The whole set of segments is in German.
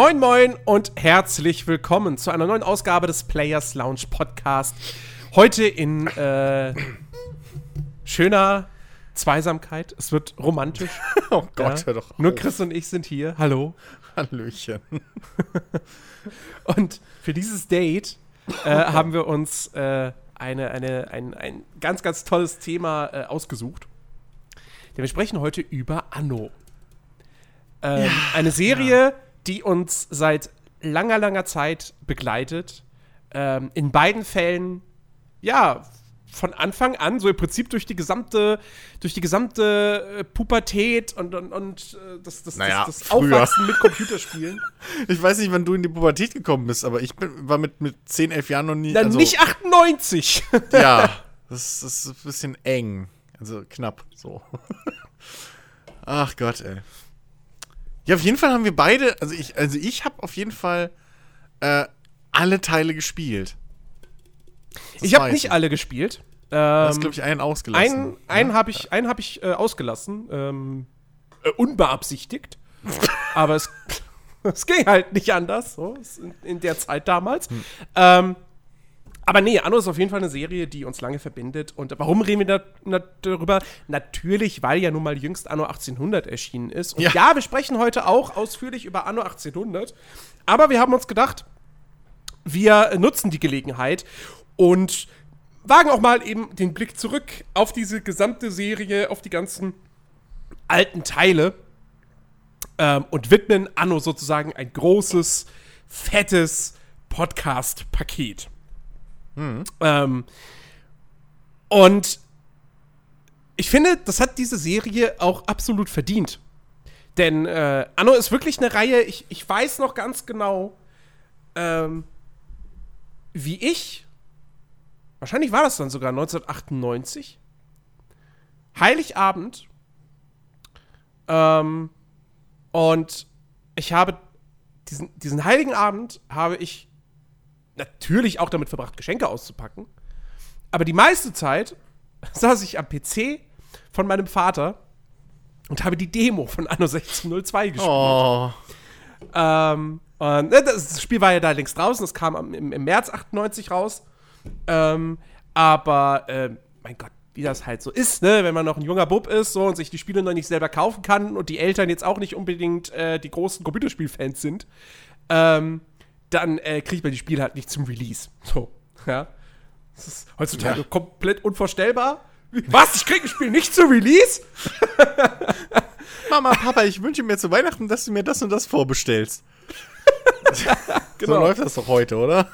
Moin Moin und herzlich willkommen zu einer neuen Ausgabe des Players Lounge Podcast. Heute in äh, schöner Zweisamkeit. Es wird romantisch. oh Gott, ja. hör doch auf. Nur Chris und ich sind hier. Hallo. Hallöchen. und für dieses Date äh, haben wir uns äh, eine, eine, ein, ein ganz, ganz tolles Thema äh, ausgesucht. Denn wir sprechen heute über Anno. Ähm, ja, eine Serie, ja. Die uns seit langer, langer Zeit begleitet. Ähm, in beiden Fällen, ja, von Anfang an, so im Prinzip durch die gesamte, durch die gesamte äh, Pubertät und, und, und äh, das, das, naja, das, das Aufwachsen mit Computerspielen. Ich weiß nicht, wann du in die Pubertät gekommen bist, aber ich bin, war mit, mit 10, 11 Jahren noch nie. Na, also, nicht 98. ja, das, das ist ein bisschen eng. Also knapp so. Ach Gott, ey. Ja, auf jeden Fall haben wir beide, also ich, also ich habe auf jeden Fall äh, alle Teile gespielt. Das ich habe nicht ich. alle gespielt. Ähm, du hast, glaube ich, einen ausgelassen. Einen, einen habe ich, einen hab ich äh, ausgelassen. Ähm, äh, unbeabsichtigt. Aber es, es ging halt nicht anders, so, in, in der Zeit damals. Hm. Ähm, aber nee, Anno ist auf jeden Fall eine Serie, die uns lange verbindet. Und warum reden wir da, darüber? Natürlich, weil ja nun mal jüngst Anno 1800 erschienen ist. Und ja. ja, wir sprechen heute auch ausführlich über Anno 1800. Aber wir haben uns gedacht, wir nutzen die Gelegenheit und wagen auch mal eben den Blick zurück auf diese gesamte Serie, auf die ganzen alten Teile ähm, und widmen Anno sozusagen ein großes, fettes Podcast-Paket. Mhm. Ähm, und ich finde, das hat diese Serie auch absolut verdient. Denn äh, Anno ist wirklich eine Reihe, ich, ich weiß noch ganz genau, ähm, wie ich, wahrscheinlich war das dann sogar 1998, Heiligabend, ähm, und ich habe diesen, diesen heiligen Abend habe ich natürlich auch damit verbracht, Geschenke auszupacken. Aber die meiste Zeit saß ich am PC von meinem Vater und habe die Demo von Anno 1602 gespielt. Oh. Ähm, und ne, das Spiel war ja da längst draußen, das kam im, im März 98 raus. Ähm, aber, äh, mein Gott, wie das halt so ist, ne, wenn man noch ein junger Bub ist so, und sich die Spiele noch nicht selber kaufen kann und die Eltern jetzt auch nicht unbedingt äh, die großen Computerspielfans sind, ähm, dann äh, kriegt man die Spiele halt nicht zum Release. So, ja. Das ist heutzutage ja. komplett unvorstellbar. Was? Ich krieg ein Spiel nicht zum Release? Mama, Papa, ich wünsche mir zu Weihnachten, dass du mir das und das vorbestellst. genau. So läuft das doch heute, oder?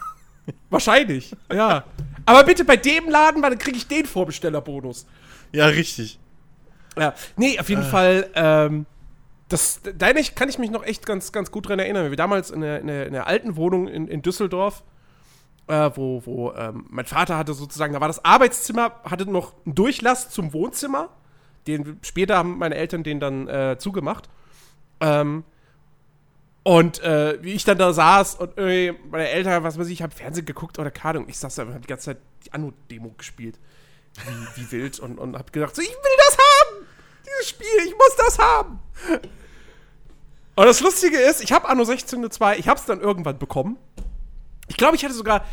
Wahrscheinlich, ja. Aber bitte bei dem Laden, weil dann kriege ich den Vorbestellerbonus. Ja, richtig. Ja, nee, auf jeden äh. Fall, ähm, das, da kann ich mich noch echt ganz, ganz gut dran erinnern. Wir damals in der, in der, in der alten Wohnung in, in Düsseldorf, äh, wo, wo ähm, mein Vater hatte sozusagen, da war das Arbeitszimmer, hatte noch einen Durchlass zum Wohnzimmer. Den, später haben meine Eltern den dann äh, zugemacht. Ähm, und äh, wie ich dann da saß und meine Eltern, was weiß ich, ich habe Fernsehen geguckt oder keine Ahnung, ich saß da und hab die ganze Zeit die Anno-Demo gespielt. Wie, wie wild und, und hab gedacht, so, ich will das haben! Dieses Spiel, ich muss das haben! Und das Lustige ist, ich habe Anno 16.02, ich habe es dann irgendwann bekommen. Ich glaube, ich hatte sogar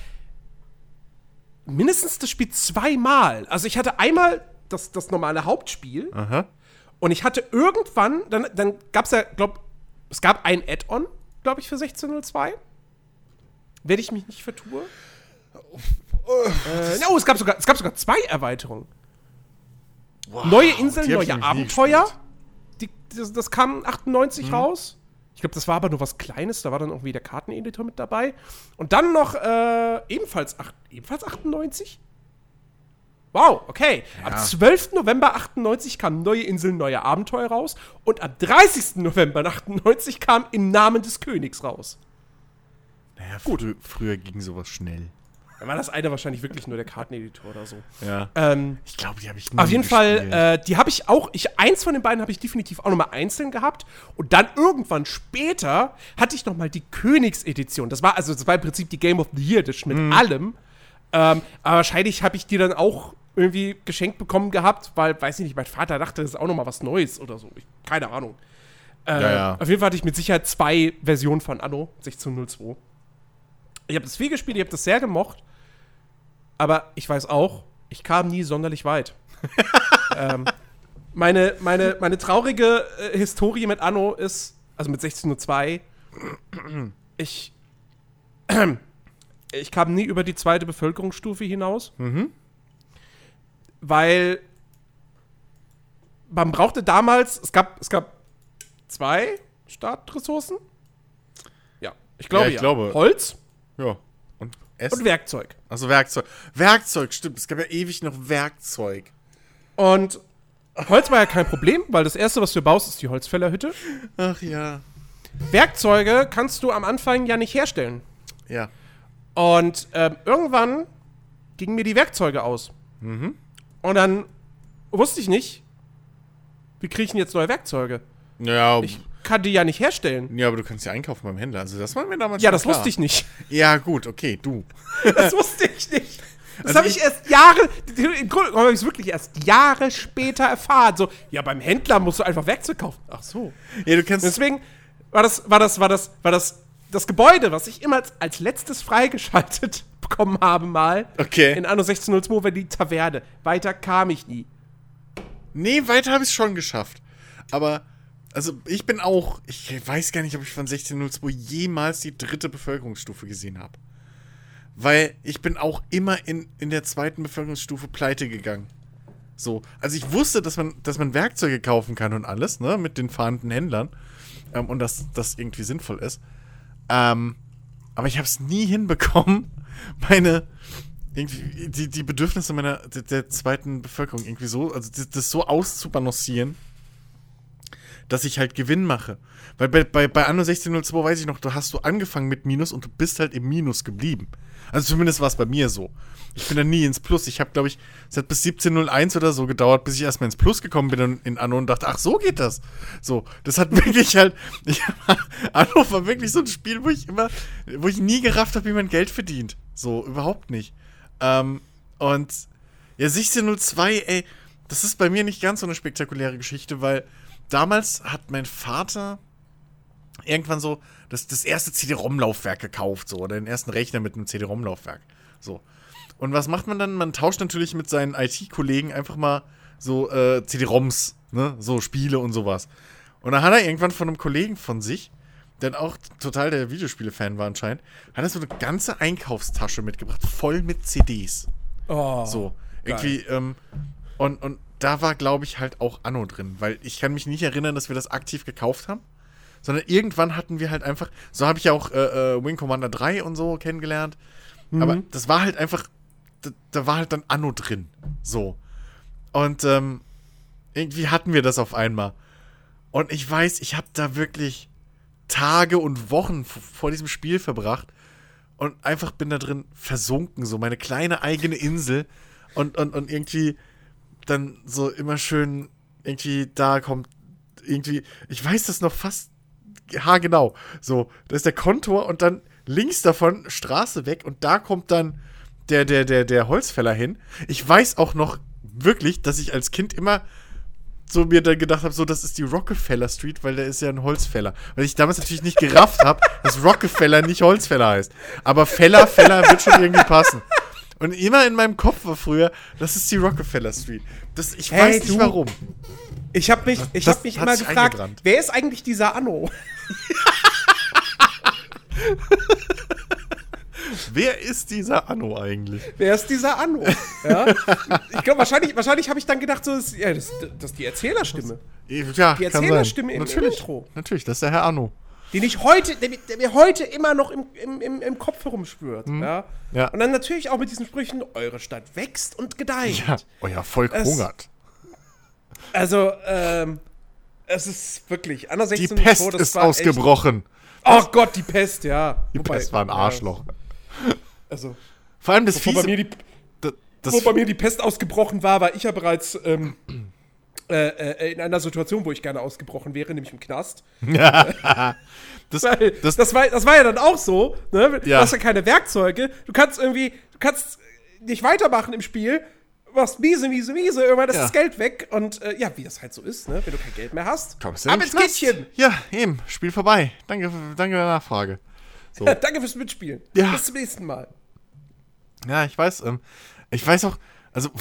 mindestens das Spiel zweimal. Also ich hatte einmal das, das normale Hauptspiel. Aha. Und ich hatte irgendwann, dann, dann gab es ja, glaube es gab ein Add-on, glaube ich, für 16.02. Wenn ich mich nicht vertue. äh, oh, es gab, sogar, es gab sogar zwei Erweiterungen. Wow, neue Inseln, neue Abenteuer die, das, das, kam 98 mhm. raus. Ich glaube, das war aber nur was Kleines. Da war dann irgendwie der Karteneditor mit dabei. Und dann noch äh, ebenfalls, ach, ebenfalls 98? Wow, okay. Ja. Am 12. November 98 kamen neue Inseln, neue Abenteuer raus. Und am 30. November 98 kam Im Namen des Königs raus. Naja, Gut. Frü früher ging sowas schnell. Dann war das eine wahrscheinlich wirklich nur der Karteneditor oder so. Ja. Ähm, ich glaube, die habe ich nie Auf jeden gespielt. Fall, äh, die habe ich auch, ich, eins von den beiden habe ich definitiv auch nochmal einzeln gehabt. Und dann irgendwann später hatte ich nochmal die Königsedition. Das war, also das war im Prinzip die Game of the Year Edition mit mhm. allem. Ähm, aber wahrscheinlich habe ich die dann auch irgendwie geschenkt bekommen gehabt, weil, weiß ich nicht, mein Vater dachte, das ist auch nochmal was Neues oder so. Ich, keine Ahnung. Äh, Ja, ja. Auf jeden Fall hatte ich mit Sicherheit zwei Versionen von Anno 1602. Ich habe das viel gespielt, ich habe das sehr gemocht. Aber ich weiß auch, ich kam nie sonderlich weit. ähm, meine, meine, meine traurige äh, Historie mit Anno ist, also mit 1602, ich, ich kam nie über die zweite Bevölkerungsstufe hinaus. Weil man brauchte damals, es gab, es gab zwei Startressourcen. Ja, ich glaube, Ja, ich ja. glaube. Holz Ja. Und Essen? und Werkzeug. Also Werkzeug. Werkzeug, stimmt. Es gab ja ewig noch Werkzeug. Und Holz war ja kein Problem, weil das erste, was du baust, ist die Holzfällerhütte. Ach ja. Werkzeuge kannst du am Anfang ja nicht herstellen. Ja. Und ähm, irgendwann gingen mir die Werkzeuge aus. Mhm. Und dann wusste ich nicht, wie kriege ich denn jetzt neue Werkzeuge? Ja, Ich kann die ja nicht herstellen. ja, aber du kannst ja einkaufen beim Händler. Also das war mir damals Ja, das klar. wusste ich nicht. Ja, gut, okay, du. Das wusste ich nicht. Das Also habe ich ich- erst Jahre, im Grunde habe ich es wirklich erst Jahre später erfahren. So, ja, beim Händler musst du einfach Werkzeug kaufen. Ach so. Ja, du kannst. Deswegen war das, war das, war das, war das, das Gebäude, was ich immer als, als letztes freigeschaltet bekommen habe, mal. Okay. In Anno 1602 war die Taverne. Weiter kam ich nie. Nee, weiter habe ich es schon geschafft. Aber, also ich bin auch, ich weiß gar nicht, ob ich von 1602 jemals die dritte Bevölkerungsstufe gesehen habe. Weil ich bin auch immer in, in der zweiten Bevölkerungsstufe pleite gegangen. So, also ich wusste, dass man, dass man Werkzeuge kaufen kann und alles, ne, mit den fahrenden Händlern. Ähm, und dass das irgendwie sinnvoll ist. Ähm, aber ich habe es nie hinbekommen, meine, irgendwie, die, die Bedürfnisse meiner, der, der zweiten Bevölkerung irgendwie so, also das, das so auszubalancieren, dass ich halt Gewinn mache. Weil bei, bei, bei Anno 1602 weiß ich noch, du hast du angefangen mit Minus und du bist halt im Minus geblieben. Also zumindest war es bei mir so. Ich bin dann nie ins Plus. Ich habe, glaube ich, es hat bis 1701 oder so gedauert, bis ich erstmal ins Plus gekommen bin in, in Anno und dachte, ach, so geht das. So, das hat wirklich halt. Ich, Anno war wirklich so ein Spiel, wo ich immer, wo ich nie gerafft habe, wie man Geld verdient. So, überhaupt nicht. Ähm, und ja, 1602, ey, das ist bei mir nicht ganz so eine spektakuläre Geschichte, weil damals hat mein Vater irgendwann so das, das erste CD-ROM-Laufwerk gekauft, so, oder den ersten Rechner mit einem CD-ROM-Laufwerk. So. Und was macht man dann? Man tauscht natürlich mit seinen IT-Kollegen einfach mal so äh, CD-ROMs, ne, so Spiele und sowas. Und dann hat er irgendwann von einem Kollegen von sich, der auch total der Videospiele-Fan war anscheinend, hat er so eine ganze Einkaufstasche mitgebracht, voll mit CDs. Oh. So, irgendwie, ähm, und, und da war, glaube ich, halt auch Anno drin, weil ich kann mich nicht erinnern, dass wir das aktiv gekauft haben, sondern irgendwann hatten wir halt einfach, so habe ich ja auch äh, äh, Wing Commander 3 und so kennengelernt, aber das war halt einfach, da, da war halt dann Anno drin, so. Und ähm, irgendwie hatten wir das auf einmal. Und ich weiß, ich habe da wirklich Tage und Wochen vor diesem Spiel verbracht und einfach bin da drin versunken, so meine kleine eigene Insel und, und, und irgendwie dann so immer schön irgendwie da kommt irgendwie, ich weiß das noch fast haargenau, so, da ist der Kontur und dann links davon Straße weg und da kommt dann der, der, der, der Holzfäller hin. Ich weiß auch noch wirklich, dass ich als Kind immer so mir dann gedacht habe, so, das ist die Rockefeller Street, weil der ist ja ein Holzfäller. Weil ich damals natürlich nicht gerafft habe, dass Rockefeller nicht Holzfäller heißt. Aber Feller, Feller wird schon irgendwie passen. Und immer in meinem Kopf war früher, das ist die Rockefeller Street. Das, ich Hey, weiß nicht du. warum. Ich habe mich, ich das hab mich immer gefragt, eingebrannt. wer ist eigentlich dieser Anno? Wer ist dieser Anno eigentlich? Wer ist dieser Anno? Ja? Ich glaube, wahrscheinlich, wahrscheinlich habe ich dann gedacht, so, das, ist- ja, das, das ist die Erzählerstimme. Ja, Die. Erzählerstimme im natürlich, Intro. Natürlich, das ist der Herr Anno. Den ich heute, der, mir- der mir heute immer noch im, im, im, im Kopf herumschwört. Ja? Ja. Und dann natürlich auch mit diesen Sprüchen, eure Stadt wächst und gedeiht. Ja, euer Volk Es- hungert. Also, ähm, es ist wirklich, Anno Die 16 Pest das ist ausgebrochen. Echt, oh Gott, die Pest, ja. Die Pest war ein Arschloch. Also, Vor allem das bei, Fiese. mir die, das, bevor bei mir die Pest ausgebrochen war, war ich ja bereits ähm, äh, äh, in einer Situation, wo ich gerne ausgebrochen wäre, nämlich im Knast. das, das, das, war, das war ja dann auch so, ne? Du Ja. hast ja keine Werkzeuge. Du kannst irgendwie, du kannst nicht weitermachen im Spiel, machst miese, miese, miese, irgendwann ist Ja. das Geld weg und äh, ja, wie das halt so ist, ne? Wenn du kein Geld mehr hast, Kommst du ab ins Knast? Kittchen. Ja, eben. Spiel vorbei. Danke, danke der Nachfrage. So. Danke fürs Mitspielen. Ja. Bis zum nächsten Mal. Ja, ich weiß, ähm, ich weiß auch, also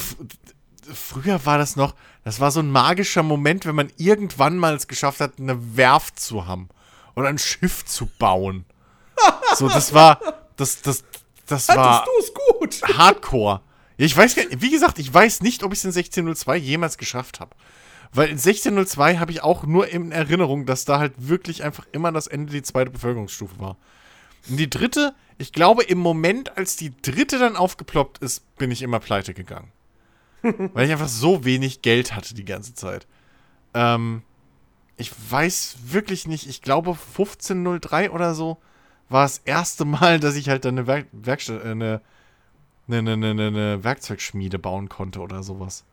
früher war das noch, das war so ein magischer Moment, wenn man irgendwann mal es geschafft hat, eine Werft zu haben oder ein Schiff zu bauen. so, das war, das, das, das war Hattest du es gut? Hardcore. Ja, ich weiß wie gesagt, ich weiß nicht, ob ich es in 1602 jemals geschafft habe. Weil in 1602 habe ich auch nur in Erinnerung, dass da halt wirklich einfach immer das Ende die zweite Bevölkerungsstufe war. Und die dritte, ich glaube, im Moment, als die dritte dann aufgeploppt ist, bin ich immer pleite gegangen. Weil ich einfach so wenig Geld hatte die ganze Zeit. Ähm, ich weiß wirklich nicht, ich glaube 1503 oder so war das erste Mal, dass ich halt dann eine, Werk Werkstatt, äh, eine, eine, eine, eine, Werkzeugschmiede bauen konnte oder sowas.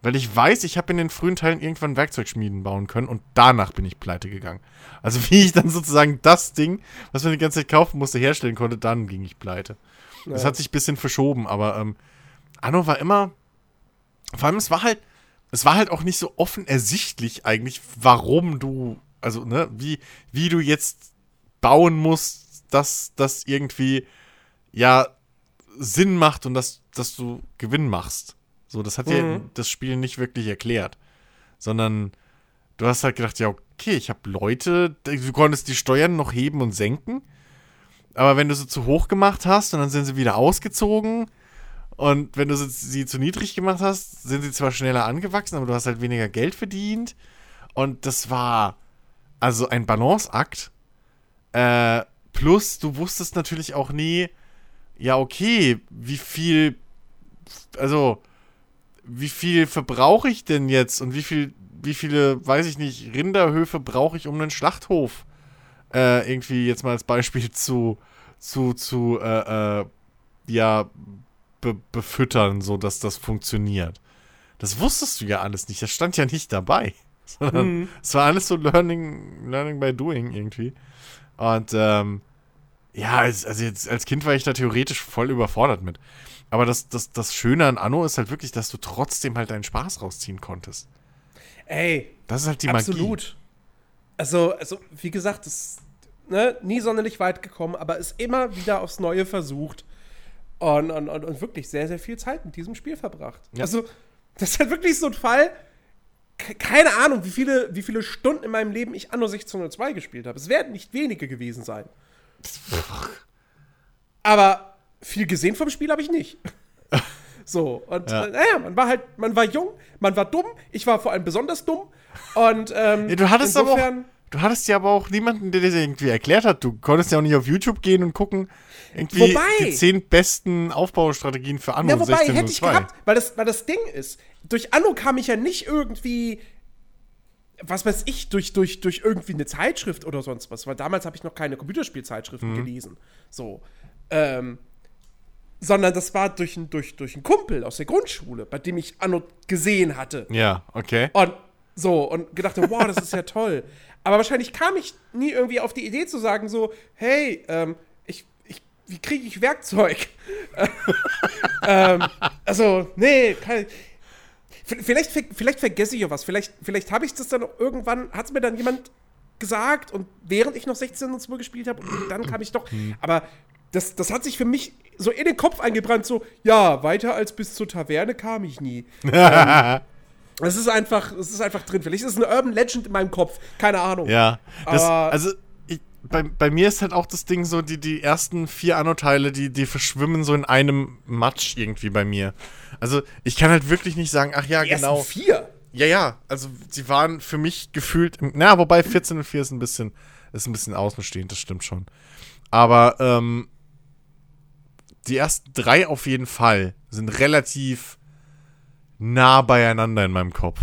Weil ich weiß, ich habe in den frühen Teilen irgendwann Werkzeugschmieden bauen können und danach bin ich pleite gegangen. Also wie ich dann sozusagen das Ding, was man die ganze Zeit kaufen musste, herstellen konnte, dann ging ich pleite. Das Ja. hat sich ein bisschen verschoben, aber ähm, Anno war immer, vor allem es war halt, es war halt auch nicht so offen ersichtlich eigentlich, warum du, also ne, wie, wie du jetzt bauen musst, dass das irgendwie ja Sinn macht und dass, dass du Gewinn machst. So, das hat dir Mhm. das Spiel nicht wirklich erklärt. Sondern du hast halt gedacht, ja, okay, ich habe Leute, du konntest die Steuern noch heben und senken. Aber wenn du sie zu hoch gemacht hast und dann sind sie wieder ausgezogen und wenn du sie, zu niedrig gemacht hast, sind sie zwar schneller angewachsen, aber du hast halt weniger Geld verdient. Und das war also ein Balanceakt. Äh, plus, du wusstest natürlich auch nie, ja, okay, wie viel, also, wie viel verbrauche ich denn jetzt und wie viel, wie viele, weiß ich nicht, Rinderhöfe brauche ich, um einen Schlachthof äh, irgendwie jetzt mal als Beispiel zu, zu, zu, äh, äh, ja, be befüttern, so dass das funktioniert. Das wusstest du ja alles nicht. Das stand ja nicht dabei. Sondern Mhm. es war alles so Learning, Learning by Doing irgendwie. Und ähm, ja, als, also jetzt, als Kind war ich da theoretisch voll überfordert mit. Aber das, das, das Schöne an Anno ist halt wirklich, dass du trotzdem halt deinen Spaß rausziehen konntest. Ey, Das ist halt die Magie. absolut. Also, also, wie gesagt, es ne, nie sonderlich weit gekommen, aber ist immer wieder aufs Neue versucht. Und, und, und, und wirklich sehr, sehr viel Zeit mit diesem Spiel verbracht. Ja. Also, das ist halt wirklich so ein Fall. ke- Keine Ahnung, wie viele, wie viele Stunden in meinem Leben ich Anno 1602 gespielt habe. Es werden nicht wenige gewesen sein. Aber viel gesehen vom Spiel habe ich nicht. So, und Ja. äh, naja, man war halt, man war jung, man war dumm, ich war vor allem besonders dumm. Und ähm, Ja, du hattest aber auch, insofern- du hattest ja aber auch niemanden, der dir das irgendwie erklärt hat. Du konntest ja auch nicht auf YouTube gehen und gucken, irgendwie Wobei- die zehn besten Aufbaustrategien für Anno Ja, wobei, hätte ich 1602. gehabt, weil das, weil das Ding ist, durch Anno kam ich ja nicht irgendwie, was weiß ich, durch, durch, durch irgendwie eine Zeitschrift oder sonst was, weil damals habe ich noch keine Computerspielzeitschriften gelesen. So. Ähm, sondern das war durch, durch, durch einen Kumpel aus der Grundschule, bei dem ich Anno gesehen hatte. Ja, okay. Und so, und gedacht, wow, das ist ja toll. Aber wahrscheinlich kam ich nie irgendwie auf die Idee zu sagen, so, hey, ähm, ich, ich, wie kriege ich Werkzeug? ähm, also, nee, kann, vielleicht, vielleicht vergesse ich ja was. Vielleicht, vielleicht habe ich das dann irgendwann, hat es mir dann jemand gesagt und während ich noch 16 und 2 gespielt habe dann kam ich doch. Aber das, das hat sich für mich so in den Kopf eingebrannt, so, ja, weiter als bis zur Taverne kam ich nie. Es ist einfach, es ist einfach drin. Vielleicht ist es eine Urban Legend in meinem Kopf. Keine Ahnung. Ja, das, also ich, bei, bei mir ist halt auch das Ding so, die, die ersten vier Anno-Teile, die, die verschwimmen so in einem Matsch irgendwie bei mir. Also ich kann halt wirklich nicht sagen, ach ja, Die ersten genau. vier. Ja, ja, also sie waren für mich gefühlt, im- na, wobei 14 und 4 ist ein bisschen, ist ein bisschen außenstehend, das stimmt schon. Aber ähm, die ersten drei auf jeden Fall sind relativ nah beieinander in meinem Kopf.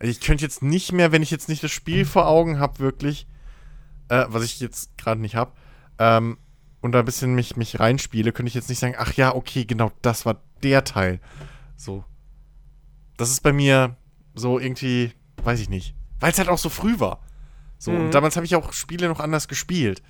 Ich könnte jetzt nicht mehr, wenn ich jetzt nicht das Spiel vor Augen habe, wirklich, äh, was ich jetzt gerade nicht habe, ähm, und da ein bisschen mich, mich reinspiele, könnte ich jetzt nicht sagen, ach ja, okay, genau, das war der Teil. So. Das ist bei mir so irgendwie, weiß ich nicht, weil es halt auch so früh war. So, und damals habe ich auch Spiele noch anders gespielt.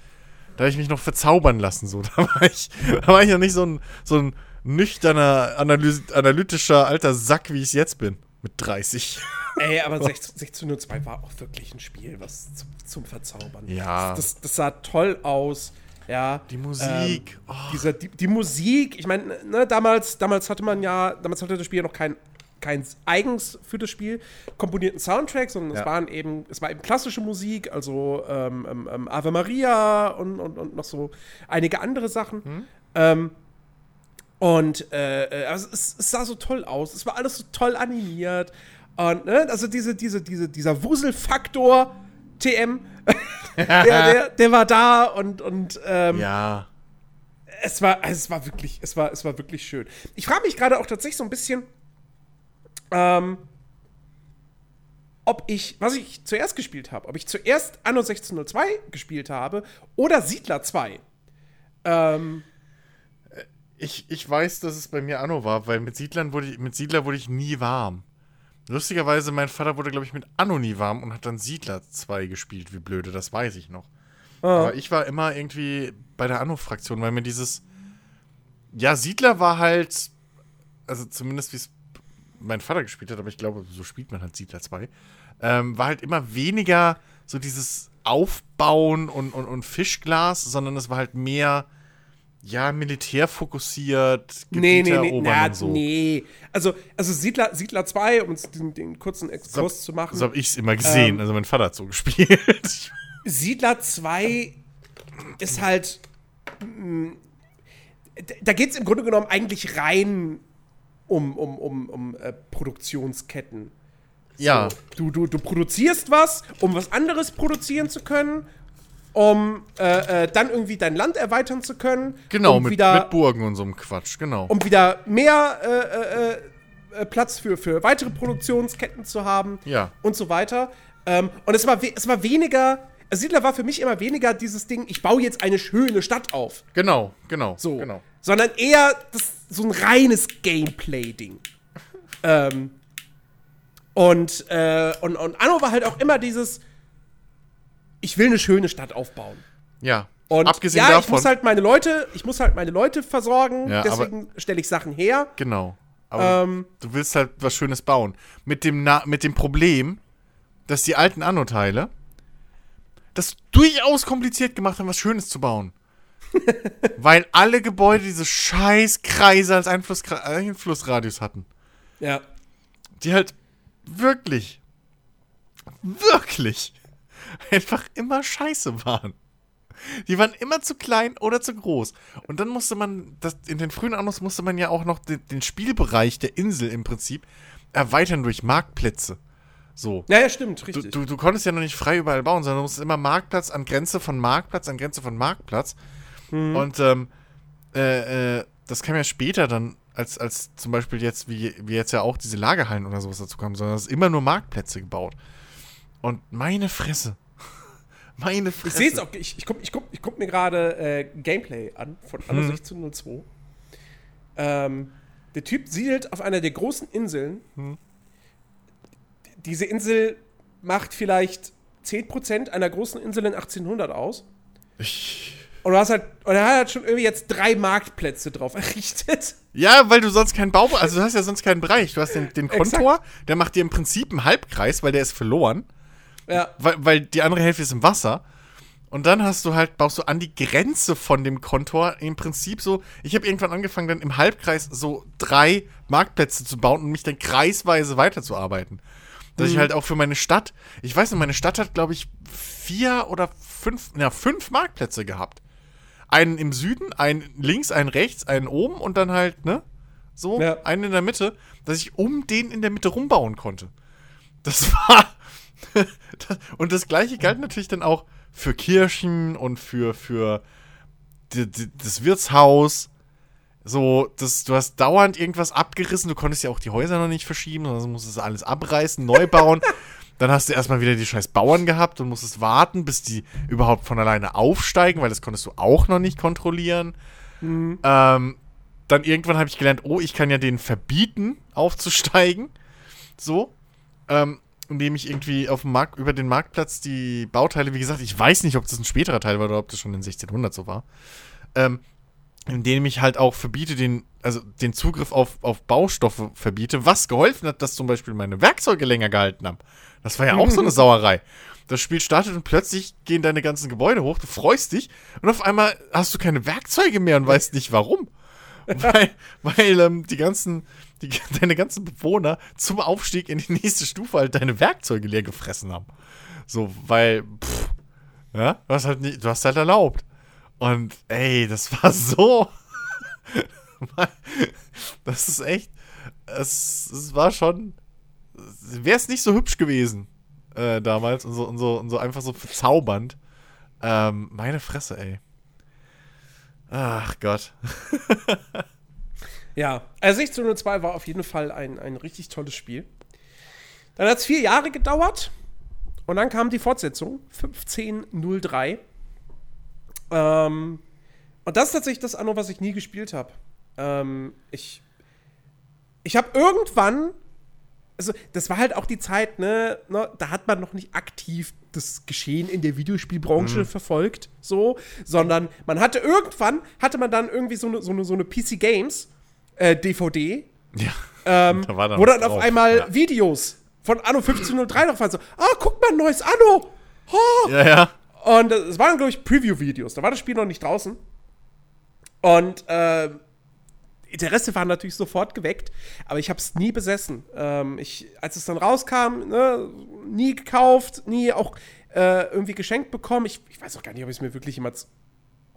Da habe ich mich noch verzaubern lassen, so. Da war ich, da war ich noch nicht so ein, so ein nüchterner, analys analytischer alter Sack, wie ich es jetzt bin. Mit 30. Ey, aber 16.02 war auch wirklich ein Spiel, was zum, zum Verzaubern. Ja. Das, das, das, sah toll aus. Ja. Die Musik. Ähm, oh. dieser, die, die, Musik, ich meine, ne, damals, damals hatte man ja, damals hatte das Spiel ja noch kein, kein eigens für das Spiel komponierten Soundtrack, sondern ja. es waren eben, es war eben klassische Musik, also ähm, ähm, ähm, Ave Maria und, und, und noch so einige andere Sachen. Hm. Ähm, und äh, äh, also es, es, sah so toll aus. Es war alles so toll animiert. Und ne, also diese, diese, diese, dieser Wuselfaktor TM, der, der, der, war da und, und ähm, ja. Es war, es war wirklich, es war, es war wirklich schön. Ich frage mich gerade auch tatsächlich so ein bisschen, ähm, ob ich, was ich zuerst gespielt habe, ob ich zuerst Anno 1602 gespielt habe oder Siedler 2. Ähm, ich, ich weiß, dass es bei mir Anno war, weil mit Siedlern wurde ich, mit Siedler wurde ich nie warm. Lustigerweise, mein Vater wurde, glaube ich, mit Anno nie warm und hat dann Siedler 2 gespielt, wie blöde, das weiß ich noch. Oh. Aber ich war immer irgendwie bei der Anno-Fraktion, weil mir dieses. Ja, Siedler war halt. Also zumindest wie es mein Vater gespielt hat, aber ich glaube, so spielt man halt Siedler 2. Ähm, war halt immer weniger so dieses Aufbauen und, und, und Fischglas, sondern es war halt mehr ja, militärfokussiert, nee, nee, nee, na, so. nee. Also, also Siedler, Siedler 2, um den, den kurzen Exkurs so, zu machen. So habe ich es immer gesehen. Ähm, also mein Vater hat so gespielt. Siedler 2 ist halt. Mh, mm, da geht es im Grunde genommen eigentlich rein um, um, um, um äh, Produktionsketten. So, ja. Du, du, du produzierst was, um was anderes produzieren zu können um äh, äh, dann irgendwie dein Land erweitern zu können. Genau, um mit, wieder, mit Burgen und so einem Quatsch, genau. Um wieder mehr äh, äh, äh, Platz für, für weitere Produktionsketten zu haben. Ja. Und so weiter. Ähm, und es war, es war weniger. Also Siedler war für mich immer weniger dieses Ding, ich baue jetzt eine schöne Stadt auf. Genau, genau. So. Genau. Sondern eher das, so ein reines Gameplay-Ding. ähm, und, äh, und, und Anno war halt auch immer dieses, ich will eine schöne Stadt aufbauen. Ja. Und Abgesehen ja, davon, ich muss halt meine Leute, ich muss halt meine Leute versorgen, ja, deswegen stelle ich Sachen her. Genau. Aber ähm, du willst halt was Schönes bauen. Mit dem, Na mit dem Problem, dass die alten Anno-Teile das durchaus kompliziert gemacht haben, was Schönes zu bauen. Weil alle Gebäude diese scheiß Kreise als Einfluss Einflussradius hatten. Ja. Die halt wirklich, wirklich einfach immer scheiße waren. Die waren immer zu klein oder zu groß. Und dann musste man, das, in den frühen Annos musste man ja auch noch den, den, Spielbereich der Insel im Prinzip erweitern durch Marktplätze. So. Ja, ja, stimmt, richtig. Du, du, du konntest ja noch nicht frei überall bauen, sondern du musstest immer Marktplatz an Grenze von Marktplatz an Grenze von Marktplatz. Mhm. Und ähm, äh, äh, das kam ja später dann, als, als zum Beispiel jetzt, wie, wie jetzt ja auch diese Lagerhallen oder sowas dazu kamen, sondern es ist immer nur Marktplätze gebaut. Und meine Fresse. Meine Fresse. Ich sehe auch, ich, ich gucke ich guck, ich guck mir gerade äh, Gameplay an von Anno hm. 1602. Ähm, der Typ siedelt auf einer der großen Inseln. Hm. Diese Insel macht vielleicht 10% einer großen Insel in 1800 aus. Ich und du hast halt, und er hat halt schon irgendwie jetzt drei Marktplätze drauf errichtet. Ja, weil du sonst keinen Bau, also du hast ja sonst keinen Bereich. Du hast den, den Kontor, der macht dir im Prinzip einen Halbkreis, weil der ist verloren. Ja. Weil, weil die andere Hälfte ist im Wasser. Und dann hast du halt, baust du an die Grenze von dem Kontor im Prinzip so. Ich habe irgendwann angefangen, dann im Halbkreis so drei Marktplätze zu bauen und mich dann kreisweise weiterzuarbeiten. Dass mhm. ich halt auch für meine Stadt, ich weiß nicht, meine Stadt hat, glaube ich, vier oder fünf, ja, fünf Marktplätze gehabt. Einen im Süden, einen links, einen rechts, einen oben und dann halt, ne? So, ja. einen in der Mitte, dass ich um den in der Mitte rumbauen konnte. Das war, und das gleiche galt natürlich dann auch für Kirchen und für, für die, die, das Wirtshaus. So, das, du hast dauernd irgendwas abgerissen, du konntest ja auch die Häuser noch nicht verschieben, also musstest alles abreißen, neu bauen. Dann hast du erstmal wieder die scheiß Bauern gehabt und musstest warten, bis die überhaupt von alleine aufsteigen, weil das konntest du auch noch nicht kontrollieren. Mhm. Ähm, dann irgendwann habe ich gelernt, oh, ich kann ja denen verbieten, aufzusteigen. So. Ähm, indem ich irgendwie auf dem Markt, über den Marktplatz die Bauteile, wie gesagt, ich weiß nicht, ob das ein späterer Teil war oder ob das schon in 1600 so war, ähm, in dem ich halt auch verbiete, den, also den Zugriff auf, auf Baustoffe verbiete, was geholfen hat, dass zum Beispiel meine Werkzeuge länger gehalten haben. Das war ja auch so eine Sauerei. Das Spiel startet und plötzlich gehen deine ganzen Gebäude hoch, du freust dich und auf einmal hast du keine Werkzeuge mehr und weißt nicht warum. weil weil ähm, die ganzen, die, deine ganzen Bewohner zum Aufstieg in die nächste Stufe halt deine Werkzeuge leer gefressen haben. So, weil, pff, ja, du hast halt, nicht, du hast halt erlaubt. Und ey, das war so. das ist echt. Es, es war schon. Wäre es nicht so hübsch gewesen äh, damals und so, und, so, und so einfach so verzaubernd. Ähm, meine Fresse, ey. Ach Gott. ja, also 1602 war auf jeden Fall ein, ein richtig tolles Spiel. Dann hat es vier Jahre gedauert und dann kam die Fortsetzung, 1503. Ähm, und das ist tatsächlich das Anno, was ich nie gespielt habe. Ähm, ich ich habe irgendwann, also das war halt auch die Zeit, ne, ne, da hat man noch nicht aktiv das Geschehen in der Videospielbranche mhm. verfolgt, so, sondern man hatte irgendwann, hatte man dann irgendwie so eine so eine, so eine PC Games äh, DVD, ja. ähm, da wo dann drauf. auf einmal ja. Videos von Anno 1503 noch waren, so, ah, guck mal, neues Anno! Oh. Ja, ja. Und es waren, glaube ich, Preview-Videos. Da war das Spiel noch nicht draußen. Und äh, Interesse war natürlich sofort geweckt, aber ich habe es nie besessen. Ähm, ich, als es dann rauskam, ne, nie gekauft, nie auch äh, irgendwie geschenkt bekommen. Ich, ich, weiß auch gar nicht, ob ich es mir wirklich jemals,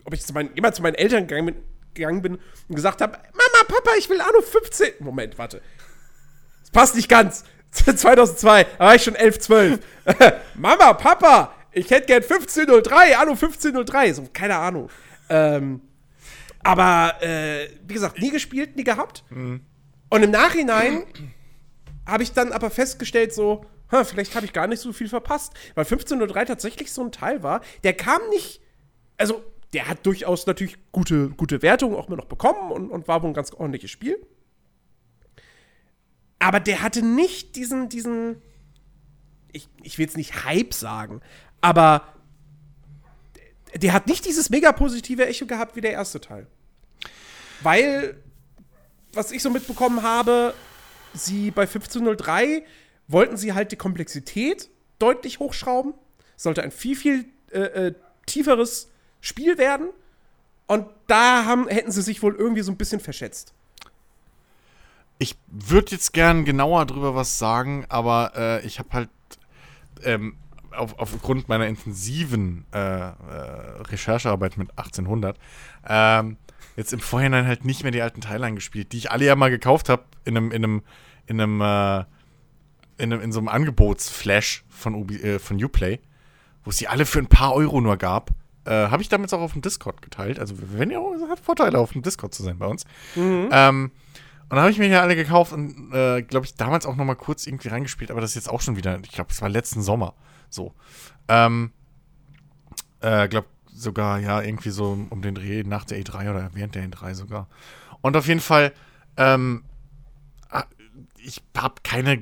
ob ich zu meinen, immer zu meinen Eltern gegangen bin, gegangen bin und gesagt habe, Mama, Papa, ich will Anno 15. Moment, warte. Das passt nicht ganz. 2002, da war ich schon 11, 12. Mama, Papa, ich hätte gern 1503, Anno 1503. So, keine Ahnung. Ähm, aber, äh, wie gesagt, nie gespielt, nie gehabt. Mhm. Und im Nachhinein habe ich dann aber festgestellt, so, ha, vielleicht habe ich gar nicht so viel verpasst. Weil 1503 tatsächlich so ein Teil war, der kam nicht, also, der hat durchaus natürlich gute, gute Wertungen auch immer noch bekommen und, und war wohl ein ganz ordentliches Spiel. Aber der hatte nicht diesen, diesen, ich, ich will jetzt nicht Hype sagen, aber der hat nicht dieses mega positive Echo gehabt wie der erste Teil. Weil, was ich so mitbekommen habe, sie bei 1503 wollten sie halt die Komplexität deutlich hochschrauben. Sollte ein viel, viel äh, äh, tieferes Spiel werden. Und da haben, hätten sie sich wohl irgendwie so ein bisschen verschätzt. Ich würde jetzt gern genauer drüber was sagen, aber äh, ich habe halt ähm, auf, aufgrund meiner intensiven äh, äh, Recherchearbeit mit 1800 ähm, jetzt im Vorhinein halt nicht mehr die alten Teile angespielt, die ich alle ja mal gekauft habe in einem, in einem, in einem, äh, in, einem in so einem Angebotsflash von, Ubi, äh, von Uplay, wo es die alle für ein paar Euro nur gab. Äh, habe ich damals auch auf dem Discord geteilt. Also, wenn ihr auch, hat Vorteile, auf dem Discord zu sein bei uns. Mhm. Ähm, und dann habe ich mir ja alle gekauft und, äh, glaube ich, damals auch noch mal kurz irgendwie reingespielt, aber das ist jetzt auch schon wieder, ich glaube, es war letzten Sommer. So. Ähm, äh, glaube sogar, ja, irgendwie so um den Dreh nach der E3 oder während der E3 sogar. Und auf jeden Fall, ähm, ah, ich habe keine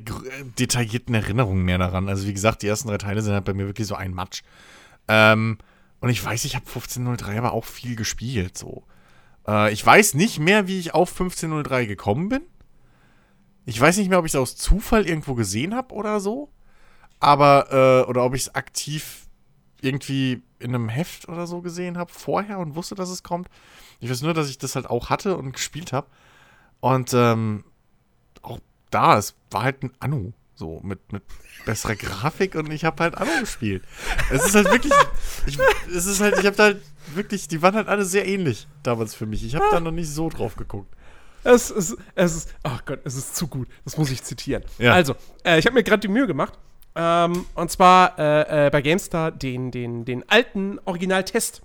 detaillierten Erinnerungen mehr daran. Also, wie gesagt, die ersten drei Teile sind halt bei mir wirklich so ein Matsch. Ähm, und ich weiß, ich habe 1503 aber auch viel gespielt, so. Äh, ich weiß nicht mehr, wie ich auf 1503 gekommen bin. Ich weiß nicht mehr, ob ich es aus Zufall irgendwo gesehen habe oder so aber, äh, oder ob ich es aktiv irgendwie in einem Heft oder so gesehen habe vorher und wusste, dass es kommt. Ich weiß nur, dass ich das halt auch hatte und gespielt habe. Und ähm, auch da, es war halt ein Anno. So, mit, mit besserer Grafik und ich habe halt Anno gespielt. Es ist halt wirklich, ich, es ist halt, ich habe halt wirklich, die waren halt alle sehr ähnlich damals für mich. Ich habe da noch nicht so drauf geguckt. Es ist, es ist, ach oh Gott, es ist zu gut. Das muss ich zitieren. Ja. Also, äh, ich habe mir gerade die Mühe gemacht ähm, und zwar äh, äh, bei GameStar den, den, den alten Originaltest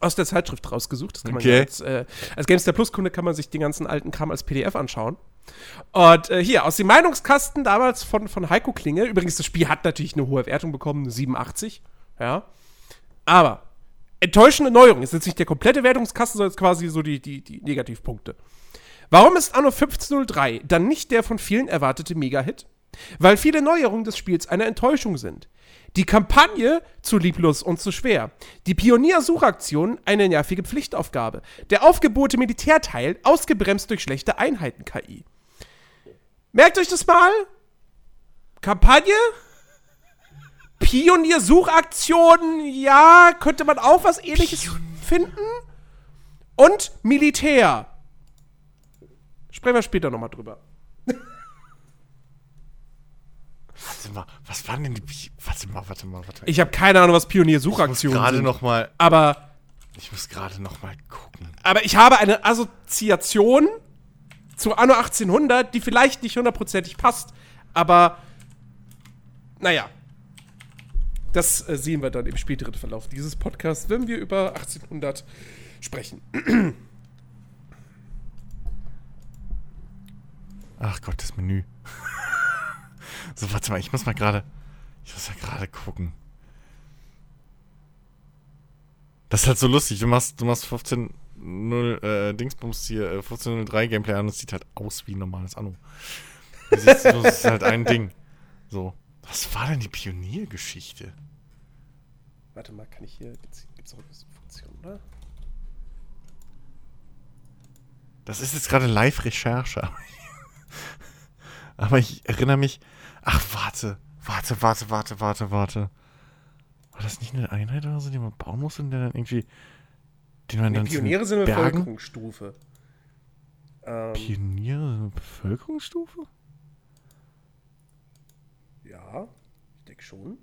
aus der Zeitschrift rausgesucht. Das kann man okay. ja als, äh, als GameStar Plus-Kunde kann man sich den ganzen alten Kram als PDF anschauen. Und äh, hier, aus dem Meinungskasten damals von, von Heiko Klinge, übrigens, das Spiel hat natürlich eine hohe Wertung bekommen, eine 87. Ja. Aber enttäuschende Neuerung ist jetzt nicht der komplette Wertungskasten, sondern jetzt quasi so die, die, die Negativpunkte. Warum ist Anno 1503 dann nicht der von vielen erwartete Mega-Hit? weil viele Neuerungen des Spiels eine Enttäuschung sind. Die Kampagne zu lieblos und zu schwer. Die Pioniersuchaktion eine nervige Pflichtaufgabe. Der aufgebohrte Militärteil ausgebremst durch schlechte Einheiten-KI. Merkt euch das mal. Kampagne? Pioniersuchaktion, ja, könnte man auch was ähnliches finden. Und Militär. Sprechen wir später nochmal drüber. Warte mal, was waren denn die. Warte mal, warte mal, warte mal. Ich habe keine Ahnung, was Pioniersuchaktionen gerade sind. noch mal. Aber, Ich muss gerade noch mal gucken. aber ich habe eine Assoziation zu Anno 1800, die vielleicht nicht hundertprozentig passt. Aber, naja. Das äh, sehen wir dann im späteren Verlauf dieses Podcasts, wenn wir über 1800 sprechen. Ach Gott, das Menü. So, warte mal, ich muss mal gerade. Ich muss ja gerade gucken. Das ist halt so lustig. Du machst, du machst 15.0 äh, Dingsbums hier, äh, 15.03 Gameplay an und es sieht halt aus wie ein normales Anno. Das ist, das ist halt ein Ding. So. Was war denn die Pioniergeschichte? Warte mal, kann ich hier. Gibt's, gibt's auch eine Funktion, oder? Das ist jetzt gerade Live-Recherche. Aber ich erinnere mich. Ach, warte. Warte, warte, warte, warte, warte. War das nicht eine Einheit oder so, die man bauen musste und der dann irgendwie. Den man Nee, dann Pioniere sind eine Bergen- Bevölkerungsstufe. Ähm, Pioniere sind eine Bevölkerungsstufe? ja, ich denke schon.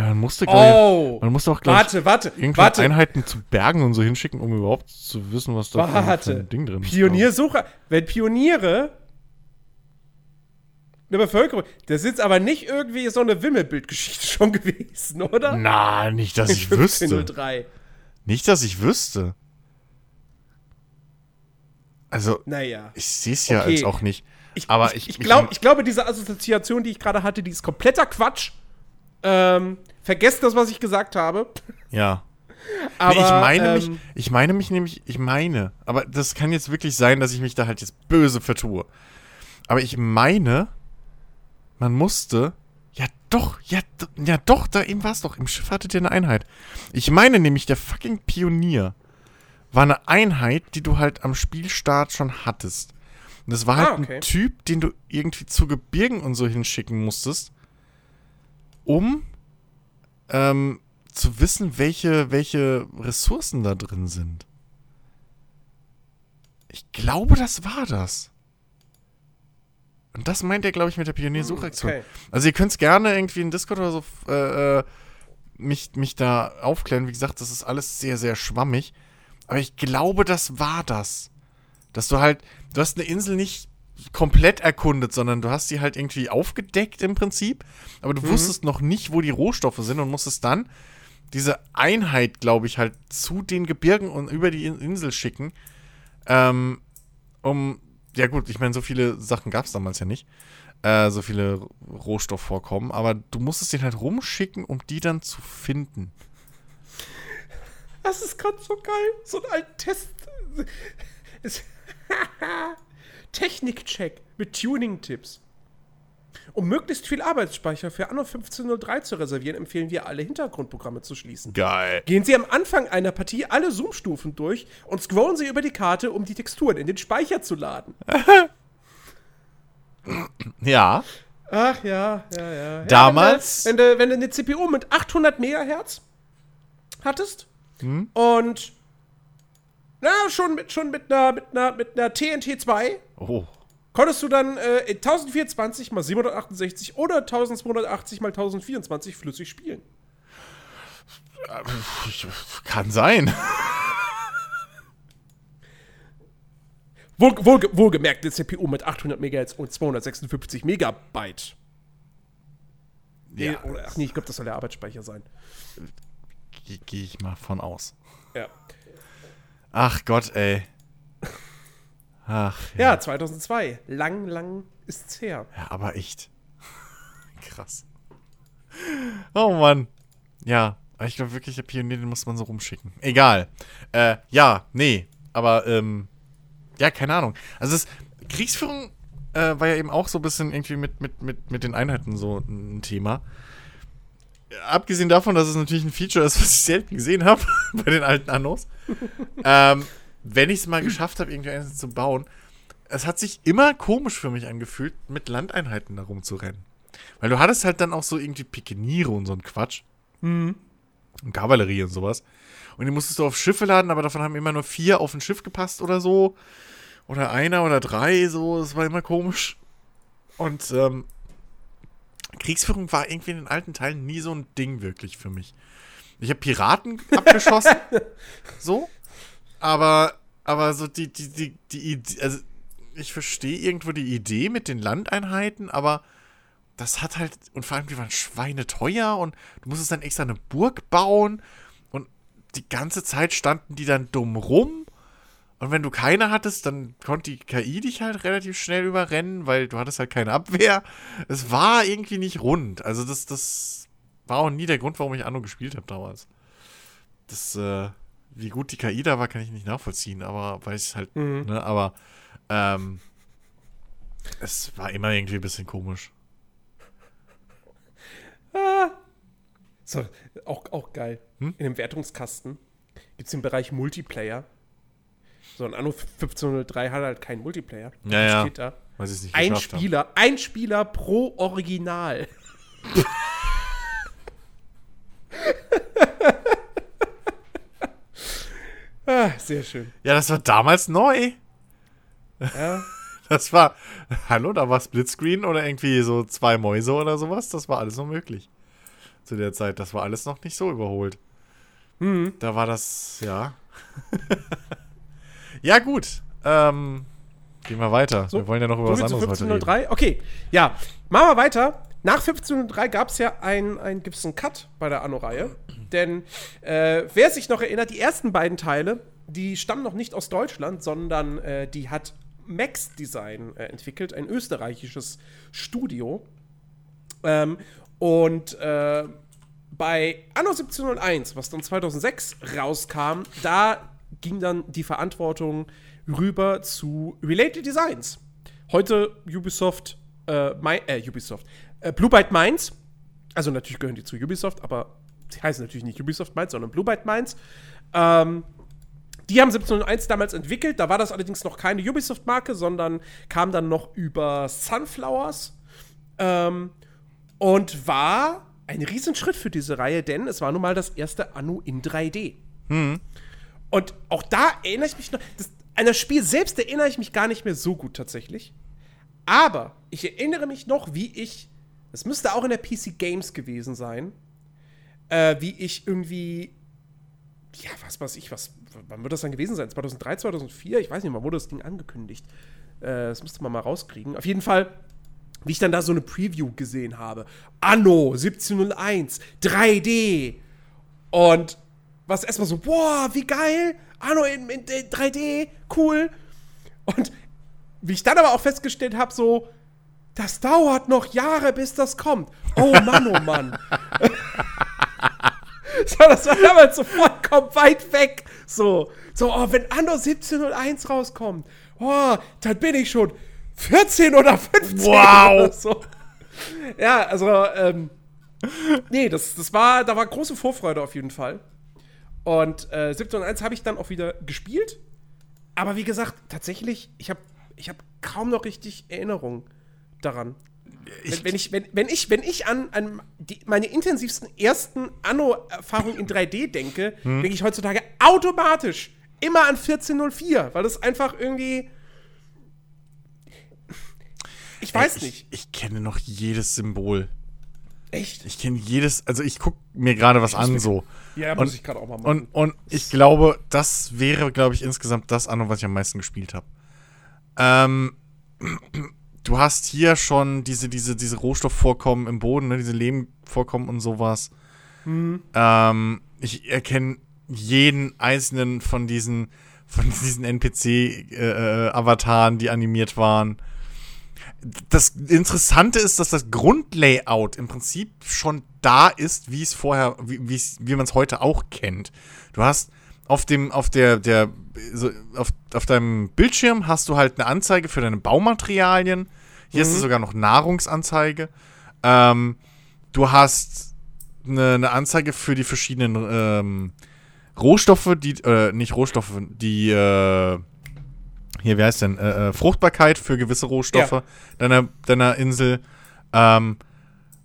Man musste, ich. Oh! Man musste auch, glaube ich, Warte, warte, irgendwie warte. Einheiten zu Bergen und so hinschicken, um überhaupt zu wissen, was da für ein- Ding drin ist. Pioniersucher. Wenn Pioniere eine Bevölkerung. Das ist jetzt aber nicht irgendwie so eine Wimmelbildgeschichte schon gewesen, oder? Na, nicht, dass ich wüsste. 1503. Nicht, dass ich wüsste. Also, Naja. ich sehe es ja Okay. jetzt auch nicht. Ich, Aber ich, ich- ich, glaub, ich glaube, diese Assoziation, die ich gerade hatte, die ist kompletter Quatsch. Ähm, vergesst das, was ich gesagt habe. Ja. Aber, nee, ich meine ähm, mich, ich meine mich nämlich, ich meine, aber das kann jetzt wirklich sein, dass ich mich da halt jetzt böse vertue. Aber ich meine, man musste, ja doch, ja, ja doch, da eben war es doch, im Schiff hattet ihr eine Einheit. Ich meine nämlich, der fucking Pionier war eine Einheit, die du halt am Spielstart schon hattest. Und das war halt Ah, okay. ein Typ, den du irgendwie zu Gebirgen und so hinschicken musstest, um ähm, zu wissen, welche, welche Ressourcen da drin sind. Ich glaube, das war das. Und das meint er, glaube ich, mit der Pioniersuchaktion. okay. Also ihr könnt es gerne irgendwie in Discord oder so äh, äh, mich, mich da aufklären. Wie gesagt, das ist alles sehr, sehr schwammig. Aber ich glaube, das war das. Dass du halt, du hast eine Insel nicht komplett erkundet, sondern du hast sie halt irgendwie aufgedeckt im Prinzip. Aber du wusstest noch nicht, wo die Rohstoffe sind und musstest dann diese Einheit, glaube ich, halt zu den Gebirgen und über die In- Insel schicken. Ähm, um, ja gut, ich meine, so viele Sachen gab es damals ja nicht. Äh, so viele Rohstoffvorkommen. Aber du musstest den halt rumschicken, um die dann zu finden. Das ist gerade so geil. So ein Test. Technikcheck mit Tuning-Tipps. Um möglichst viel Arbeitsspeicher für Anno 1503 zu reservieren, empfehlen wir, alle Hintergrundprogramme zu schließen. Geil. Gehen Sie am Anfang einer Partie alle Zoom-Stufen durch und scrollen Sie über die Karte, um die Texturen in den Speicher zu laden. Ja. Ach ja, ja, ja. Damals- Ja, wenn, du, wenn, du, eine CPU mit 800 Megahertz hattest und na, schon mit, schon mit einer, mit einer, mit einer TNT 2 Oh. konntest du dann äh, in 1024 mal 768 oder 1280 mal 1024 flüssig spielen. Kann sein. Wohl, wohl, wohlgemerkt, eine CPU mit 800 Megahertz und 256 Megabyte. Nee, Ja. oder, ach nee, ich glaube, das soll der Arbeitsspeicher sein. Gehe geh ich mal von aus. Ja. Ach Gott, ey. Ach, Ja, 2002. Lang, lang ist's her. Ja, aber echt. Krass. Oh Mann. Ja, ich glaube wirklich, der Pionier, den muss man so rumschicken. Egal. Äh, ja, nee. Aber, ähm, ja, keine Ahnung. Also das, Kriegsführung äh, war ja eben auch so ein bisschen irgendwie mit, mit, mit, mit den Einheiten so ein Thema. Abgesehen davon, dass es natürlich ein Feature ist, was ich selten gesehen habe bei den alten Annos. ähm, wenn ich es mal geschafft habe, irgendwie eins zu bauen, es hat sich immer komisch für mich angefühlt, mit Landeinheiten da rumzurennen. Weil du hattest halt dann auch so irgendwie Pikeniere und so ein Quatsch. Mhm. Und Kavallerie und sowas. Und die musstest du auf Schiffe laden, aber davon haben immer nur vier auf ein Schiff gepasst oder so. Oder einer oder drei, so. Das war immer komisch. Und ähm, Kriegsführung war irgendwie in den alten Teilen nie so ein Ding wirklich für mich. Ich habe Piraten abgeschossen. so. Aber, aber so die, die, die, die Idee, also ich verstehe irgendwo die Idee mit den Landeinheiten, aber das hat halt, und vor allem die waren schweineteuer und du musstest dann extra eine Burg bauen und die ganze Zeit standen die dann dumm rum. Und wenn du keine hattest, dann konnte die KI dich halt relativ schnell überrennen, weil du hattest halt keine Abwehr. Es war irgendwie nicht rund. Also das, das war auch nie der Grund, warum ich Anno gespielt habe damals. Das, äh, wie gut die KI da war, kann ich nicht nachvollziehen, aber ich halt, Mhm. ne, aber ähm, es war immer irgendwie ein bisschen komisch. So, auch, auch geil. Hm? In dem Wertungskasten gibt es den Bereich Multiplayer. So ein Anno 1503 hat halt keinen Multiplayer. Ja, ja. Steht da. Weil sie es nicht Ein geschafft haben. Spieler, ein Spieler pro Original. ah, sehr schön. Ja, das war damals neu. Ja. Das war, hallo, da war Splitscreen oder irgendwie so zwei Mäuse oder sowas. Das war alles noch möglich. Zu der Zeit. Das war alles noch nicht so überholt. Hm. Da war das, ja. ja, gut. Ähm, gehen wir weiter. So, wir wollen ja noch über So was anderes heute reden. 1503. Okay, ja. Machen wir weiter. Nach 1503 gab es ja einen, einen Cut bei der Anno-Reihe. Denn äh, wer sich noch erinnert, die ersten beiden Teile, die stammen noch nicht aus Deutschland, sondern äh, die hat Max Design äh, entwickelt, ein österreichisches Studio. Ähm, und äh, bei Anno 1701, was dann 2006 rauskam, da ging dann die Verantwortung rüber zu Related Designs. Heute Ubisoft, äh, Mi- äh Ubisoft, äh, Blue Byte Minds. Also natürlich gehören die zu Ubisoft, aber sie heißen natürlich nicht Ubisoft Minds, sondern Blue Byte Minds. Ähm, die haben 1701 damals entwickelt. Da war das allerdings noch keine Ubisoft-Marke, sondern kam dann noch über Sunflowers. Ähm, und war ein Riesenschritt für diese Reihe, denn es war nun mal das erste Anno in 3D. Und auch da erinnere ich mich noch, das, an das Spiel selbst erinnere ich mich gar nicht mehr so gut tatsächlich. Aber ich erinnere mich noch, wie ich, es müsste auch in der PC Games gewesen sein, äh, wie ich irgendwie, ja, was weiß ich, was, wann wird das dann gewesen sein? 2003, 2004? Ich weiß nicht, wann wurde das Ding angekündigt? Äh, das müsste man mal rauskriegen. Auf jeden Fall, wie ich dann da so eine Preview gesehen habe. Anno 1701, 3D. Und was erstmal so, boah, wie geil, Anno in, in, in 3D, cool. Und wie ich dann aber auch festgestellt habe, so, das dauert noch Jahre, bis das kommt. Oh Mann, oh Mann. so, das war damals so vollkommen weit weg. So, so oh, wenn Anno 1701 rauskommt, oh, dann bin ich schon 14 oder 15 Wow. oder so. Ja, also, ähm, nee, das, das war, da war große Vorfreude auf jeden Fall. Und äh, 1701 habe ich dann auch wieder gespielt. Aber wie gesagt, tatsächlich, ich habe ich hab kaum noch richtig Erinnerung daran. wenn, wenn, ich, wenn, wenn ich, wenn ich an, an die, meine intensivsten ersten Anno-Erfahrungen in 3D denke, denke ich heutzutage automatisch immer an 1404, weil das einfach irgendwie. Ich weiß ich, nicht. Ich kenne noch jedes Symbol. Echt? Ich kenne jedes, also ich gucke mir gerade was an so. Ja, muss muss ich gerade auch mal machen. Und, und ich glaube, das wäre, glaube ich, insgesamt das Anno, was ich am meisten gespielt habe. Ähm, du hast hier schon diese, diese, diese Rohstoffvorkommen im Boden, ne, diese Lehmvorkommen und sowas. Ähm, ich erkenne jeden einzelnen von diesen, von diesen NPC-Avataren, die animiert waren. Das Interessante ist, dass das Grundlayout im Prinzip schon da ist, wie es vorher, wie, wie man es heute auch kennt. Du hast auf dem, auf der, der so auf, auf deinem Bildschirm hast du halt eine Anzeige für deine Baumaterialien. Hier Mhm. ist sogar noch Nahrungsanzeige. Ähm, du hast eine, eine Anzeige für die verschiedenen ähm, Rohstoffe, die, äh, nicht Rohstoffe, die, äh, hier, wie heißt denn, äh, äh, Fruchtbarkeit für gewisse Rohstoffe Ja. deiner, deiner Insel. Ähm,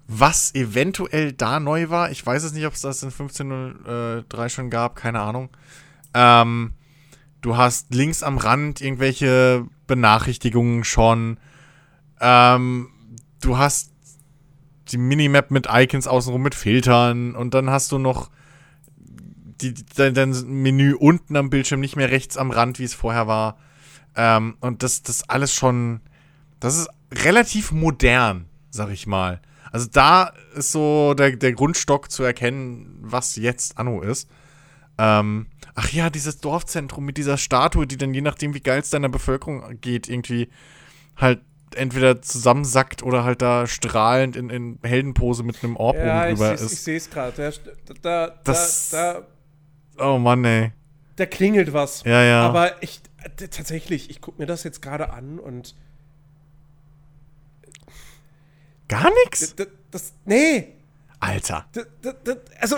was eventuell da neu war, ich weiß es nicht, ob es das in 15.03 schon gab, keine Ahnung. Ähm, du hast links am Rand irgendwelche Benachrichtigungen schon. Ähm, du hast die Minimap mit Icons außenrum mit Filtern und dann hast du noch die, dein, dein Menü unten am Bildschirm, nicht mehr rechts am Rand, wie es vorher war. Ähm, und das, das alles schon, das ist relativ modern, sag ich mal. Also da ist so der, der Grundstock zu erkennen, was jetzt Anno ist. Ähm, ach ja, dieses Dorfzentrum mit dieser Statue, die dann je nachdem, wie geil es deiner Bevölkerung geht, irgendwie halt entweder zusammensackt oder halt da strahlend in, in Heldenpose mit einem Orb Ja, oben drüber ich, ich ist. sehe es gerade. Da, da, da, Das- da, Oh Mann, ey. da klingelt was. Ja, ja. Aber ich, tatsächlich, ich gucke mir das jetzt gerade an und Gar nichts? d- d- das, nee, Alter. d- d- d- also,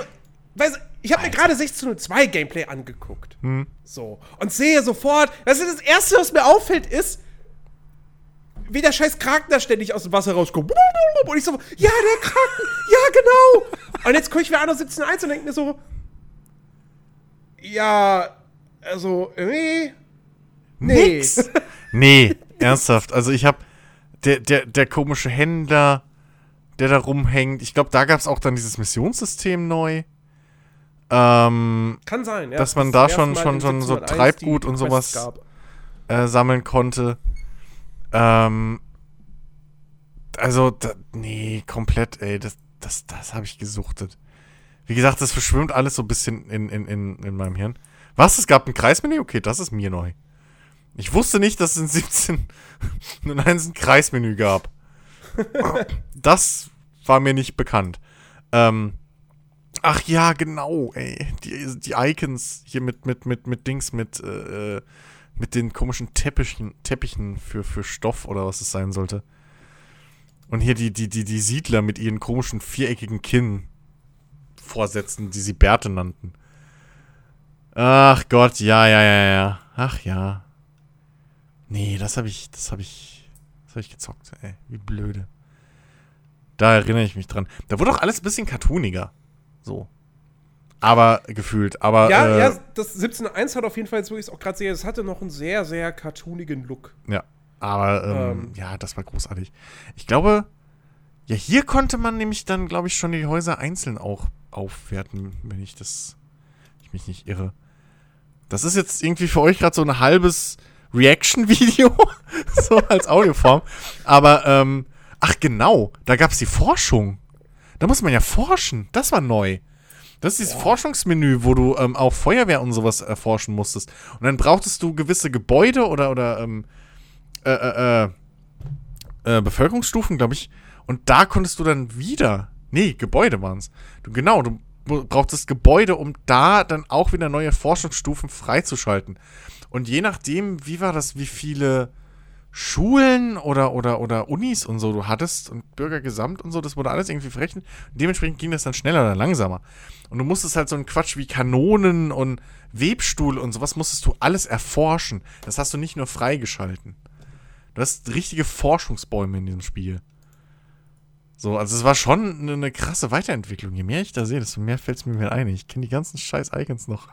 weißt du, ich habe mir gerade 1602 Gameplay angeguckt. Hm. So. Und sehe sofort, weißt du, das erste, was mir auffällt, ist, wie der scheiß Kraken da ständig aus dem Wasser rauskommt. Und ich so, ja, der Kraken, ja, genau. Und jetzt gucke ich mir Anno 17.1 und denke mir so, ja, also, irgendwie, nee. Nix. Nee, ernsthaft. Also ich hab der, der, der komische Händler, der da rumhängt. Ich glaube, da gab es auch dann dieses Missionssystem neu. Ähm, Kann sein, ja. Dass man das da schon- schon- so 1701 Treibgut und sowas äh, sammeln konnte. Ähm, also, da, nee, komplett, ey, das, das, das habe ich gesuchtet. Wie gesagt, das verschwimmt alles so ein bisschen in, in, in, in meinem Hirn. Was? Es gab ein Kreismenü? Okay, das ist mir neu. Ich wusste nicht, dass es in 17 nun eins ein Kreismenü gab. Das war mir nicht bekannt. Ähm, ach ja, genau, ey. Die, die Icons hier mit, mit, mit, mit Dings, mit, äh, äh, mit den komischen Teppichen, Teppichen für, für Stoff oder was es sein sollte. Und hier die, die, die, die Siedler mit ihren komischen viereckigen Kinn vorsetzen, die sie Bärte nannten. Ach Gott, ja, ja, ja, ja. Ach ja. Nee, das habe ich, das habe ich, das habe ich gezockt, ey. Wie blöde. Da erinnere ich mich dran. Da wurde auch alles ein bisschen cartooniger. So. Aber gefühlt, aber Ja, äh, ja, das 17.1 hat auf jeden Fall, jetzt wo ich es auch gerade sehe, es hatte noch einen sehr, sehr cartoonigen Look. Ja, aber ähm, Ähm. ja, das war großartig. Ich glaube, ja, hier konnte man nämlich dann, glaube ich, schon die Häuser einzeln auch aufwerten, wenn ich das, ich mich nicht irre. Das ist jetzt irgendwie für euch gerade so ein halbes Reaction-Video, so als Audioform. Aber, ähm, ach genau, da gab es die Forschung. Da muss man ja forschen. Das war neu. Das ist dieses Forschungsmenü, wo du ähm, auch Feuerwehr und sowas erforschen musstest. Und dann brauchtest du gewisse Gebäude oder, oder ähm, äh, äh, äh, äh, Bevölkerungsstufen, glaube ich. Und da konntest du dann wieder. Nee, Gebäude waren es. Du, genau, du brauchtest Gebäude, um da dann auch wieder neue Forschungsstufen freizuschalten. Und je nachdem, wie war das, wie viele Schulen oder, oder, oder Unis und so du hattest und Bürgergesamt und so, das wurde alles irgendwie verrechnet. Dementsprechend ging das dann schneller oder langsamer. Und du musstest halt so einen Quatsch wie Kanonen und Webstuhl und sowas musstest du alles erforschen. Das hast du nicht nur freigeschalten. Du hast richtige Forschungsbäume in diesem Spiel. So, also es war schon eine, eine krasse Weiterentwicklung. Je mehr ich da sehe, desto mehr fällt es mir mehr ein. Ich kenne die ganzen scheiß Icons noch.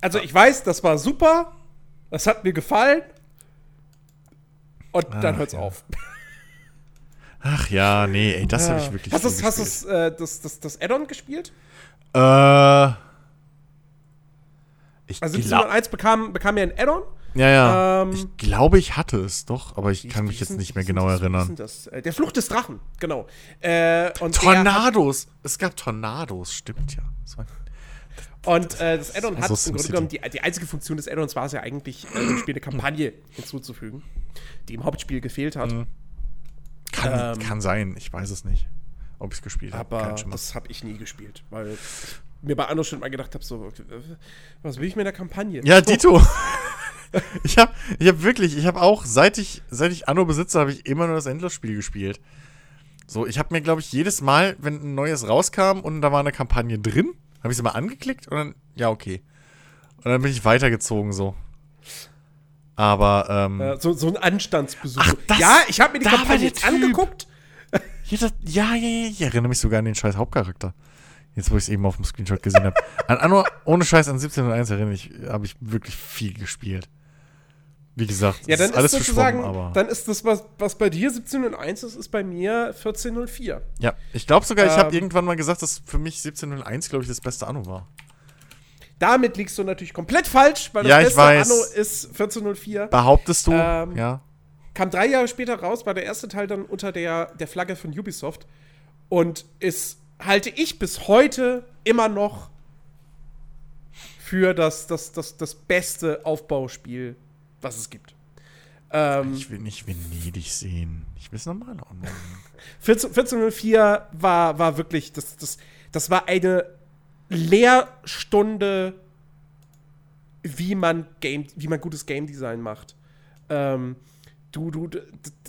Also ich weiß, das war super, das hat mir gefallen. Und dann Ach, hört's ja. auf. Ach ja, nee, ey, das habe ich wirklich Hast du hast du's, äh, das, das, das Add-on gespielt? Äh. Ich Also glaube. 1701 bekam, bekam ja ein Add-on. Ja, ja. ähm, ich glaube, ich hatte es doch, aber ich kann mich jetzt nicht mehr genau das- erinnern. Das? Äh, Der Fluch des Drachen, genau. Äh, Tornados! Es gab Tornados, stimmt ja. Das war, Und äh, das Add-on hat so im Grunde genommen, die, die einzige Funktion des Add-ons war es ja eigentlich, äh, dem Spiel eine Kampagne hinzuzufügen, die im Hauptspiel gefehlt hat. Mhm. kann, Ähm, kann sein, ich weiß es nicht. Ob ich es gespielt habe. Aber das habe ich nie gespielt, weil mir bei Anno schon mal gedacht habe, so, was will ich mit der Kampagne? Ja, Dito. ich habe ich hab wirklich, ich habe auch, seit ich, seit ich Anno besitze, habe ich immer nur das Endlosspiel gespielt. So, ich habe mir, glaube ich, jedes Mal, wenn ein neues rauskam und da war eine Kampagne drin, habe ich sie mal angeklickt und dann, ja, okay. Und dann bin ich weitergezogen so. Aber, ähm. Äh, so, so ein Anstandsbesuch. Ach, das- ja, ich habe mir die Kampagne Typ. angeguckt. Ja, das, ja, ja, ja, ich erinnere mich sogar an den scheiß Hauptcharakter. Jetzt, wo ich es eben auf dem Screenshot gesehen habe. An Anno, ohne Scheiß, an 1701 erinnere ich, habe ich wirklich viel gespielt. Wie gesagt, Ja, es dann ist alles ist sozusagen, verschwommen, aber. dann ist das, was, was bei dir 1701 ist, ist bei mir 1404. ja, ich glaube sogar, ich habe Ähm. irgendwann mal gesagt, dass für mich 1701, glaube ich, das beste Anno war. Damit liegst du natürlich komplett falsch, weil das Ja, beste weiß. Anno ist 1404. Behauptest du? Ähm, ja. Kam drei Jahre später raus, war der erste Teil dann unter der, der Flagge von Ubisoft. Und ist, halte ich bis heute immer noch für das, das, das, das beste Aufbauspiel, was es gibt. Ähm, Ich will nicht Venedig sehen. Ich will es normal online. 14, 1404 war, war wirklich, das, das, das war eine Lehrstunde, wie man Game, wie man gutes Game Design macht. Ähm, du, du,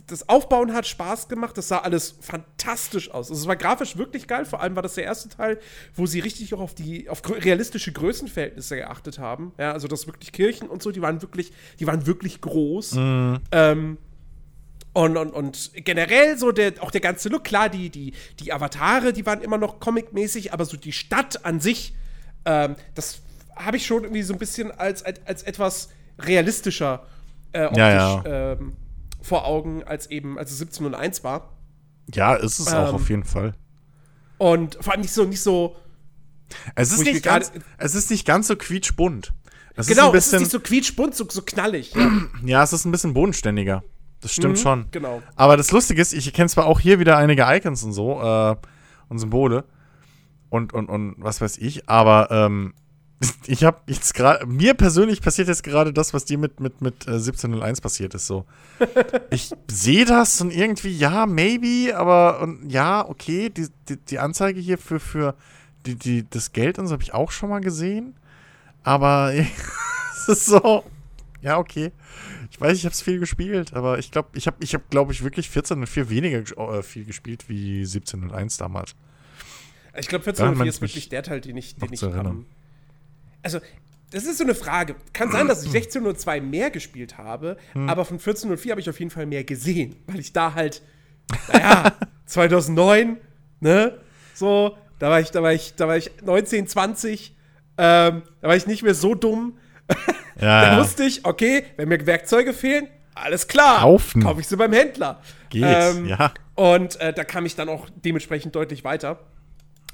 das Aufbauen hat Spaß gemacht, das sah alles fantastisch aus. Also es war grafisch wirklich geil, vor allem war das der erste Teil, wo sie richtig auch auf die auf realistische Größenverhältnisse geachtet haben. Ja, also das wirklich Kirchen und so, die waren wirklich, die waren wirklich groß. Ähm, und, und, und generell so der, auch der ganze Look, klar, die, die, die Avatare, die waren immer noch comic-mäßig, aber so die Stadt an sich, ähm, das habe ich schon irgendwie so ein bisschen als, als, als etwas realistischer äh, optisch Ja, Ähm, vor Augen, als eben, als es 1701 war. Ja, ist es auch Ähm, auf jeden Fall. Und vor allem nicht so, nicht so, Es ist, ich nicht ganz, gerade- es ist nicht ganz so quietschbunt. Es genau, ist es ein ist nicht so quietschbunt, so, so knallig. Ja, Ja, es ist ein bisschen bodenständiger. Das stimmt Mhm, schon. genau. Aber das Lustige ist, ich kenne zwar auch hier wieder einige Icons und so äh, und Symbole und, und, und was weiß ich, aber ähm, ich habe jetzt gerade, mir persönlich passiert jetzt gerade das, was dir mit, mit, mit äh, 1701 passiert ist. So. ich sehe das und irgendwie, ja, maybe, aber und, ja, okay, die, die, die Anzeige hier für, für die, die, das Geld und so habe ich auch schon mal gesehen. Aber es ist so, ja, okay. Ich weiß, ich habe es viel gespielt, aber ich glaube, ich habe, ich hab, glaube ich, wirklich 14 und 4 weniger äh, viel gespielt wie 17 und 1 damals. Ich glaube, Daran 1404 meint ist wirklich der Teil, den ich, den ich zu erinnern. am- Also, das ist so eine Frage. Kann sein, dass ich 1602 mehr gespielt habe, Hm. aber von 1404 habe ich auf jeden Fall mehr gesehen, weil ich da halt, naja, 2009, ne, so, da war ich, da war ich, da war ich 19, 20, ähm, da war ich nicht mehr so dumm. Ja, Dann wusste ich, okay, wenn mir Werkzeuge fehlen, alles klar. Kaufen. Kaufe ich sie beim Händler. Geht, Ähm, ja. Und äh, da kam ich dann auch dementsprechend deutlich weiter.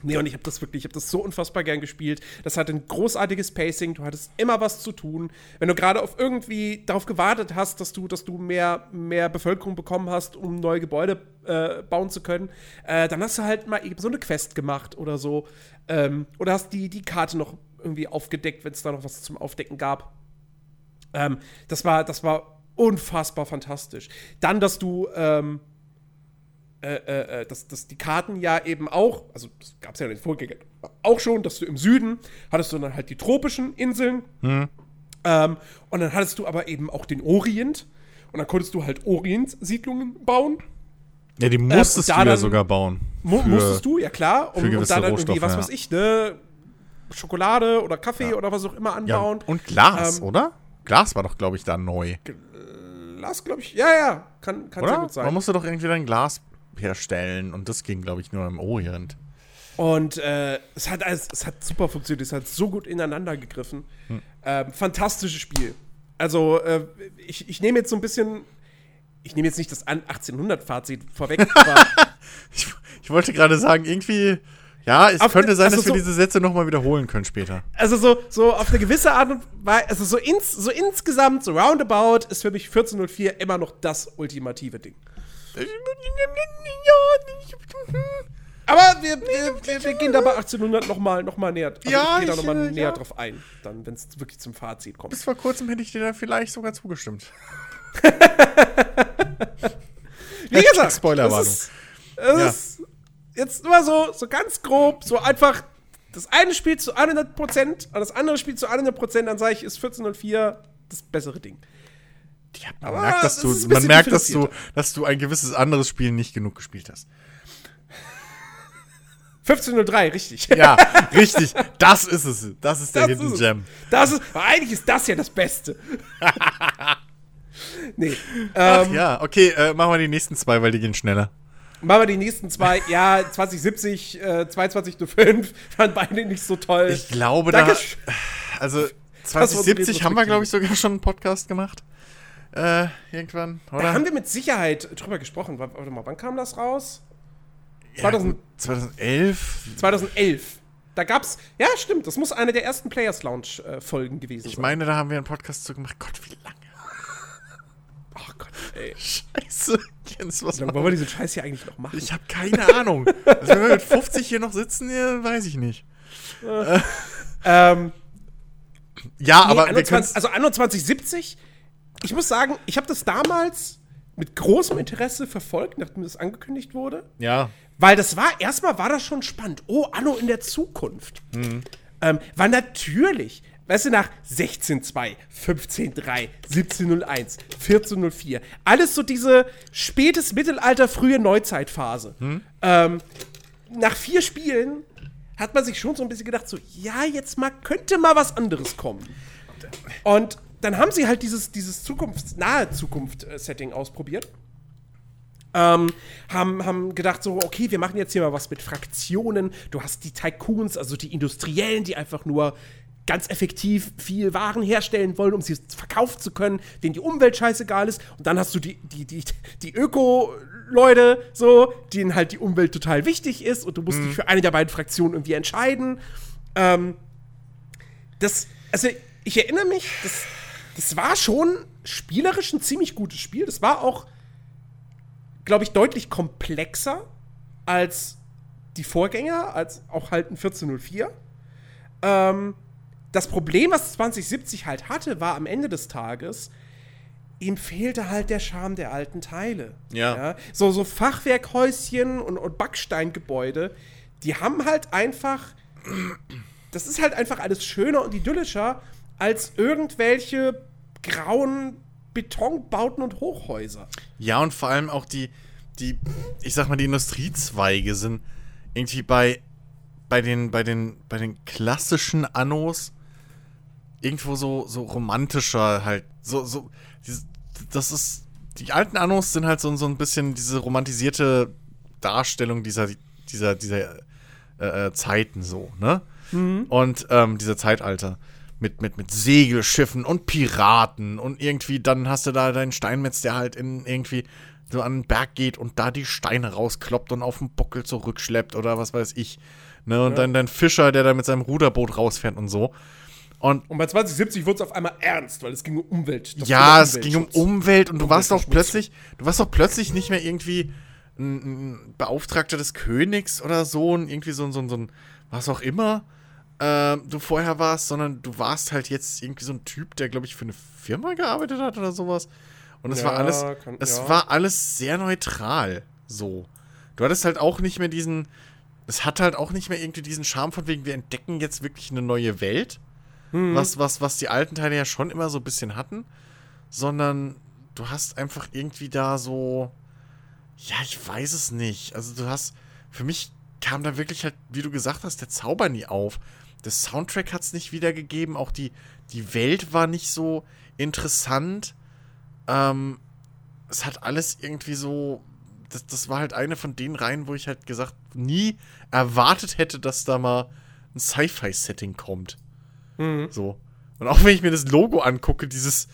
Nee, und ich habe das wirklich, ich habe das so unfassbar gern gespielt. Das hatte ein großartiges Pacing, du hattest immer was zu tun. Wenn du gerade auf irgendwie darauf gewartet hast, dass du, dass du mehr, mehr Bevölkerung bekommen hast, um neue Gebäude äh, bauen zu können, äh, dann hast du halt mal eben so eine Quest gemacht oder so. Ähm, oder hast die, die Karte noch irgendwie aufgedeckt, wenn es da noch was zum Aufdecken gab. Ähm, das war, das war unfassbar fantastisch. Dann, dass du, ähm, äh, äh, äh, dass, dass die Karten ja eben auch, also das gab es ja in den Vorgängern auch schon, dass du im Süden hattest du dann halt die tropischen Inseln. Ähm, und dann hattest du aber eben auch den Orient. Und dann konntest du halt Orient-Siedlungen bauen. Ja, die musstest da du ja sogar bauen. Mu Für- musstest du, ja klar. Und, und da dann irgendwie, was ja. weiß ich, ne? Schokolade oder Kaffee oder was auch immer Ja, anbauen. und Glas, Ähm, oder? Glas war doch, glaube ich, da neu. Glas, glaube ich. Ja, ja, kann, kann sehr gut sein. Man musste doch irgendwie dann Glas herstellen und das ging, glaube ich, nur im Orient. Und äh, es, hat alles, es hat super funktioniert, es hat so gut ineinander gegriffen. Ähm, fantastisches Spiel. Also, äh, ich, ich nehme jetzt so ein bisschen. Ich nehme jetzt nicht das 1800-Fazit vorweg, aber Ich, ich wollte gerade sagen, irgendwie, ja, es Auf- könnte sein, also dass wir so- diese Sätze nochmal wiederholen können später. also so, so auf eine gewisse Art und Weise, also so, ins, so insgesamt, so roundabout, ist für mich 1404 immer noch das ultimative Ding. Aber wir, wir, wir, wir gehen da bei 1800 noch mal, noch mal näher, also Ja, ich gehe da ich, noch mal äh, näher ja. drauf ein, dann, wenn es wirklich zum Fazit kommt. Bis vor kurzem hätte ich dir da vielleicht sogar zugestimmt. Wie gesagt, Spoilerwarnung. es ist, Ja. ist jetzt nur so, so ganz grob, so einfach das eine spielt zu 100 Prozent und das andere spielt zu 100 Prozent, dann sage ich, ist 1404 das bessere Ding. Ja, man Aber merkt, dass das du, man merkt dass, du, dass du ein gewisses anderes Spiel nicht genug gespielt hast. 1503, richtig. Ja, richtig. Das ist es. Das ist der Das Hidden ist. Gem. Das ist, eigentlich ist das ja das Beste. nee. Ach Ähm, ja, okay, äh, machen wir die nächsten zwei, weil die gehen schneller. Machen wir die nächsten zwei. Ja, 2070, äh, 2205 waren beide nicht so toll. Ich glaube, da. Danke. Also, war unsere 2070 haben wir, glaube ich, sogar schon einen Podcast gemacht. Äh, irgendwann, Da oder? haben wir mit Sicherheit drüber gesprochen. Wa- Warte mal, wann kam das raus? Ja, 2000 gut, 2011. 2011. Da gab's, ja, stimmt, das muss eine der ersten Players Lounge äh, gewesen Ich sein. meine, da haben wir einen Podcast zu gemacht. Gott, wie lange? Ach Gott, ey. Scheiße. Jens, was wollen wir diesen Scheiß hier eigentlich noch machen? Ich habe keine Ahnung. Also, wenn wir mit 50 hier noch sitzen, hier, weiß ich nicht. ähm, Ja, nee, aber anno wir 20, können also anno 2070, ich muss sagen, ich habe das damals mit großem Interesse verfolgt, nachdem das angekündigt wurde. Ja, Weil das war, erstmal war das schon spannend. Oh, Anno in der Zukunft. Ähm, war natürlich, weißt du, nach 16.2, 15.3, 17.01, 14.04, alles so diese spätes Mittelalter, frühe Neuzeitphase. Ähm, nach vier Spielen hat man sich schon so ein bisschen gedacht, so, ja, jetzt mal könnte mal was anderes kommen. Und dann haben sie halt dieses, dieses Zukunfts-, nahe Zukunft-Setting ausprobiert ähm, haben, haben gedacht, so, okay, wir machen jetzt hier mal was mit Fraktionen. Du hast die Tycoons, also die Industriellen, die einfach nur ganz effektiv viel Waren herstellen wollen, um sie verkaufen zu können, denen die Umwelt scheißegal ist. Und dann hast du die, die, die, die Öko-Leute, so, denen halt die Umwelt total wichtig ist und du musst dich für eine der beiden Fraktionen irgendwie entscheiden. Ähm, das, also ich erinnere mich, das, das war schon spielerisch ein ziemlich gutes Spiel. Das war auch glaube ich, deutlich komplexer als die Vorgänger, als auch halt ein 1404. Ähm, das Problem, was 2070 halt hatte, war am Ende des Tages, ihm fehlte halt der Charme der alten Teile. Ja. So, so Fachwerkhäuschen und, und Backsteingebäude, die haben halt einfach, das ist halt einfach alles schöner und idyllischer als irgendwelche grauen Betonbauten und Hochhäuser. Ja, und vor allem auch die, die, ich sag mal, die Industriezweige sind irgendwie bei, bei den, bei den, bei den klassischen Annos irgendwo so, so romantischer halt. So, so, das ist, die alten Annos sind halt so, so ein bisschen diese romantisierte Darstellung dieser, dieser, dieser äh, äh, Zeiten so, ne? Und ähm, dieser Zeitalter. Mit, mit, mit Segelschiffen und Piraten und irgendwie, dann hast du da deinen Steinmetz, der halt in irgendwie so an den Berg geht und da die Steine rauskloppt und auf dem Buckel zurückschleppt oder was weiß ich. Ne? Und Ja. dann dein Fischer, der da mit seinem Ruderboot rausfährt und so. Und Und bei 2070 wurde es auf einmal ernst, weil es ging um Umwelt. das ja, es ging um Umwelt und du warst doch plötzlich, du warst doch plötzlich nicht mehr irgendwie ein, ein Beauftragter des Königs oder so, und irgendwie so, so, ein- so ein, was auch immer ähm, du vorher warst, sondern du warst halt jetzt irgendwie so ein Typ, der, glaube ich, für eine Firma gearbeitet hat oder sowas. Und es war Ja, alles, kann- es ja. war alles sehr neutral, so. Du hattest halt auch nicht mehr diesen, es hat halt auch nicht mehr irgendwie diesen Charme von wegen, wir entdecken jetzt wirklich eine neue Welt, Mhm. was, was, was die alten Teile ja schon immer so ein bisschen hatten, sondern du hast einfach irgendwie da so, ja, ich weiß es nicht. Also du hast, für mich kam da wirklich halt, wie du gesagt hast, der Zauber nie auf. Der Soundtrack hat es nicht wiedergegeben, auch die, die Welt war nicht so interessant. Ähm, es hat alles irgendwie so, das, das war halt eine von den Reihen, wo ich halt gesagt, nie erwartet hätte, dass da mal ein Sci-Fi-Setting kommt. Mhm. So. Und auch wenn ich mir das Logo angucke, dieses.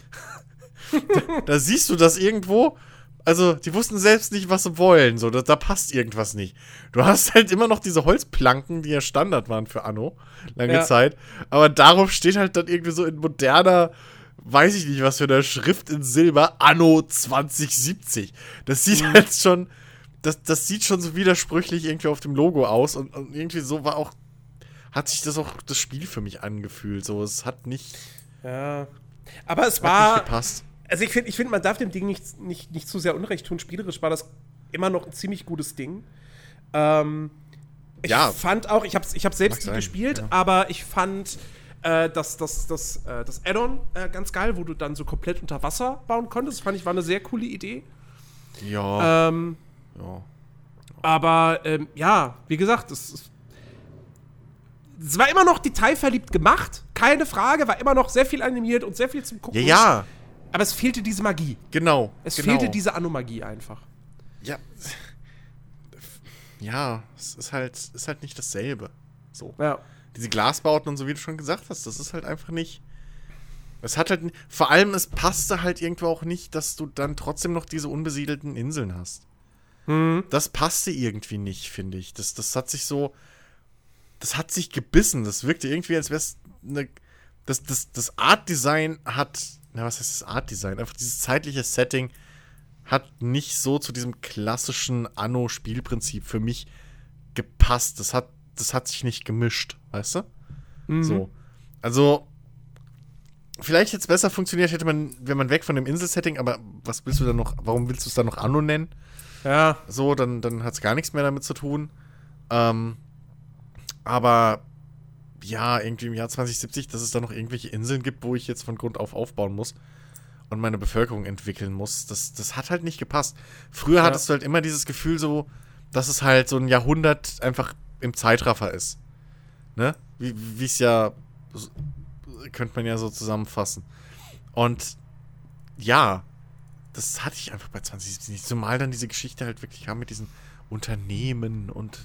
da, da siehst du das irgendwo. Also, die wussten selbst nicht, was sie wollen. So, da, da passt irgendwas nicht. Du hast halt immer noch diese Holzplanken, die ja Standard waren für Anno, lange Ja. Zeit. Aber darauf steht halt dann irgendwie so in moderner, weiß ich nicht, was für eine Schrift in Silber, Anno 2070. Das sieht Mhm. halt schon. Das, das sieht schon so widersprüchlich irgendwie auf dem Logo aus. Und, und irgendwie so war auch hat sich das auch das Spiel für mich angefühlt. So, es hat nicht, Ja. Aber es hat nicht war, gepasst. Also ich finde, ich find, man darf dem Ding nicht, nicht, nicht zu sehr Unrecht tun. Spielerisch war das immer noch ein ziemlich gutes Ding. Ähm, Ich ja, fand auch, ich habe ich hab selbst sein, gespielt, ja. aber ich fand äh, das, das, das, äh, das Add-on äh, ganz geil, wo du dann so komplett unter Wasser bauen konntest. Fand ich, war eine sehr coole Idee. ja, Ähm, ja. aber ähm, ja, wie gesagt, es, es, es war immer noch detailverliebt gemacht, keine Frage, war immer noch sehr viel animiert und sehr viel zum Ja, Gucken. ja, Aber es fehlte diese Magie. genau. Es genau. fehlte diese Anomagie einfach. Ja. Ja, es ist halt, ist halt nicht dasselbe. So. Ja. Diese Glasbauten und so, wie du schon gesagt hast, das ist halt einfach nicht. Es hat halt. Vor allem, es passte halt irgendwo auch nicht, dass du dann trotzdem noch diese unbesiedelten Inseln hast. Das passte irgendwie nicht, finde ich. Das, das hat sich so. Das hat sich gebissen. Das wirkte irgendwie, als wäre es eine. Das, das, das Art-Design hat. Na, was heißt das Art-Design? Einfach dieses zeitliche Setting hat nicht so zu diesem klassischen Anno-Spielprinzip für mich gepasst. Das hat, das hat sich nicht gemischt, weißt du? So. Also, vielleicht hätte es besser funktioniert, hätte man, wenn man weg von dem Inselsetting, aber was willst du dann noch, warum willst du es dann noch Anno nennen? Ja. So, dann, dann hat es gar nichts mehr damit zu tun. Ähm, aber ja, irgendwie im Jahr 2070, dass es da noch irgendwelche Inseln gibt, wo ich jetzt von Grund auf aufbauen muss und meine Bevölkerung entwickeln muss, das, das hat halt nicht gepasst. Früher Ja. hattest du halt immer dieses Gefühl so, dass es halt so ein Jahrhundert einfach im Zeitraffer ist. Ne? Wie es ja, könnte man ja so zusammenfassen. Und ja, das hatte ich einfach bei 2017 nicht. Zumal dann diese Geschichte halt wirklich kam mit diesen Unternehmen und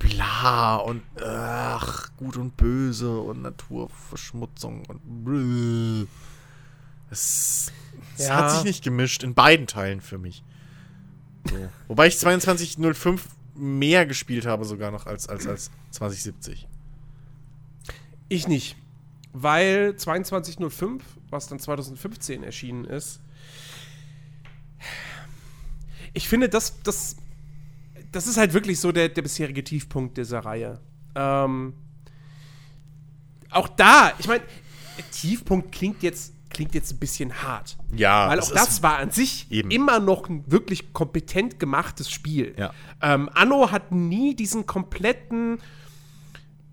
bla und ach, gut und böse und Naturverschmutzung und blö. Es, es Ja. hat sich nicht gemischt in beiden Teilen für mich. So. Wobei ich 2205 mehr gespielt habe sogar noch als, als, als 2070. Ich nicht. Weil 2205, was dann 2015 erschienen ist, ich finde, das, das, das ist halt wirklich so der, der bisherige Tiefpunkt dieser Reihe. Ähm, auch da, ich meine, Tiefpunkt klingt jetzt, klingt jetzt ein bisschen hart. Ja, Weil auch das war an sich eben. immer noch ein wirklich kompetent gemachtes Spiel. Ja. Ähm, Anno hat nie diesen kompletten,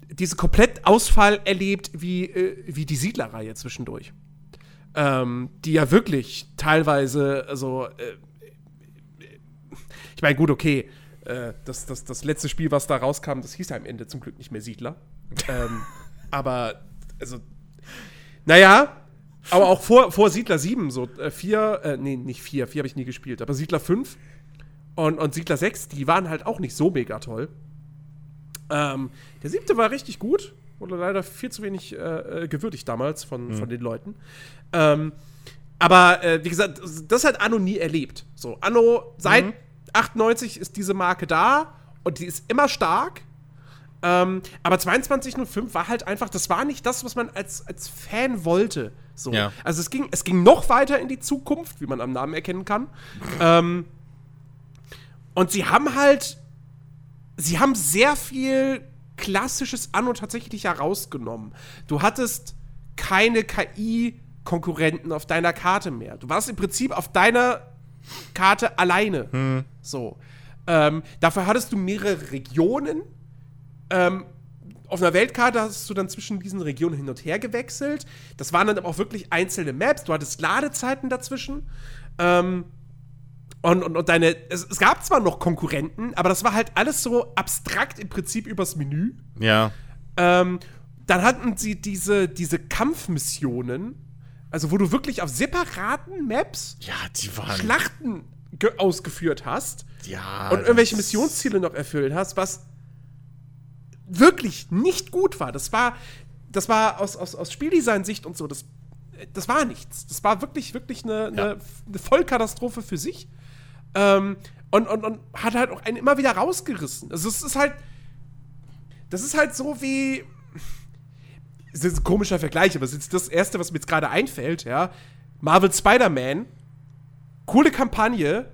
diesen Komplettausfall erlebt wie, äh, wie die Siedlerreihe zwischendurch. Ähm, die ja wirklich teilweise, also, äh, ich meine, gut, okay, äh, das, das, das letzte Spiel, was da rauskam, das hieß ja am Ende zum Glück nicht mehr Siedler. ähm, aber, also, naja, aber auch vor, vor Siedler 7, so äh, 4, äh, nee, nicht 4, 4 habe ich nie gespielt, aber Siedler 5 und, und Siedler 6, die waren halt auch nicht so mega toll. Ähm, der siebte war richtig gut, wurde leider viel zu wenig äh, äh, gewürdigt damals von, von den Leuten. Ähm, aber äh, wie gesagt, das hat Anno nie erlebt. So, Anno seit 98 ist diese Marke da und die ist immer stark. Ähm, aber 2205 war halt einfach, das war nicht das, was man als, als Fan wollte. So. Ja. Also es ging, es ging noch weiter in die Zukunft, wie man am Namen erkennen kann. ähm, und sie haben halt, sie haben sehr viel klassisches Anno tatsächlich herausgenommen. Du hattest keine KI-Konkurrenten auf deiner Karte mehr. Du warst im Prinzip auf deiner Karte alleine. So. Ähm, dafür hattest du mehrere Regionen. Ähm, auf einer Weltkarte hast du dann zwischen diesen Regionen hin und her gewechselt. Das waren dann aber auch wirklich einzelne Maps. Du hattest Ladezeiten dazwischen. Ähm, und, und, und deine. Es, es gab zwar noch Konkurrenten, aber das war halt alles so abstrakt im Prinzip übers Menü. Ja. Ähm, dann hatten sie diese, diese Kampfmissionen, also wo du wirklich auf separaten Maps Ja. Schlachten ge- ausgeführt hast Ja. und irgendwelche Missionsziele noch erfüllt hast, was wirklich nicht gut war. Das war, das war aus, aus, aus Spieldesign-Sicht und so, das, das war nichts. Das war wirklich, wirklich eine, eine, Ja. eine Vollkatastrophe für sich. Ähm, und, und, und hat halt auch einen immer wieder rausgerissen. Also es ist halt, das ist halt so wie, es ist ein komischer Vergleich, aber es ist das Erste, was mir jetzt gerade einfällt, ja. Marvel Spider-Man, coole Kampagne,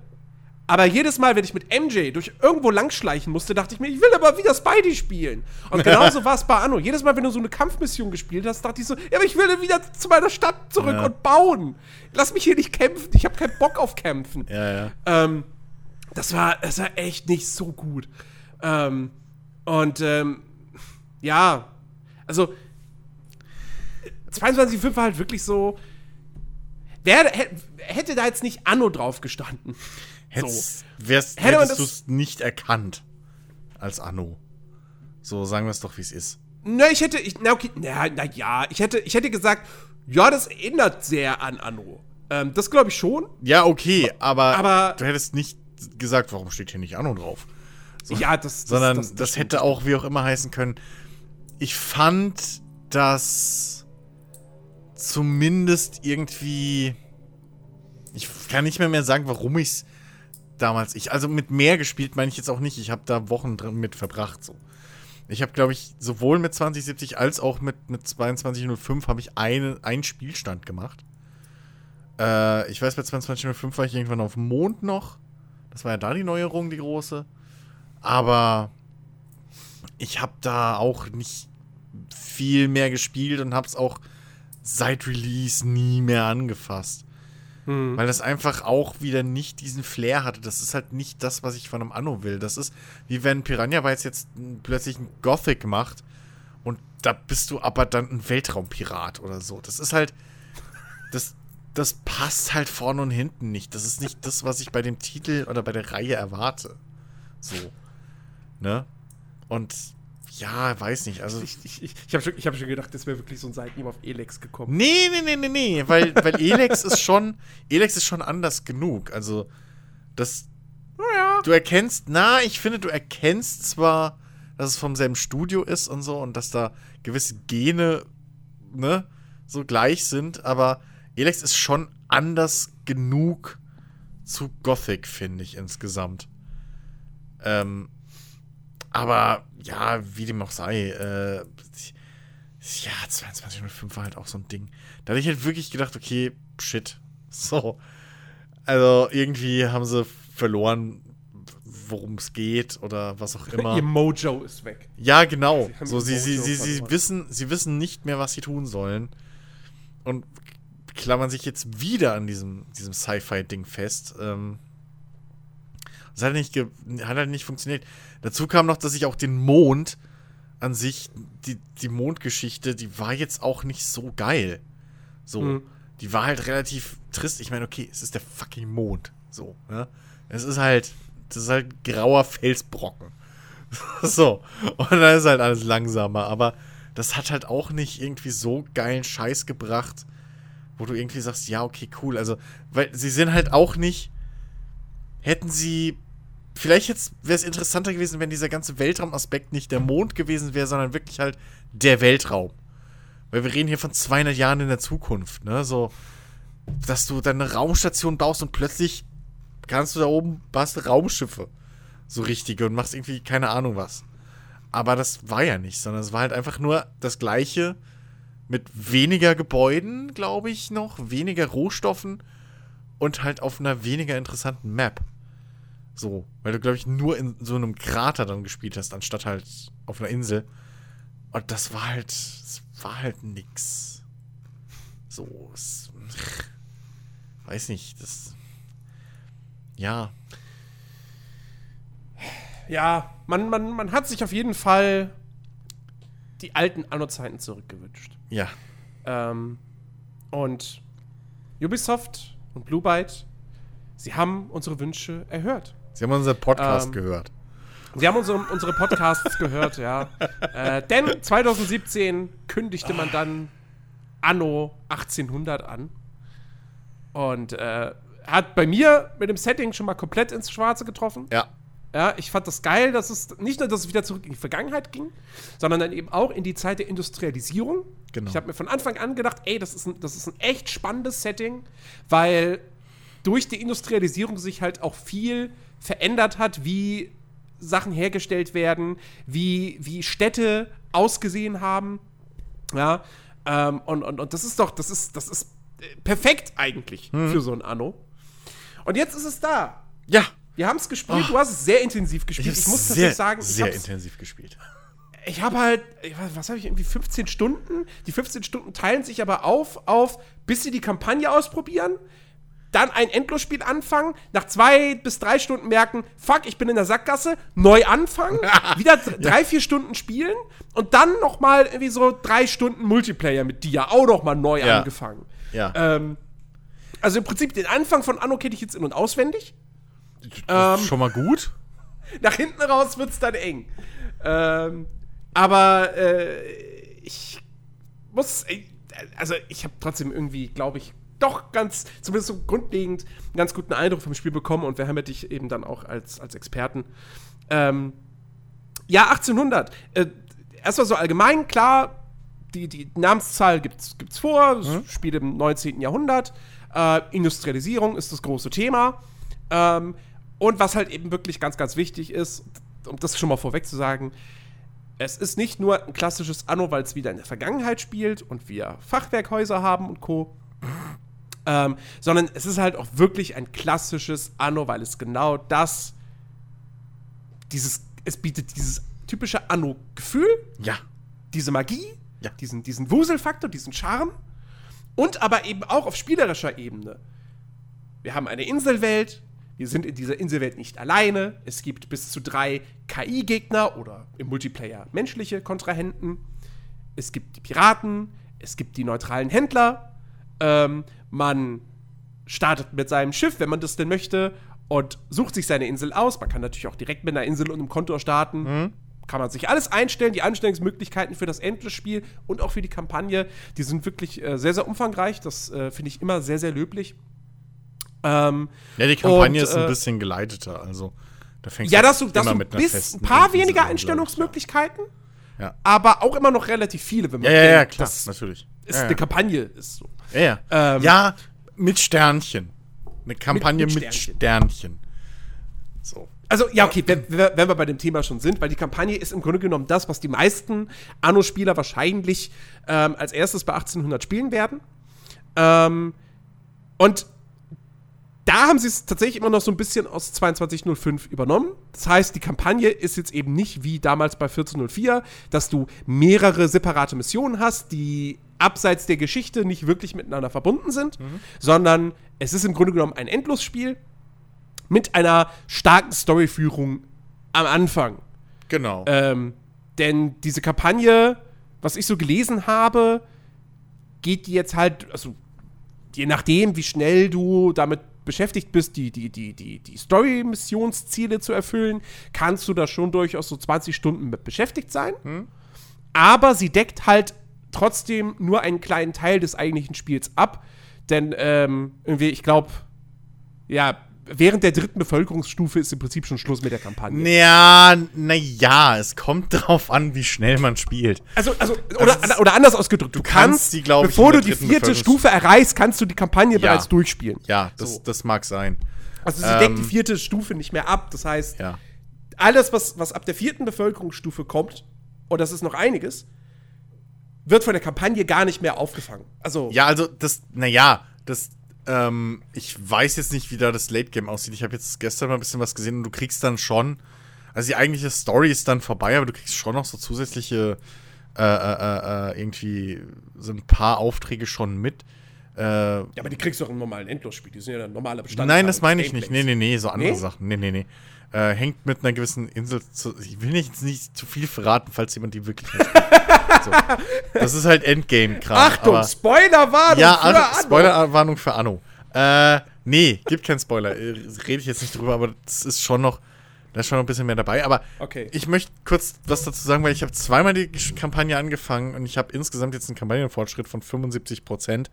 aber jedes Mal, wenn ich mit MJ durch irgendwo langschleichen musste, dachte ich mir, ich will aber wieder Spidey spielen. Und genauso war es bei Anno. Jedes Mal, wenn du so eine Kampfmission gespielt hast, dachte ich so, ja, aber ich will wieder zu meiner Stadt zurück Ja. und bauen. Lass mich hier nicht kämpfen. Ich habe keinen Bock auf Kämpfen. Ja, ja. Ähm, das war, das war echt nicht so gut. Ähm, Und ähm, ja, also 22.5 war halt wirklich so. Wer, hätte da jetzt nicht Anno drauf gestanden? Hättest, So. wärst, Hätte hättest du das- es nicht erkannt als Anno. So, sagen wir es doch, wie es ist. Na, ich hätte, ich, na okay, na, na ja, ich hätte, ich hätte gesagt, ja, das erinnert sehr an Anno. Ähm, das glaube ich schon. Ja, okay, aber, Aber- du hättest nicht gesagt, warum steht hier nicht Anno drauf? Ja, das, das Sondern das, stimmt. hätte auch wie auch immer heißen können. Ich fand, dass zumindest irgendwie. Ich kann nicht mehr mehr sagen, warum ich es damals. Ich, also mit mehr gespielt meine ich jetzt auch nicht. Ich habe da Wochen dran mit verbracht. So. Ich habe, glaube ich, sowohl mit 2070 als auch mit, mit 2205 habe ich eine, einen Spielstand gemacht. Äh, ich weiß, bei 2205 war ich irgendwann auf dem Mond noch. Das war ja da die Neuerung, die große. Aber ich habe da auch nicht viel mehr gespielt und habe es auch seit Release nie mehr angefasst. Hm. Weil das einfach auch wieder nicht diesen Flair hatte. Das ist halt nicht das, was ich von einem Anno will. Das ist wie wenn Piranha Bytes jetzt plötzlich ein Gothic macht und da bist du aber dann ein Weltraumpirat oder so. Das ist halt. Das, das passt halt vorne und hinten nicht. Das ist nicht das, was ich bei dem Titel oder bei der Reihe erwarte. So. Ne? Und ja, weiß nicht. Also. Ich, ich, ich, ich habe schon, ich hab schon gedacht, das wäre wirklich so ein Seitenhieb auf Elex gekommen. Nee, nee, nee, nee, nee, weil, weil Elex ist schon, Elex ist schon anders genug. Also, das, Naja. du erkennst, na, ich finde, du erkennst zwar, dass es vom selben Studio ist und so und dass da gewisse Gene, ne, so gleich sind, aber Elex ist schon anders genug zu Gothic, finde ich, insgesamt. Ähm, aber, ja, wie dem auch sei, äh, ja, 22.05 war halt auch so ein Ding. Da hatte ich halt wirklich gedacht, okay, shit. So. Also irgendwie haben sie verloren, worum es geht oder was auch immer. Ihr Mojo ist weg. Ja, genau. Sie so, sie, sie, sie, sie, wissen, sie wissen nicht mehr, was sie tun sollen. Und klammern sich jetzt wieder an diesem, diesem Sci-Fi-Ding fest. Ähm, das hat nicht, hat halt nicht funktioniert. Dazu kam noch, dass ich auch den Mond an sich, die, die Mondgeschichte, die war jetzt auch nicht so geil. So. Mhm. Die war halt relativ trist. Ich meine, okay, es ist der fucking Mond. So, ne? Es ist halt, das ist halt grauer Felsbrocken. so. Und dann ist halt alles langsamer. Aber das hat halt auch nicht irgendwie so geilen Scheiß gebracht, wo du irgendwie sagst, ja, okay, cool. Also, weil sie sind halt auch nicht. Hätten sie. Vielleicht wäre es interessanter gewesen, wenn dieser ganze Weltraumaspekt nicht der Mond gewesen wäre, sondern wirklich halt der Weltraum. Weil wir reden hier von 200 Jahren in der Zukunft, ne? So, dass du dann eine Raumstation baust und plötzlich kannst du da oben, du Raumschiffe. So richtige und machst irgendwie keine Ahnung was. Aber das war ja nicht, sondern es war halt einfach nur das Gleiche mit weniger Gebäuden, glaube ich, noch, weniger Rohstoffen und halt auf einer weniger interessanten Map. So, weil du, glaube ich, nur in so einem Krater dann gespielt hast, anstatt halt auf einer Insel. Und das war halt, es war halt nix. So, es, weiß nicht, das, ja, Ja, man, man, man hat sich auf jeden Fall die alten Anno-Zeiten zurückgewünscht. ja, Ähm, und Ubisoft und Blue Byte, sie haben unsere Wünsche erhört. Sie haben unseren Podcast Ähm, gehört. Sie haben unsere, unsere Podcasts gehört, ja. Äh, denn 2017 kündigte man dann Anno 1800 an. Und äh, hat bei mir mit dem Setting schon mal komplett ins Schwarze getroffen. Ja, Ja, ich fand das geil, dass es nicht nur, dass es wieder zurück in die Vergangenheit ging, sondern dann eben auch in die Zeit der Industrialisierung. Genau. Ich habe mir von Anfang an gedacht, ey, das ist, ein, das ist ein echt spannendes Setting, weil durch die Industrialisierung sich halt auch viel verändert hat, wie Sachen hergestellt werden, wie, wie Städte ausgesehen haben. Ja, ähm, und, und, und das ist doch, das ist, das ist äh, perfekt eigentlich Mhm. für so ein Anno. Und jetzt ist es da. ja. Wir haben es gespielt, du hast es sehr intensiv Ich, gespielt. hab's Ich, muss sehr, tatsächlich sagen, ich sehr intensiv gespielt. ich habe halt, ich was habe ich, irgendwie 15 Stunden? Die 15 Stunden teilen sich aber auf, auf, bis sie die Kampagne ausprobieren, dann ein Endlosspiel anfangen, nach zwei bis drei Stunden merken, fuck, ich bin in der Sackgasse, neu anfangen, wieder drei, vier Stunden spielen und dann noch mal irgendwie so drei Stunden Multiplayer mit dir, auch noch mal neu Ja. angefangen. Ja. Ähm, also im Prinzip den Anfang von Anno kenne ich jetzt in- und auswendig. Ähm, schon mal gut. Nach hinten raus wird's dann eng. Ähm, aber äh, ich muss, also ich habe trotzdem irgendwie, glaube ich, doch ganz, zumindest so grundlegend, einen ganz guten Eindruck vom Spiel bekommen und wir haben ja dich eben dann auch als, als Experten. Ähm, ja, 1800. Äh, erstmal so allgemein, klar, die, die Namenszahl gibt's, gibt's vor, das Spiel im 19. Jahrhundert. Äh, Industrialisierung ist das große Thema. Ähm, und was halt eben wirklich ganz, ganz wichtig ist, um das schon mal vorweg zu sagen, es ist nicht nur ein klassisches Anno, weil es wieder in der Vergangenheit spielt und wir Fachwerkhäuser haben und Co. Ähm, sondern es ist halt auch wirklich ein klassisches Anno, weil es genau das, dieses, es bietet dieses typische Anno-Gefühl, Ja. diese Magie, Ja. diesen, diesen Wuselfaktor, diesen Charme und aber eben auch auf spielerischer Ebene. Wir haben eine Inselwelt, wir sind in dieser Inselwelt nicht alleine, es gibt bis zu drei KI-Gegner oder im Multiplayer menschliche Kontrahenten, es gibt die Piraten, es gibt die neutralen Händler, ähm, man startet mit seinem Schiff, wenn man das denn möchte, und sucht sich seine Insel aus. Man kann natürlich auch direkt mit einer Insel und einem Konto starten. Kann man sich alles einstellen. Die Einstellungsmöglichkeiten für das Endless-Spiel und auch für die Kampagne, die sind wirklich äh, sehr, sehr umfangreich. Das äh, finde ich immer sehr, sehr löblich. Ähm, Ja, die Kampagne Und, ist ein äh, bisschen geleiteter, also da fängt ja, du, dass immer du mit einer bis ein paar Insel weniger Einstellungsmöglichkeiten, Ja. aber auch immer noch relativ viele, wenn Ja, man ja, ja, denkt, klar, natürlich. es ja, eine ja. Kampagne ist. So. Ja, ja. Ähm, ja, mit Sternchen. Eine Kampagne mit mit, Sternchen. Sternchen. So. Also, ja, okay, wenn, wenn wir bei dem Thema schon sind, weil die Kampagne ist im Grunde genommen das, was die meisten Anno-Spieler wahrscheinlich ähm, als erstes bei 1800 spielen werden. Ähm, und da haben sie es tatsächlich immer noch so ein bisschen aus 2205 übernommen. Das heißt, die Kampagne ist jetzt eben nicht wie damals bei 1404, dass du mehrere separate Missionen hast, die abseits der Geschichte nicht wirklich miteinander verbunden sind, sondern es ist im Grunde genommen ein Endlosspiel mit einer starken Storyführung am Anfang. Genau. Ähm, denn diese Kampagne, was ich so gelesen habe, geht die jetzt halt, also je nachdem, wie schnell du damit beschäftigt bist, die, die, die, die, die Story-Missionsziele zu erfüllen, kannst du da schon durchaus so 20 Stunden mit beschäftigt sein. Aber sie deckt halt trotzdem nur einen kleinen Teil des eigentlichen Spiels ab. Denn ähm, irgendwie, ich glaube, ja, während der dritten Bevölkerungsstufe ist im Prinzip schon Schluss mit der Kampagne. Ja, naja, es kommt drauf an, wie schnell man spielt. Also, also oder, es ist- oder anders ausgedrückt, du, kannst die, glaub ich, bevor du die vierte Stufe erreichst, kannst du die Kampagne bereits durchspielen. Ja, das, So. das mag sein. Also sie Ähm, deckt die vierte Stufe nicht mehr ab. Das heißt, Ja. alles, was, was ab der vierten Bevölkerungsstufe kommt, und das ist noch einiges, wird von der Kampagne gar nicht mehr aufgefangen. Also, Ja, also das, naja, das, ähm, ich weiß jetzt nicht, wie da das Late Game aussieht. Ich habe jetzt gestern mal ein bisschen was gesehen und du kriegst dann schon, also die eigentliche Story ist dann vorbei, aber du kriegst schon noch so zusätzliche, äh, äh, äh, äh, irgendwie so ein paar Aufträge schon mit. Äh, ja, aber die kriegst du auch im normalen Endlosspiel. Die sind ja ein normaler Bestandteil. Nein, das meine ich nicht. Nee, nee, nee, so andere Nee? Sachen. Nee, nee, nee. Äh, hängt mit einer gewissen Insel zu. Ich will nicht, nicht zu viel verraten, falls jemand die wirklich so. Das ist halt Endgame-Kram. Achtung, Spoilerwarnung Ja, für. Spoilerwarnung für Anno. Äh, nee, gibt keinen Spoiler. Äh, Rede ich jetzt nicht drüber, aber das ist schon noch. Da ist schon noch ein bisschen mehr dabei. Aber Okay. ich möchte kurz was dazu sagen, weil ich habe zweimal die Kampagne angefangen und ich habe insgesamt jetzt einen Kampagnenfortschritt von 75 Prozent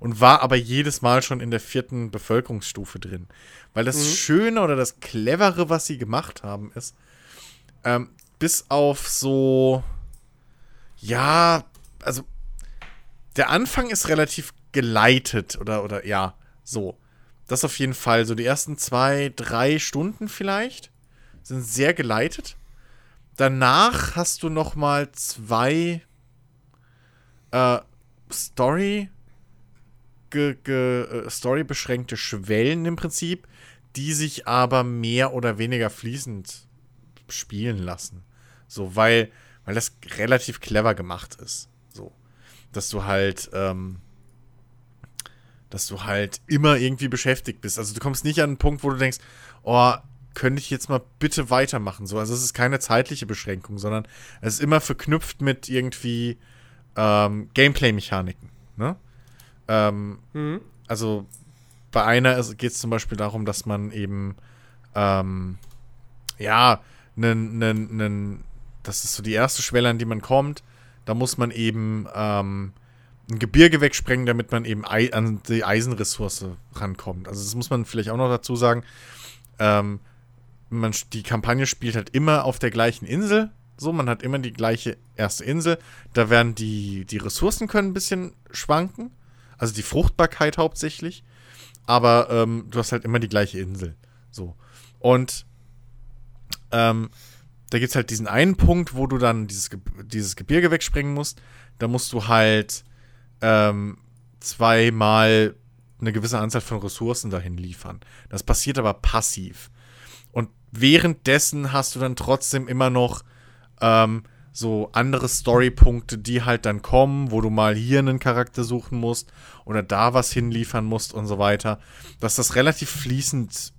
und war aber jedes Mal schon in der vierten Bevölkerungsstufe drin. Weil das Schöne oder das Clevere, was sie gemacht haben, ist, ähm, bis auf so, ja, also der Anfang ist relativ geleitet oder, oder ja, so. Das auf jeden Fall. So die ersten zwei, drei Stunden vielleicht sind sehr geleitet. Danach hast du noch mal zwei äh, Story ge, ge, äh, Story beschränkte Schwellen im Prinzip, die sich aber mehr oder weniger fließend spielen lassen. So, weil, weil das relativ clever gemacht ist. So. Dass du halt, ähm, dass du halt immer irgendwie beschäftigt bist. Also du kommst nicht an einen Punkt, wo du denkst, oh, könnte ich jetzt mal bitte weitermachen. So, also es ist keine zeitliche Beschränkung, sondern es ist immer verknüpft mit irgendwie ähm, Gameplay-Mechaniken. Ne? Ähm, mhm. Also bei einer geht es zum Beispiel darum, dass man eben ähm, ja, nen, nen, nen, das ist so die erste Schwelle, an die man kommt. Da muss man eben ähm, ein Gebirge wegsprengen, damit man eben an die Eisenressource rankommt. Also das muss man vielleicht auch noch dazu sagen. Ähm, man, die Kampagne spielt halt immer auf der gleichen Insel. So, man hat immer die gleiche erste Insel. Da werden die, die Ressourcen können ein bisschen schwanken. Also die Fruchtbarkeit hauptsächlich. Aber ähm, du hast halt immer die gleiche Insel. So. Und ähm, da gibt es halt diesen einen Punkt, wo du dann dieses, dieses Gebirge wegsprengen musst. Da musst du halt ähm, zweimal eine gewisse Anzahl von Ressourcen dahin liefern. Das passiert aber passiv. Währenddessen hast du dann trotzdem immer noch ähm, so andere Storypunkte, die halt dann kommen, wo du mal hier einen Charakter suchen musst oder da was hinliefern musst und so weiter. Dass das relativ fließend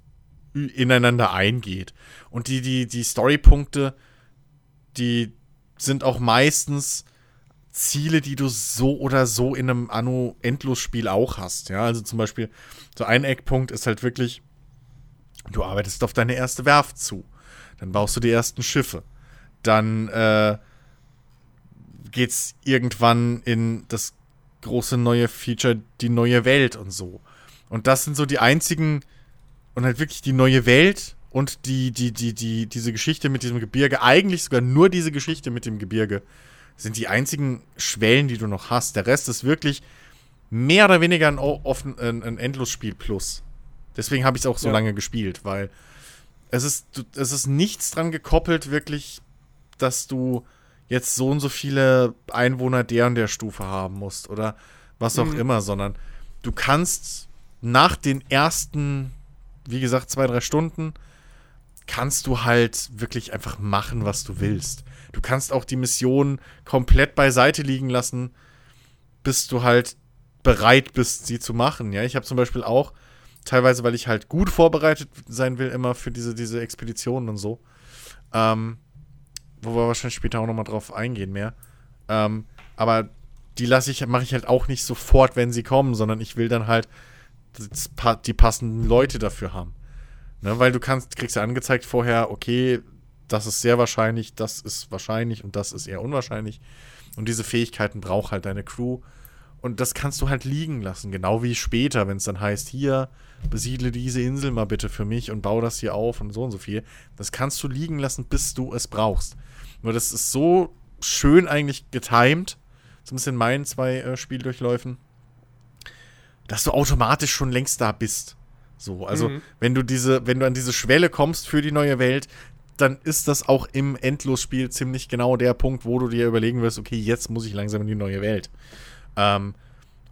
ineinander eingeht. Und die, die, die Storypunkte, die sind auch meistens Ziele, die du so oder so in einem Anno-Endlos-Spiel auch hast. Ja, also zum Beispiel, so ein Eckpunkt ist halt wirklich, du arbeitest auf deine erste Werft zu. Dann baust du die ersten Schiffe. Dann äh, geht's irgendwann in das große neue Feature, die neue Welt und so. Und das sind so die einzigen und halt wirklich die neue Welt und die, die, die, die, diese Geschichte mit diesem Gebirge, eigentlich sogar nur diese Geschichte mit dem Gebirge, sind die einzigen Schwellen, die du noch hast. Der Rest ist wirklich mehr oder weniger ein, offen, ein, ein Endlosspiel plus. Deswegen habe ich es auch so ja. lange gespielt, weil es ist, es ist nichts dran gekoppelt, wirklich, dass du jetzt so und so viele Einwohner der und der Stufe haben musst oder was auch mhm. immer, sondern du kannst nach den ersten wie gesagt, zwei, drei Stunden, kannst du halt wirklich einfach machen, was du willst. Du kannst auch die Mission komplett beiseite liegen lassen, bis du halt bereit bist, sie zu machen. Ja, ich habe zum Beispiel auch, teilweise, weil ich halt gut vorbereitet sein will, immer für diese, diese Expeditionen und so. Ähm, wo wir wahrscheinlich später auch nochmal drauf eingehen mehr. Ähm, aber die lasse ich, mache ich halt auch nicht sofort, wenn sie kommen, sondern ich will dann halt die passenden Leute dafür haben. Ne, weil du kannst, kriegst ja angezeigt vorher, okay, das ist sehr wahrscheinlich, das ist wahrscheinlich und das ist eher unwahrscheinlich. Und diese Fähigkeiten braucht halt deine Crew. Und das kannst du halt liegen lassen, genau wie später, wenn es dann heißt, hier, besiedle diese Insel mal bitte für mich und baue das hier auf und so und so viel. Das kannst du liegen lassen, bis du es brauchst. Nur das ist so schön eigentlich getimed, zumindest in meinen zwei äh, Spieldurchläufen, dass du automatisch schon längst da bist. So, also mhm. wenn du diese, wenn du an diese Schwelle kommst für die neue Welt, dann ist das auch im Endlosspiel ziemlich genau der Punkt, wo du dir überlegen wirst, okay, jetzt muss ich langsam in die neue Welt. Ähm,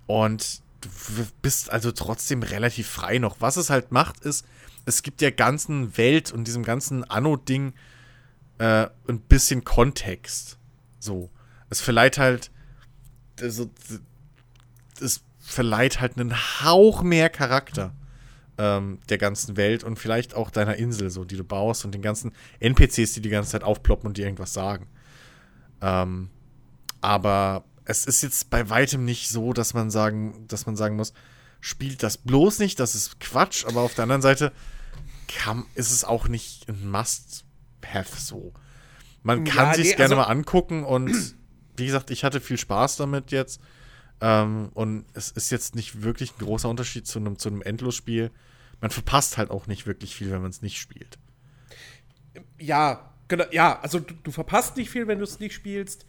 und du bist also trotzdem relativ frei noch. Was es halt macht, ist, es gibt der ganzen Welt und diesem ganzen Anno-Ding äh, ein bisschen Kontext. So. Es verleiht halt. Also, es verleiht halt einen Hauch mehr Charakter ähm, der ganzen Welt und vielleicht auch deiner Insel, so die du baust und den ganzen NPCs, die die ganze Zeit aufploppen und dir irgendwas sagen. Ähm, aber es ist jetzt bei weitem nicht so, dass man sagen, dass man sagen muss, spielt das bloß nicht, das ist Quatsch, aber auf der anderen Seite kann, ist es auch nicht ein Must-Have so. Man kann ja, sich nee, gerne also mal angucken und wie gesagt, ich hatte viel Spaß damit jetzt. Ähm, und es ist jetzt nicht wirklich ein großer Unterschied zu einem, zu einem Endlosspiel. Man verpasst halt auch nicht wirklich viel, wenn man es nicht spielt. Ja, genau, ja, also du, du verpasst nicht viel, wenn du es nicht spielst.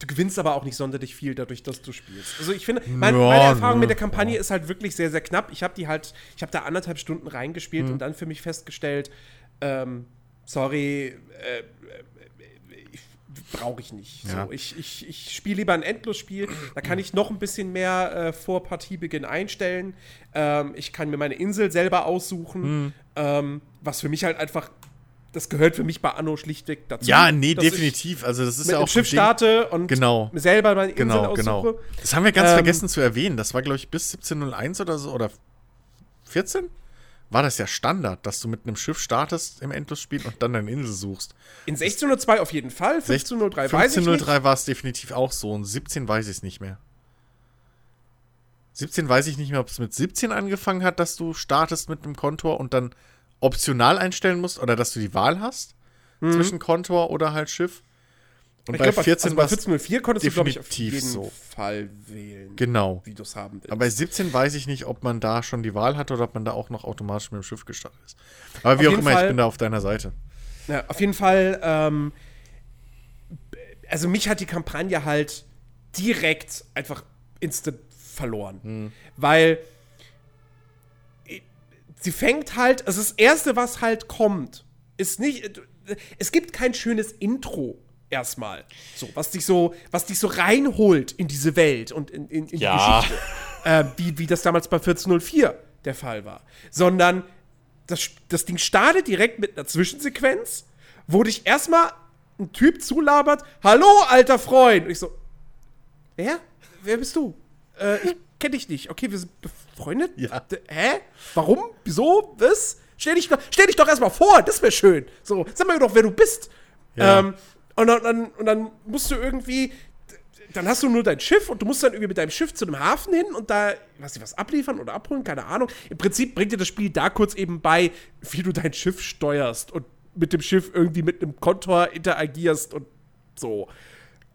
Du gewinnst aber auch nicht sonderlich viel dadurch, dass du spielst. Also ich finde, mein, ja, meine Erfahrung ne, mit der Kampagne ja. ist halt wirklich sehr, sehr knapp. Ich habe die halt, ich habe da anderthalb Stunden reingespielt mhm. und dann für mich festgestellt, ähm, sorry, äh, brauche ich nicht. Ja. So, ich ich, ich spiele lieber ein Endlosspiel. Da kann ich noch ein bisschen mehr äh, vor Partiebeginn einstellen. Ähm, ich kann mir meine Insel selber aussuchen, mhm. ähm, was für mich halt einfach das gehört für mich bei Anno schlichtweg dazu. Ja, nee, definitiv. Also das ist mit ja auch Schiff starte und Genau. selber meine Insel Genau, aussuche. genau. Das haben wir ganz Ähm, vergessen zu erwähnen. Das war, glaube ich, bis 1701 oder so, oder 14? War das ja Standard, dass du mit einem Schiff startest im Endlosspiel und dann deine Insel suchst. In 1602 auf jeden Fall, 1503 weiß ich nicht. 1503 war es definitiv auch so und 17 weiß ich es nicht mehr. 17 weiß ich nicht mehr, ob es mit 17 angefangen hat, dass du startest mit einem Kontor und dann optional einstellen musst oder dass du die Wahl hast zwischen Kontor oder halt Schiff. Und Mhm. Ich bei glaub, 14 also bei es 1404 konntest du, glaube ich, auf definitiv jeden so. Fall wählen, genau. wie du es haben willst. Aber bei 17 weiß ich nicht, ob man da schon die Wahl hatte oder ob man da auch noch automatisch mit dem Schiff gestartet ist. Aber wie Auf auch jeden immer, Fall- ich bin da auf deiner Seite. Ja, auf jeden Fall, ähm, also mich hat die Kampagne halt direkt einfach instant verloren. Hm. Weil sie fängt halt, also das Erste, was halt kommt, ist nicht, es gibt kein schönes Intro erstmal, so, was dich so, was dich so reinholt in diese Welt und in, in, in Ja. die Geschichte, äh, wie, wie das damals bei 1404 der Fall war. Sondern das, das Ding startet direkt mit einer Zwischensequenz, wo dich erstmal ein Typ zulabert, hallo, alter Freund. Und ich so, wer? Wer bist du? Äh, ich kenne dich nicht. Okay, wir sind befreundet? Ja. Hä? Warum? Wieso? Was? Stell dich, doch- stell dich doch erstmal vor, das wäre schön. So, sag mir doch, wer du bist. Ja. Ähm, und, dann, dann, und dann musst du irgendwie, dann hast du nur dein Schiff und du musst dann irgendwie mit deinem Schiff zu einem Hafen hin und da, weiß ich was, abliefern oder abholen, keine Ahnung. Im Prinzip bringt dir das Spiel da kurz eben bei, wie du dein Schiff steuerst und mit dem Schiff irgendwie mit einem Kontor interagierst und so.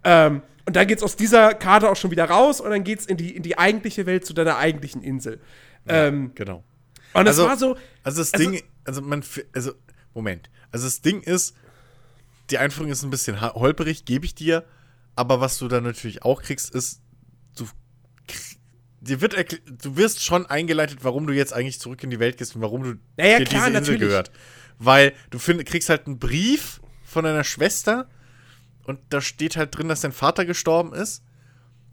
Ähm, und dann geht's aus dieser Karte auch schon wieder raus und dann geht's in die, in die eigentliche Welt zu deiner eigentlichen Insel. ähm, Genau. und das Also- war so, Also das Also- Ding, also man, also Moment, also das Ding ist, die Einführung ist ein bisschen holperig, gebe ich dir, aber was du dann natürlich auch kriegst, ist, du, dir wird du wirst schon eingeleitet, warum du jetzt eigentlich zurück in die Welt gehst und warum du Naja, dir klar, diese Insel natürlich. gehört. Weil du find, kriegst halt einen Brief von deiner Schwester und da steht halt drin, dass dein Vater gestorben ist.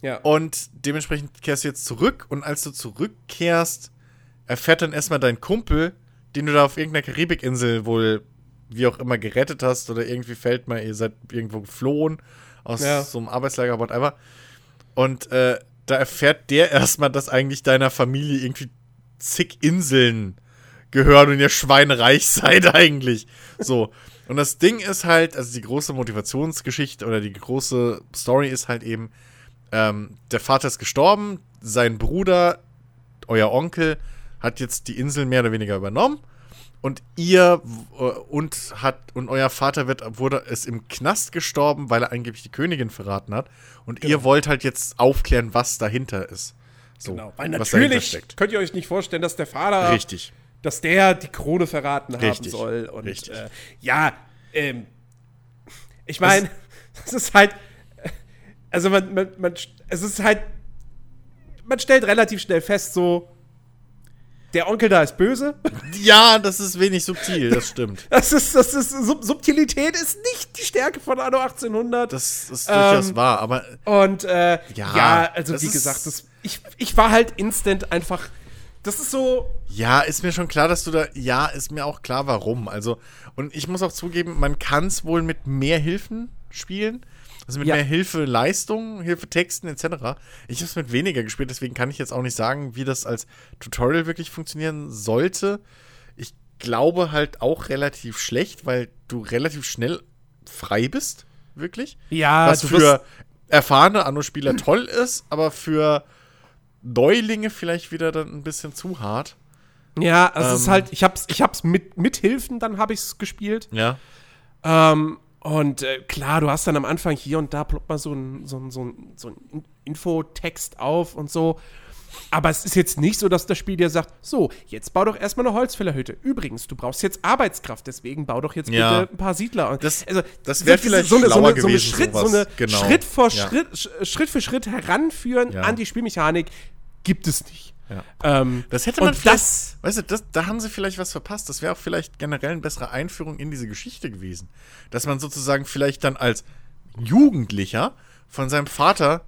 ja. Und dementsprechend kehrst du jetzt zurück und als du zurückkehrst, erfährt dann erstmal dein Kumpel, den du da auf irgendeiner Karibikinsel wohl wie auch immer gerettet hast oder irgendwie fällt mal, ihr seid irgendwo geflohen aus Ja. so einem Arbeitslager, whatever. Und äh, da erfährt der erstmal, dass eigentlich deiner Familie irgendwie zig Inseln gehören und ihr schweinereich seid eigentlich. So. Und das Ding ist halt, also die große Motivationsgeschichte oder die große Story ist halt eben, ähm, der Vater ist gestorben, sein Bruder, euer Onkel, hat jetzt die Insel mehr oder weniger übernommen. Und ihr äh, und hat und euer Vater wird, wurde es im Knast gestorben, weil er angeblich die Königin verraten hat. Und ihr wollt halt jetzt aufklären, was dahinter ist. So, Genau, weil natürlich steckt. könnt ihr euch nicht vorstellen, dass der Vater, Richtig. Dass der die Krone verraten haben Richtig, soll. Und richtig. Äh, ja, ähm, ich meine, es ist halt, also man, man, man, es ist halt, man stellt relativ schnell fest, so, der Onkel da ist böse. Ja, das ist wenig subtil, das stimmt. Das ist, das ist, Sub Subtilität ist nicht die Stärke von Anno 1800. Das ist durchaus Ähm, wahr, aber Und äh, ja, Ja, also wie gesagt, das, ich, ich war halt instant einfach. Das ist so. Ja, ist mir schon klar, dass du da. Ja, ist mir auch klar, warum. Also, und ich muss auch zugeben, man kann es wohl mit mehr Hilfen spielen. Also mit Ja. mehr Hilfeleistungen, Hilfetexten etc. Ich habe es mit weniger gespielt, deswegen kann ich jetzt auch nicht sagen, wie das als Tutorial wirklich funktionieren sollte. Ich glaube halt auch relativ schlecht, weil du relativ schnell frei bist, wirklich. Ja, Was für erfahrene Anno-Spieler toll ist, aber für Neulinge vielleicht wieder dann ein bisschen zu hart. Ja, es ist Ähm. halt, ich hab's, ich hab's mit, mit Hilfen, dann habe ich's gespielt. Ja. Ähm, und äh, klar, du hast dann am Anfang hier und da ploppt mal so ein, so ein, so ein, so ein In- Infotext auf und so. Aber es ist jetzt nicht so, dass das Spiel dir sagt, so, jetzt bau doch erstmal eine Holzfällerhütte. Übrigens, du brauchst jetzt Arbeitskraft, deswegen bau doch jetzt Ja. bitte ein paar Siedler. Das- also, das wär so- vielleicht so eine, so eine, so eine gewesen, Schritt, so eine Genau. Schritt vor Ja. Schritt, Sch- Schritt für Schritt heranführen Ja. an die Spielmechanik gibt es nicht. Ja. Ähm, Das hätte man und vielleicht, das, weißt du, das, da haben sie vielleicht was verpasst. Das wäre auch vielleicht generell eine bessere Einführung in diese Geschichte gewesen. Dass man sozusagen vielleicht dann als Jugendlicher von seinem Vater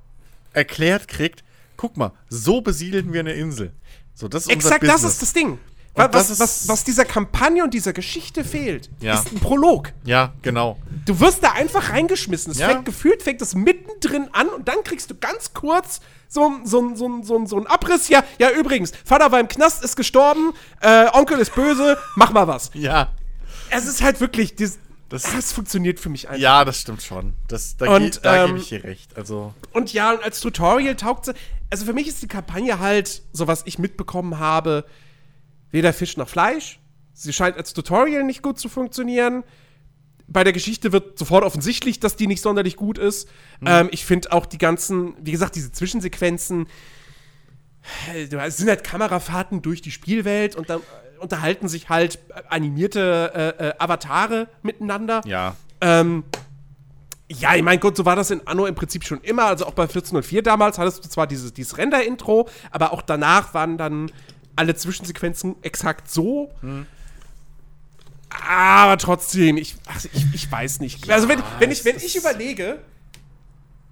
erklärt kriegt, guck mal, so besiedeln wir eine Insel. So, das ist unser exakt das Business. ist das Ding. Wa- das Was, was, was dieser Kampagne und dieser Geschichte fehlt, Ja. ist ein Prolog. Ja, genau. Du wirst da einfach reingeschmissen. Es Ja. fängt gefühlt, fängt es mittendrin an und dann kriegst du ganz kurz so, so, so, so, so einen Abriss. Ja, ja, übrigens, Vater war im Knast, ist gestorben, äh, Onkel ist böse, mach mal was. Ja. Es ist halt wirklich, das, Das- das, funktioniert für mich einfach. Ja, das stimmt schon. Das, da Und, ge da ähm, gebe ich dir recht. Also, Und ja, und als Tutorial taugt sie. Also für mich ist die Kampagne halt, so was ich mitbekommen habe, weder Fisch noch Fleisch. Sie scheint als Tutorial nicht gut zu funktionieren. Bei der Geschichte wird sofort offensichtlich, dass die nicht sonderlich gut ist. Ähm, ich finde auch die ganzen, wie gesagt, diese Zwischensequenzen, äh, es sind halt Kamerafahrten durch die Spielwelt und dann äh, unterhalten sich halt äh, animierte äh, äh, Avatare miteinander. ja. Ähm, ja, ich mein Gott, so war das in Anno im Prinzip schon immer. Also auch bei 1404 damals hattest du zwar dieses, dieses Render-Intro, aber auch danach waren dann alle Zwischensequenzen exakt so. Aber trotzdem, ich, also ich, ich weiß nicht. also wenn, wenn, ich, wenn ich überlege,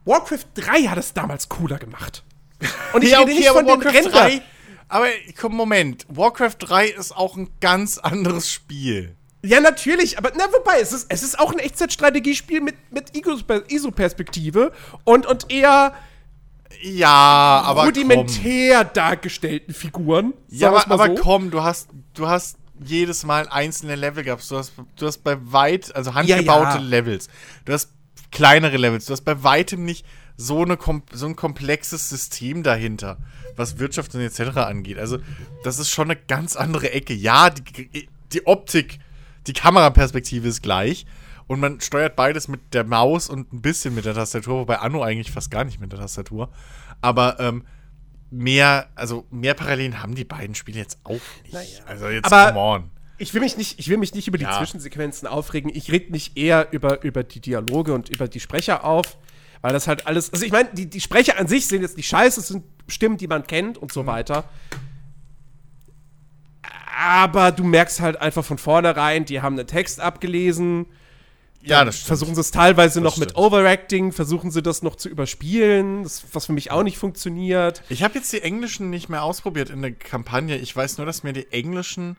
Warcraft 3 hat es damals cooler gemacht. Und ich Ja, rede okay, nicht aber von den Warcraft Render. 3. Aber komm, Moment. Warcraft 3 ist auch ein ganz anderes Spiel. Ja, natürlich, aber na, wobei, es ist, es ist auch ein Echtzeitstrategiespiel mit, mit ISO-Perspektive und, und eher Ja, aber. Komm. rudimentär dargestellten Figuren. Ja, aber, mal aber so. komm, du hast, du hast jedes Mal einzelne Level gehabt. Du hast, du hast bei weit, also handgebaute ja. Levels. Du hast kleinere Levels. Du hast bei weitem nicht so, eine, so ein komplexes System dahinter, was Wirtschaft und etc. angeht. Also, das ist schon eine ganz andere Ecke. Ja, die, die Optik, die Kameraperspektive ist gleich. Und man steuert beides mit der Maus und ein bisschen mit der Tastatur, wobei Anno eigentlich fast gar nicht mit der Tastatur. Aber ähm, mehr, also mehr Parallelen haben die beiden Spiele jetzt auch nicht. Naja. Also jetzt Aber- come on. Ich will mich nicht, ich will mich nicht über die Ja. Zwischensequenzen aufregen. Ich reg mich eher über, über die Dialoge und über die Sprecher auf. Weil das halt alles. Also ich meine, die, die Sprecher an sich sind jetzt nicht scheiße, es sind Stimmen, die man kennt und Mhm. so weiter. Aber du merkst halt einfach von vornherein, die haben einen Text abgelesen. Ja, das stimmt. Versuchen sie es teilweise noch mit stimmt. Overacting, versuchen sie das noch zu überspielen, das, was für mich auch nicht funktioniert. Ich habe jetzt die englischen nicht mehr ausprobiert in der Kampagne. Ich weiß nur, dass mir die englischen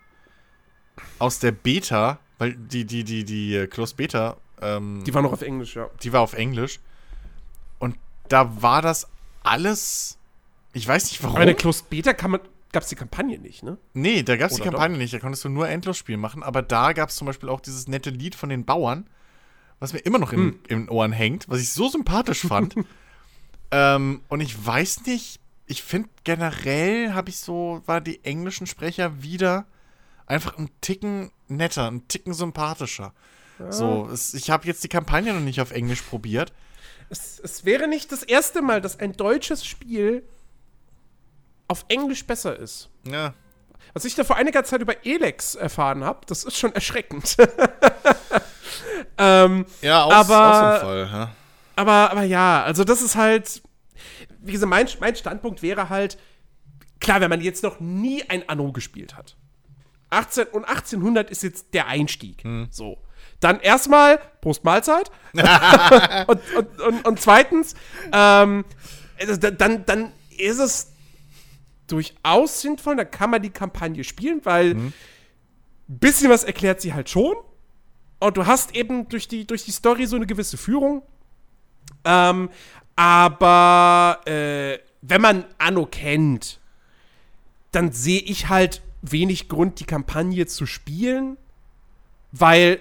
aus der Beta, weil die, die, die, die äh, Closed Beta, ähm, Die war noch auf Englisch, ja. die war auf Englisch. Und da war das alles. Ich weiß nicht warum. Der Closed Beta kann man, gab's die Kampagne nicht, ne? Nee, da gab es die Kampagne nicht. Da konntest du nur Endlosspiel machen. Aber da gab es zum Beispiel auch dieses nette Lied von den Bauern, was mir immer noch in, Hm. in den Ohren hängt, was ich so sympathisch fand. ähm, und ich weiß nicht, ich finde generell habe ich so, war die englischen Sprecher wieder einfach ein Ticken netter, ein Ticken sympathischer. So, es, ich habe jetzt die Kampagne noch nicht auf Englisch probiert. Es, es wäre nicht das erste Mal, dass ein deutsches Spiel auf Englisch besser ist. Ja. Was ich da vor einiger Zeit über Elex erfahren habe, das ist schon erschreckend. ähm, Ja, aus, Aber- aus dem Fall. Ja. aber, aber ja, also das ist halt, wie gesagt, mein, mein Standpunkt wäre halt, klar, wenn man jetzt noch nie ein Anno gespielt hat. 18 und 1800 ist jetzt der Einstieg. So. Dann erstmal Prost Mahlzeit. und, und, und, und zweitens, ähm, also da- dann, dann ist es durchaus sinnvoll, dann kann man die Kampagne spielen, weil ein bisschen was erklärt sie halt schon. Und du hast eben durch die, durch die Story so eine gewisse Führung. Ähm, aber äh, wenn man Anno kennt, dann sehe ich halt wenig Grund, die Kampagne zu spielen, weil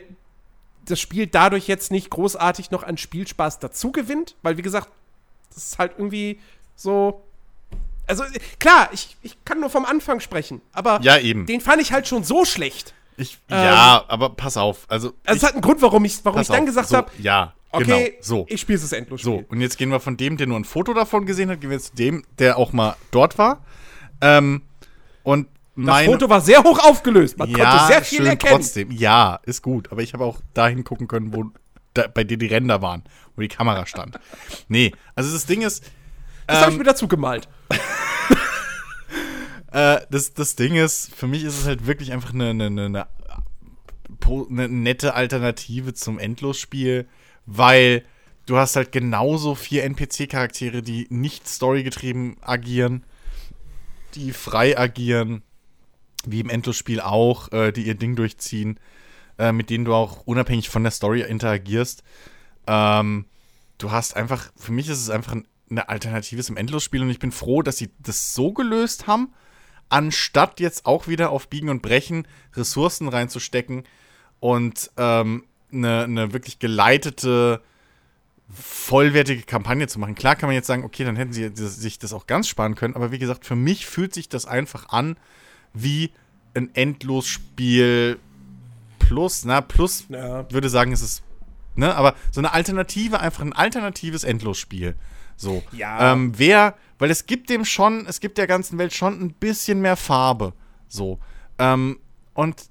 das Spiel dadurch jetzt nicht großartig noch an Spielspaß dazu gewinnt, weil wie gesagt, das ist halt irgendwie so. Also äh, klar, ich, ich kann nur vom Anfang sprechen, aber Ja, eben. den fand ich halt schon so schlecht. Ich, ja, aber pass auf. Also, Ähm, Also es hat einen Grund, warum ich, warum ich dann auf, gesagt so, habe, Ja, okay, genau. So. ich spiele es endlos. So, und jetzt gehen wir von dem, der nur ein Foto davon gesehen hat, gehen wir zu dem, der auch mal dort war. Ähm, und Das mein Foto war sehr hoch aufgelöst. Man ja, konnte sehr viel schön erkennen. trotzdem. Ja, ist gut. Aber ich habe auch dahin gucken können, wo da, bei dir die Ränder waren, wo die Kamera stand. Nee, also das Ding ist, Das habe ich ähm, mir dazu gemalt. Äh, das, das Ding ist, für mich ist es halt wirklich einfach eine, eine, eine, eine, nette Alternative zum Endlosspiel, weil du hast halt genauso vier NPC-Charaktere, die nicht storygetrieben agieren, die frei agieren. wie im Endlosspiel auch, äh, die ihr Ding durchziehen, äh, mit denen du auch unabhängig von der Story interagierst. Ähm, du hast einfach, für mich ist es einfach eine Alternative zum Endlosspiel und ich bin froh, dass sie das so gelöst haben, anstatt jetzt auch wieder auf Biegen und Brechen Ressourcen reinzustecken und ähm, eine, eine wirklich geleitete, vollwertige Kampagne zu machen. Klar kann man jetzt sagen, okay, dann hätten sie sich das auch ganz sparen können, aber wie gesagt, für mich fühlt sich das einfach an wie ein Endlosspiel plus, na, plus ja. würde sagen, es ist, ne, aber so eine Alternative, einfach ein alternatives Endlosspiel. So. Ja. Ähm, wer, weil es gibt dem schon, es gibt der ganzen Welt schon ein bisschen mehr Farbe. So. Ähm, und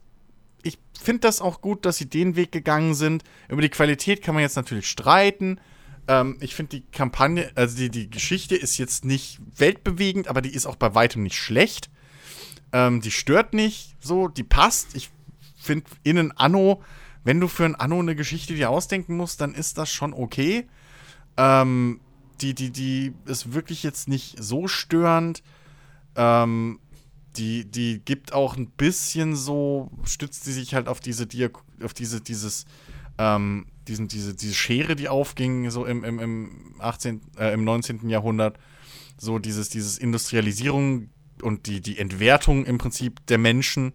ich finde das auch gut, dass sie den Weg gegangen sind. Über die Qualität kann man jetzt natürlich streiten. Ähm, ich finde die Kampagne, also die, die Geschichte ist jetzt nicht weltbewegend, aber die ist auch bei weitem nicht schlecht. Ähm, die stört nicht so, die passt. Ich finde in ein Anno, wenn du für ein Anno eine Geschichte dir ausdenken musst, dann ist das schon okay. Ähm, die, die, die ist wirklich jetzt nicht so störend. Ähm, die, die gibt auch ein bisschen so, stützt sie sich halt auf diese, auf diese, dieses, ähm, diesen, diese, diese Schere, die aufging, so im, im, im 18., äh, im 19. Jahrhundert. So dieses, dieses Industrialisierung und die, die Entwertung im Prinzip der Menschen.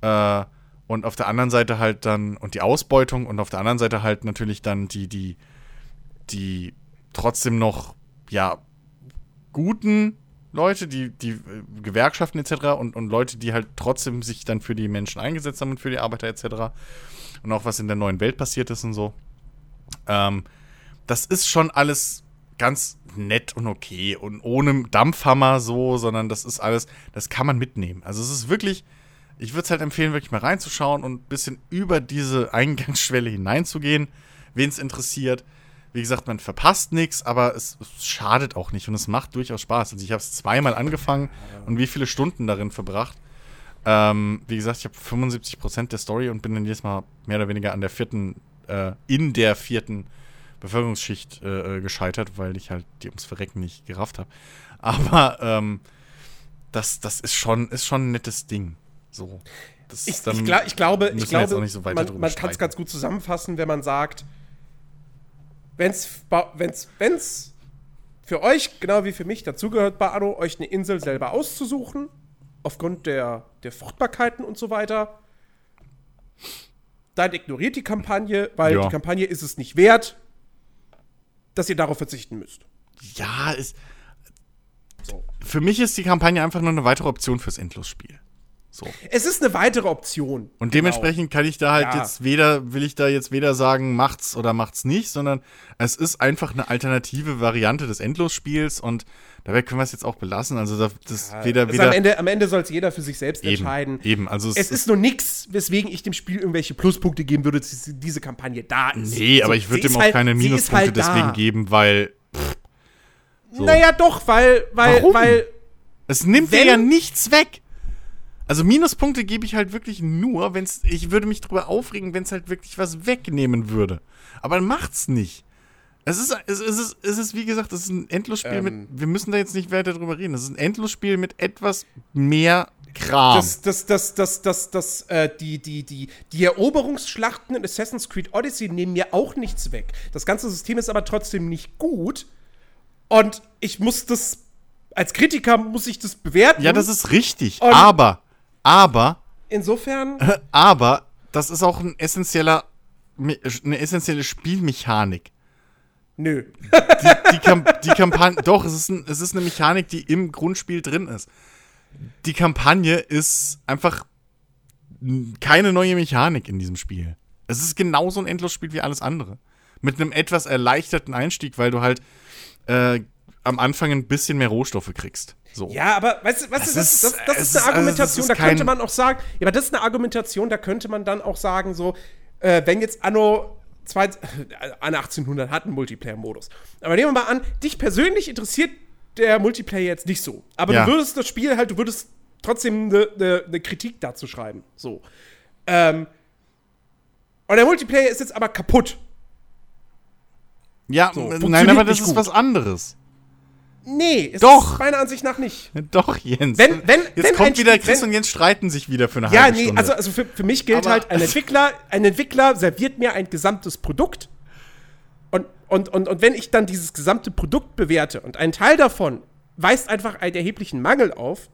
Äh, und auf der anderen Seite halt dann, und die Ausbeutung und auf der anderen Seite halt natürlich dann die, die, die trotzdem noch, ja, guten Leute, die, die äh, Gewerkschaften etc. Und, und Leute, die halt trotzdem sich dann für die Menschen eingesetzt haben und für die Arbeiter etc. Und auch was in der neuen Welt passiert ist und so. Ähm, das ist schon alles ganz nett und okay und ohne Dampfhammer so, sondern das ist alles, das kann man mitnehmen. Also es ist wirklich, ich würde es halt empfehlen, wirklich mal reinzuschauen und ein bisschen über diese Eingangsschwelle hineinzugehen, wen es interessiert. Wie gesagt, man verpasst nichts, aber es, es, schadet auch nicht und es macht durchaus Spaß. Also ich habe es zweimal angefangen und wie viele Stunden darin verbracht. Ähm, wie gesagt, ich habe 75% der Story und bin dann jedes Mal mehr oder weniger an der vierten, äh, in der vierten Bevölkerungsschicht äh, äh gescheitert, weil ich halt die ums Verrecken nicht gerafft habe. Aber ähm, das, das ist schon, ist schon ein nettes Ding. So. ich, ich, ich, glaube, ich glaube man, man kann es ganz gut zusammenfassen, wenn man sagt, wenn es für euch, genau wie für mich, dazugehört bei Anno, euch eine Insel selber auszusuchen, aufgrund der, der Fruchtbarkeiten und so weiter, dann ignoriert die Kampagne, weil ja. die Kampagne ist es nicht wert, dass ihr darauf verzichten müsst. Ja, ist. So. Für mich ist die Kampagne einfach nur eine weitere Option fürs Endlosspiel. So. Es ist eine weitere Option. Und dementsprechend genau. kann ich da halt ja. jetzt weder, will ich da jetzt weder sagen, macht's oder macht's nicht, sondern es ist einfach eine alternative Variante des Endlosspiels und dabei können wir es jetzt auch belassen. Also das ja, weder, weder am Ende, am Ende soll es jeder für sich selbst eben, entscheiden. Eben, also es, es ist nur nichts, weswegen ich dem Spiel irgendwelche Pluspunkte geben würde, dass diese Kampagne da ist. Nee, aber ich würde dem auch halt, keine Minuspunkte halt deswegen geben, weil. Pff, so. Naja, doch, weil, weil, Warum? weil. Es nimmt dir ja nichts weg. Also Minuspunkte gebe ich halt wirklich nur, wenn es. Ich würde mich darüber aufregen, wenn es halt wirklich was wegnehmen würde. Aber macht's nicht. Es ist, es ist, es ist, wie gesagt, es ist ein Endlosspiel ähm, mit. Wir müssen da jetzt nicht weiter drüber reden. Es ist ein Endlosspiel mit etwas mehr Kram. Das, das, das, das, das, das, äh, die, die, die, die Eroberungsschlachten in Assassin's Creed Odyssey nehmen mir auch nichts weg. Das ganze System ist aber trotzdem nicht gut. Und ich muss das. Als Kritiker muss ich das bewerten. Ja, das ist richtig. aber aber. Insofern. Aber das ist auch ein essentieller, eine essentielle Spielmechanik. Nö. Die, die, Kamp die Kampagne. Doch, es ist, ein, es ist eine Mechanik, die im Grundspiel drin ist. Die Kampagne ist einfach keine neue Mechanik in diesem Spiel. Es ist genauso ein Endlosspiel wie alles andere. Mit einem etwas erleichterten Einstieg, weil du halt äh, am Anfang ein bisschen mehr Rohstoffe kriegst. So. Ja, aber weißt du, weißt das, das, das, das ist eine also Argumentation, also da könnte man auch sagen, ja, aber das ist eine Argumentation, da könnte man dann auch sagen, so, äh, wenn jetzt Anno, zwei, äh, Anno 1800 hat einen Multiplayer-Modus. Aber nehmen wir mal an, dich persönlich interessiert der Multiplayer jetzt nicht so. Aber ja. du würdest das Spiel halt, du würdest trotzdem eine ne, ne Kritik dazu schreiben. So. Ähm, und der Multiplayer ist jetzt aber kaputt. Ja, so, nein, aber das ist gut. was anderes. Nee, ist Doch. meiner Ansicht nach nicht. Doch, Jens. Wenn- wenn- Jetzt wenn kommt wieder, Chris wenn- und Jens streiten sich wieder für eine Ja, halbe nee, Stunde. also, also für, für mich gilt Aber- halt, ein Entwickler, ein Entwickler serviert mir ein gesamtes Produkt. Und, und, und, und wenn ich dann dieses gesamte Produkt bewerte und ein Teil davon weist einfach einen erheblichen Mangel auf,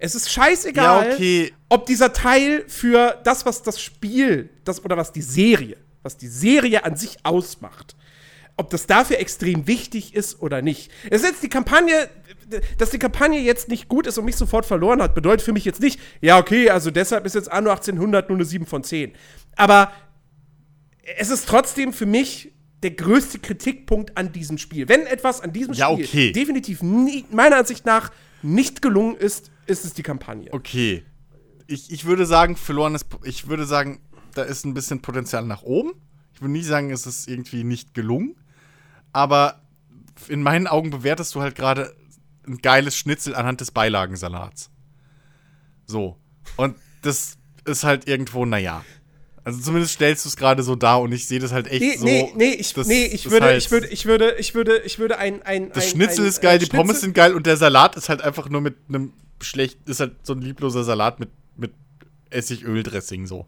es ist scheißegal, Ja, okay. ob dieser Teil für das, was das Spiel, das oder was die Serie, was die Serie an sich ausmacht, ob das dafür extrem wichtig ist oder nicht. Es ist jetzt die Kampagne, dass die Kampagne jetzt nicht gut ist und mich sofort verloren hat, bedeutet für mich jetzt nicht, ja, okay, also deshalb ist jetzt Anno 1800 nur eine 7 von 10. Aber es ist trotzdem für mich der größte Kritikpunkt an diesem Spiel. Wenn etwas an diesem Ja, Spiel okay. definitiv nie, meiner Ansicht nach nicht gelungen ist, ist es die Kampagne. Okay. Ich, ich würde sagen, verlorenes. Ich würde sagen, da ist ein bisschen Potenzial nach oben. Ich würde nie sagen, es ist irgendwie nicht gelungen. Aber in meinen Augen bewertest du halt gerade ein geiles Schnitzel anhand des Beilagensalats. So. Und das ist halt irgendwo, naja. Also zumindest stellst du es gerade so dar und ich sehe das halt echt Nee, so. nee, nee, ich, das nee, ich würde, halt- ich würde, ich würde, ich würde, ich würde ein, ein Das ein, Schnitzel ein, ist geil, die Schnitzel- Pommes sind geil und der Salat ist halt einfach nur mit einem schlecht, ist halt so ein liebloser Salat mit, mit Essigöl-Dressing so.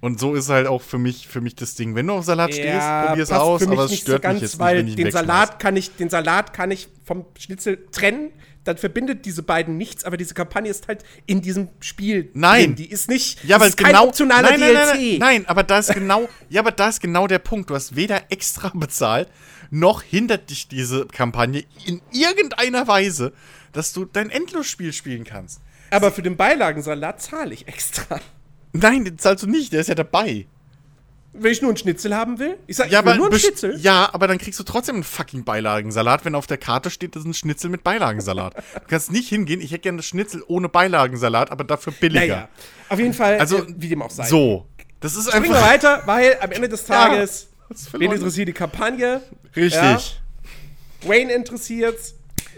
Und so ist halt auch für mich, für mich das Ding. Wenn du auf Salat stehst, probier's passt aus, aber es stört so ganz, mich jetzt weil nicht, wenn ich den. Salat kann ich, den Salat kann ich vom Schnitzel trennen. Dann verbindet diese beiden nichts, aber diese Kampagne ist halt in diesem Spiel Nein. drin. Die ist nicht, Ja, weil ist kein genau, optionaler nein, nein, DLC. Nein, nein, nein, aber da ist genau, ja, aber da ist genau der Punkt. Du hast weder extra bezahlt, noch hindert dich diese Kampagne in irgendeiner Weise, dass du dein Endlosspiel spielen kannst. Aber für den Beilagensalat zahle ich extra. Nein, den zahlst du nicht, der ist ja dabei. Wenn ich nur einen Schnitzel haben will, ich sag, Ja, ich will aber, nur einen Schnitzel. ja, aber dann kriegst du trotzdem einen fucking Beilagensalat, wenn auf der Karte steht, das ist ein Schnitzel mit Beilagensalat. Du kannst nicht hingehen, ich hätte gerne das Schnitzel ohne Beilagensalat, aber dafür billiger. Naja, auf jeden Fall, Also, äh, wie dem auch sei. So. Das ist Springen wir einfach. weiter, weil am Ende des Tages, ist wen interessiert die Kampagne? Richtig. Ja. Wayne interessiert's.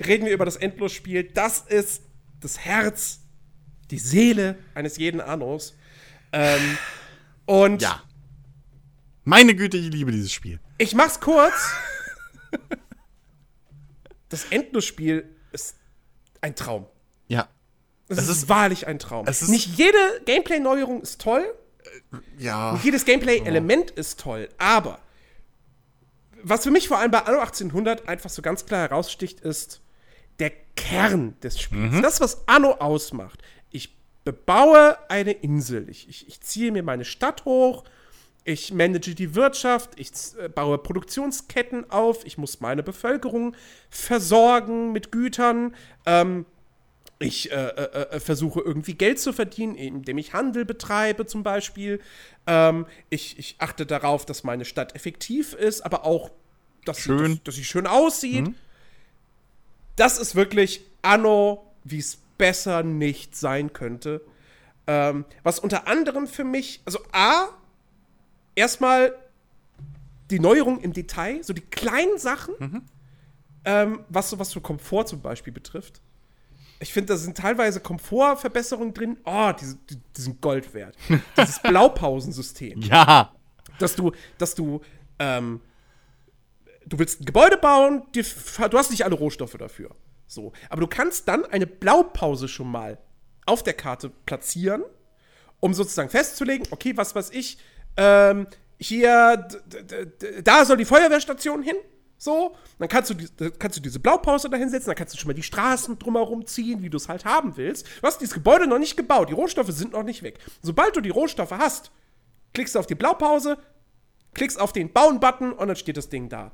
Reden wir über das Endlosspiel. Das ist das Herz, die Seele eines jeden Annos. Ähm, und Ja. Meine Güte, ich liebe dieses Spiel. ich mach's kurz. das Endlosspiel ist ein Traum. Ja. Es Es ist, ist- wahrlich ein Traum. es ist- Nicht jede Gameplay-Neuerung ist toll. Ja. Nicht jedes Gameplay-Element ist toll, aber was für mich vor allem bei Anno 1800 einfach so ganz klar heraussticht, ist der Kern des Spiels. Das, was Anno ausmacht. Ich bebaue eine Insel. Ich, ich, ich ziehe mir meine Stadt hoch. Ich manage die Wirtschaft. Ich äh, baue Produktionsketten auf. Ich muss meine Bevölkerung versorgen mit Gütern. Ähm, ich äh, äh, äh, versuche irgendwie Geld zu verdienen, indem ich Handel betreibe zum Beispiel. Ähm, ich, ich achte darauf, dass meine Stadt effektiv ist, aber auch, dass, Sie, Schön. dass, dass sie schön aussieht. Das ist wirklich Anno, wie es besser nicht sein könnte. Ähm, was unter anderem für mich, also A, erstmal die Neuerung im Detail, so die kleinen Sachen, ähm, was so was so Komfort zum Beispiel betrifft. Ich finde, da sind teilweise Komfortverbesserungen drin. Oh, die, die, die sind Gold wert. Dieses Blaupausensystem Ja. dass du, dass du, ähm, du willst ein Gebäude bauen, dir, du hast nicht alle Rohstoffe dafür. So. Aber du kannst dann eine Blaupause schon mal auf der Karte platzieren, um sozusagen festzulegen, okay, was weiß ich, ähm, hier, da soll die Feuerwehrstation hin. So, dann kannst du, dann kannst du diese Blaupause da hinsetzen, dann kannst du schon mal die Straßen drumherum ziehen, wie du es halt haben willst. Du hast dieses Gebäude noch nicht gebaut, die Rohstoffe sind noch nicht weg. Sobald du die Rohstoffe hast, klickst du auf die Blaupause, klickst auf den Bauen-Button und dann steht das Ding da.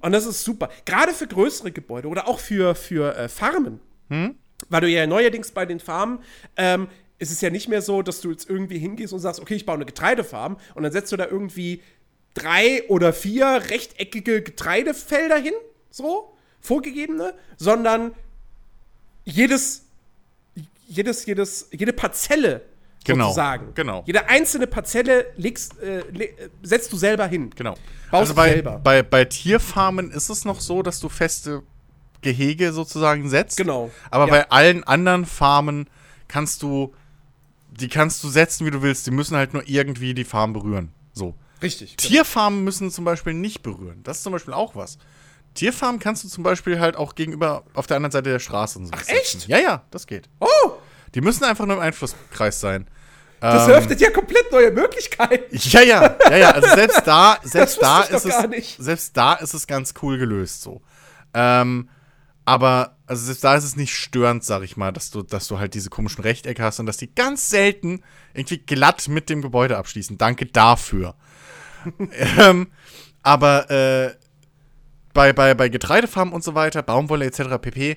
Und das ist super. Gerade für größere Gebäude oder auch für, für äh, Farmen. Weil du ja neuerdings bei den Farmen, ähm, ist es ja nicht mehr so, dass du jetzt irgendwie hingehst und sagst, okay, ich baue eine Getreidefarm und dann setzt du da irgendwie drei oder vier rechteckige Getreidefelder hin, so, vorgegebene, sondern jedes, jedes, jedes, jede Parzelle Genau, sozusagen. genau. Jede einzelne Parzelle legst, äh, le äh, setzt du selber hin. Genau. Baust also bei, selber. bei, bei Tierfarmen ist es noch so, dass du feste Gehege sozusagen setzt. Genau. Aber Ja. bei allen anderen Farmen kannst du, die kannst du setzen, wie du willst. Die müssen halt nur irgendwie die Farm berühren. So. Richtig. Tierfarmen müssen zum Beispiel nicht berühren. Das ist zum Beispiel auch was. Tierfarmen kannst du zum Beispiel halt auch gegenüber auf der anderen Seite der Straße und so. Ach, setzen. echt? Ja, ja, das geht. Oh, Die müssen einfach nur im Einflusskreis sein. das Ähm, eröffnet ja komplett neue Möglichkeiten. Ja, ja, ja, ja. Also selbst da, selbst da ist es, selbst da ist es ganz cool gelöst so. Ähm, aber also selbst da ist es nicht störend, sag ich mal, dass du, dass du halt diese komischen Rechtecke hast und dass die ganz selten irgendwie glatt mit dem Gebäude abschließen. Danke dafür. ähm, aber äh, bei, bei, bei Getreidefarmen und so weiter, Baumwolle etc. pp.,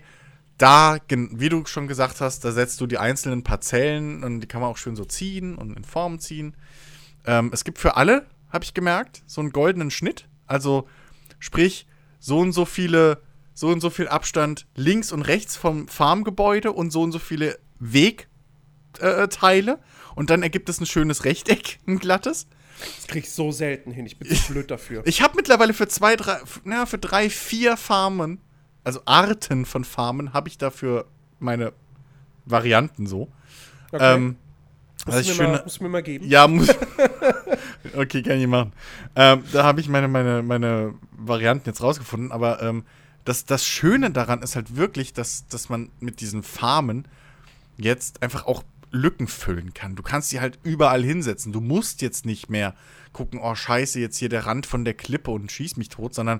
da, wie du schon gesagt hast, da setzt du die einzelnen Parzellen und die kann man auch schön so ziehen und in Form ziehen. Ähm, es gibt für alle, habe ich gemerkt, so einen goldenen Schnitt. Also sprich, so und so viele, so und so viel Abstand links und rechts vom Farmgebäude und so und so viele Wegteile. Äh, und dann ergibt es ein schönes Rechteck, ein glattes. Das krieg ich so selten hin. Ich bin zu blöd dafür. Ich habe mittlerweile für zwei, drei, na, für drei, vier Farmen, also Arten von Farmen, habe ich dafür meine Varianten so. Okay. Ähm, musst, was du ich mir mal, mir mal geben. ja, muss. okay, kann ich machen. Ähm, da habe ich meine, meine, meine Varianten jetzt rausgefunden, aber ähm, das, das Schöne daran ist halt wirklich, dass, dass man mit diesen Farmen jetzt einfach auch Lücken füllen kann. Du kannst sie halt überall hinsetzen. Du musst jetzt nicht mehr gucken, oh scheiße, jetzt hier der Rand von der Klippe und schieß mich tot, sondern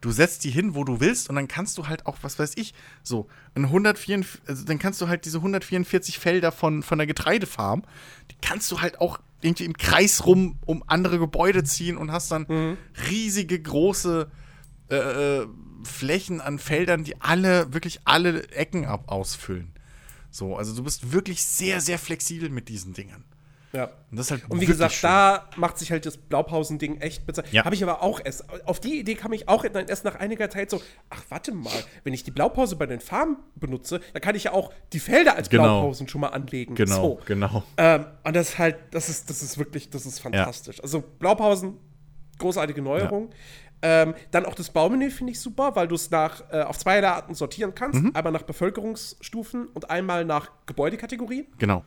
du setzt die hin, wo du willst und dann kannst du halt auch, was weiß ich, so ein 144, also dann kannst du halt diese 144 Felder von, von der Getreidefarm, die kannst du halt auch irgendwie im Kreis rum um andere Gebäude ziehen und hast dann riesige große äh, äh, Flächen an Feldern, die alle, wirklich alle Ecken ab ausfüllen. So, also du bist wirklich sehr, sehr flexibel mit diesen Dingern. Ja. Und halt Und wie gesagt, schön. da macht sich halt das Blaupausen-Ding echt bezahlt. Ja. Habe ich aber auch erst. Auf die Idee kam ich auch erst nach einiger Zeit so: Ach, warte mal, wenn ich die Blaupause bei den Farmen benutze, dann kann ich ja auch die Felder als Genau. Blaupausen schon mal anlegen. Genau, So. genau. Ähm, und das ist halt, das ist, das ist wirklich, das ist fantastisch. Also Blaupausen, großartige Neuerung. Ähm, dann auch das Baumenü finde ich super, weil du es nach äh, auf zwei Arten sortieren kannst. Mhm. Einmal nach Bevölkerungsstufen und einmal nach Gebäudekategorie. Genau.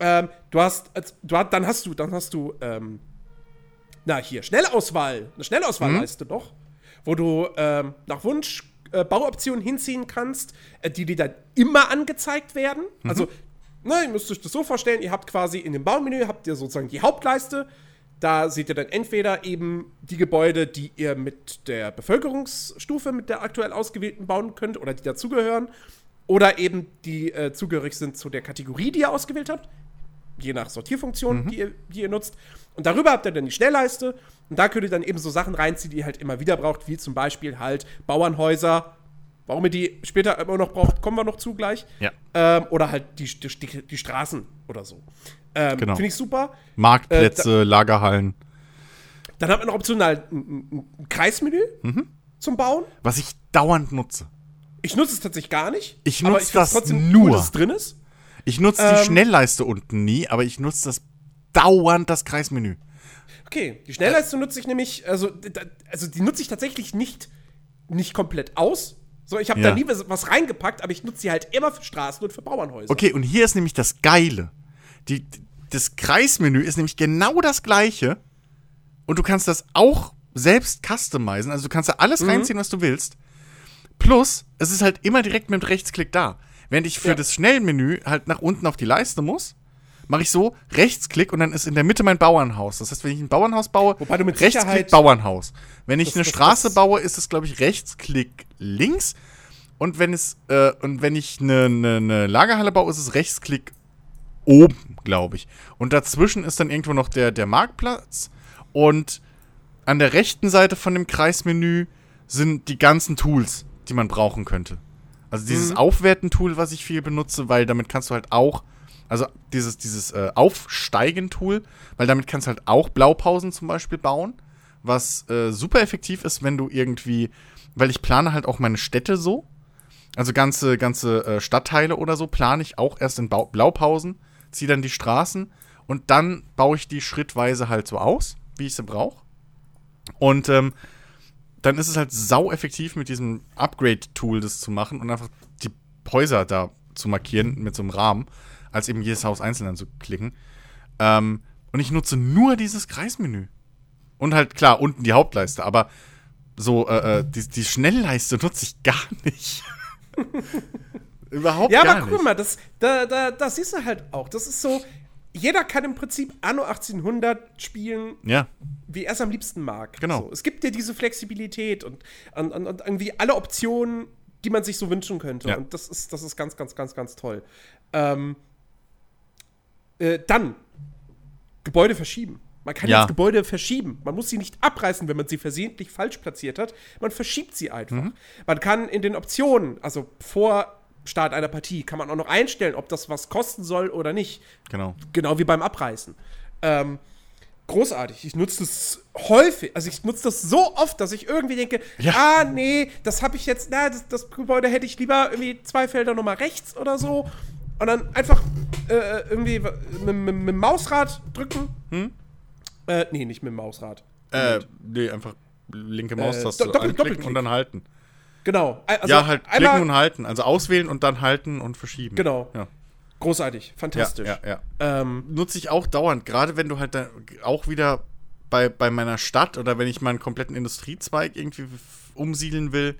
Ähm, du hast, als- du hast, dann hast du, dann hast du, ähm, na hier, Schnellauswahl, eine Schnellauswahlleiste noch, wo du ähm, nach Wunsch äh, Bauoptionen hinziehen kannst, äh, die dir dann immer angezeigt werden. Also, ne, ihr müsst euch das so vorstellen, ihr habt quasi in dem Baumenü, habt ihr sozusagen die Hauptleiste, da seht ihr dann entweder eben die Gebäude, die ihr mit der Bevölkerungsstufe, mit der aktuell ausgewählten bauen könnt oder die dazugehören, oder eben die äh, zugehörig sind zu der Kategorie, die ihr ausgewählt habt je nach Sortierfunktion, die, ihr, die ihr nutzt. Und darüber habt ihr dann die Schnellleiste. Und da könnt ihr dann eben so Sachen reinziehen, die ihr halt immer wieder braucht, wie zum Beispiel halt Bauernhäuser. Warum ihr die später immer noch braucht, kommen wir noch zu gleich. Ja. Ähm, oder halt die, die, die Straßen oder so. Ähm, Genau. Finde ich super. Marktplätze, Lagerhallen. Dann hat man noch optional ein, ein, Kreismenü Mhm. zum Bauen. Was ich dauernd nutze. Ich nutze es tatsächlich gar nicht. Ich nutze das cool, nur. dass es drin ist. Ich nutze Ähm. die Schnellleiste unten nie, aber ich nutze das dauernd das Kreismenü. Okay, die Schnellleiste nutze ich nämlich, also, also die nutze ich tatsächlich nicht, nicht komplett aus. So, ich habe Ja. da nie was, was reingepackt, aber ich nutze sie halt immer für Straßen und für Bauernhäuser. Okay, und hier ist nämlich das Geile. Die, das Kreismenü ist nämlich genau das gleiche. Und du kannst das auch selbst customizen. Also du kannst da alles Mhm. reinziehen, was du willst. Plus, es ist halt immer direkt mit dem Rechtsklick da. Während ich für Ja. das Schnellmenü halt nach unten auf die Leiste muss, mache ich so, Rechtsklick und dann ist in der Mitte mein Bauernhaus. Das heißt, wenn ich ein Bauernhaus baue, Wobei du mit Rechtsklick Sicherheit- Bauernhaus. Wenn ich Das- eine das- Straße das- baue, ist es, glaube ich, Rechtsklick links. Und wenn es, äh, und wenn ich eine, eine, eine Lagerhalle baue, ist es Rechtsklick oben, glaube ich. Und dazwischen ist dann irgendwo noch der, der Marktplatz. Und an der rechten Seite von dem Kreismenü sind die ganzen Tools, die man brauchen könnte. Also dieses Aufwerten-Tool, was ich viel benutze, weil damit kannst du halt auch, also dieses, dieses äh, Aufsteigen-Tool, weil damit kannst du halt auch Blaupausen zum Beispiel bauen, was äh, super effektiv ist, wenn du irgendwie, weil ich plane halt auch meine Städte so, also ganze, ganze äh, Stadtteile oder so plane ich auch erst in Bau Blaupausen, ziehe dann die Straßen und dann baue ich die schrittweise halt so aus, wie ich sie brauche. Und ähm, dann ist es halt sau effektiv mit diesem Upgrade-Tool das zu machen und einfach die Häuser da zu markieren mit so einem Rahmen, als eben jedes Haus einzeln anzuklicken. Ähm, und ich nutze nur dieses Kreismenü. Und halt klar, unten die Hauptleiste, aber so, äh, äh, die, die Schnellleiste nutze ich gar nicht. Überhaupt Ja, gar aber nicht. guck mal, das, da, da, das siehst du halt auch. Das ist so, jeder kann im Prinzip Anno 1800 spielen, Ja, wie er es am liebsten mag. Genau. So, es gibt dir diese Flexibilität und, und, und, und irgendwie alle Optionen, die man sich so wünschen könnte. Ja. Und das ist, das ist ganz, ganz, ganz, ganz toll. Ähm, äh, dann Gebäude verschieben. Man kann Ja. jetzt Gebäude verschieben. Man muss sie nicht abreißen, wenn man sie versehentlich falsch platziert hat. Man verschiebt sie einfach. Mhm. Man kann in den Optionen, also vor Start einer Partie, kann man auch noch einstellen, ob das was kosten soll oder nicht. genau. Genau wie beim Abreißen. Ähm, großartig. Ich nutze das häufig. Also ich nutze das so oft, dass ich irgendwie denke, Ja. ah, nee, das habe ich jetzt, na, das, das Gebäude hätte ich lieber irgendwie zwei Felder nochmal rechts oder so. Und dann einfach äh, irgendwie mit, mit, mit dem Mausrad drücken. Hm? Äh, nee, nicht mit dem Mausrad. Äh, nee, einfach linke Maustaste do- doppel- anklicken und dann halten. Genau. Also ja, halt klicken und halten. Also auswählen und dann halten und verschieben. Genau. Ja, Großartig. ja, Fantastisch. ja. ja. Ähm, Nutze ich auch dauernd, gerade wenn du halt da auch wieder bei, bei meiner Stadt oder wenn ich mal einen kompletten Industriezweig irgendwie umsiedeln will.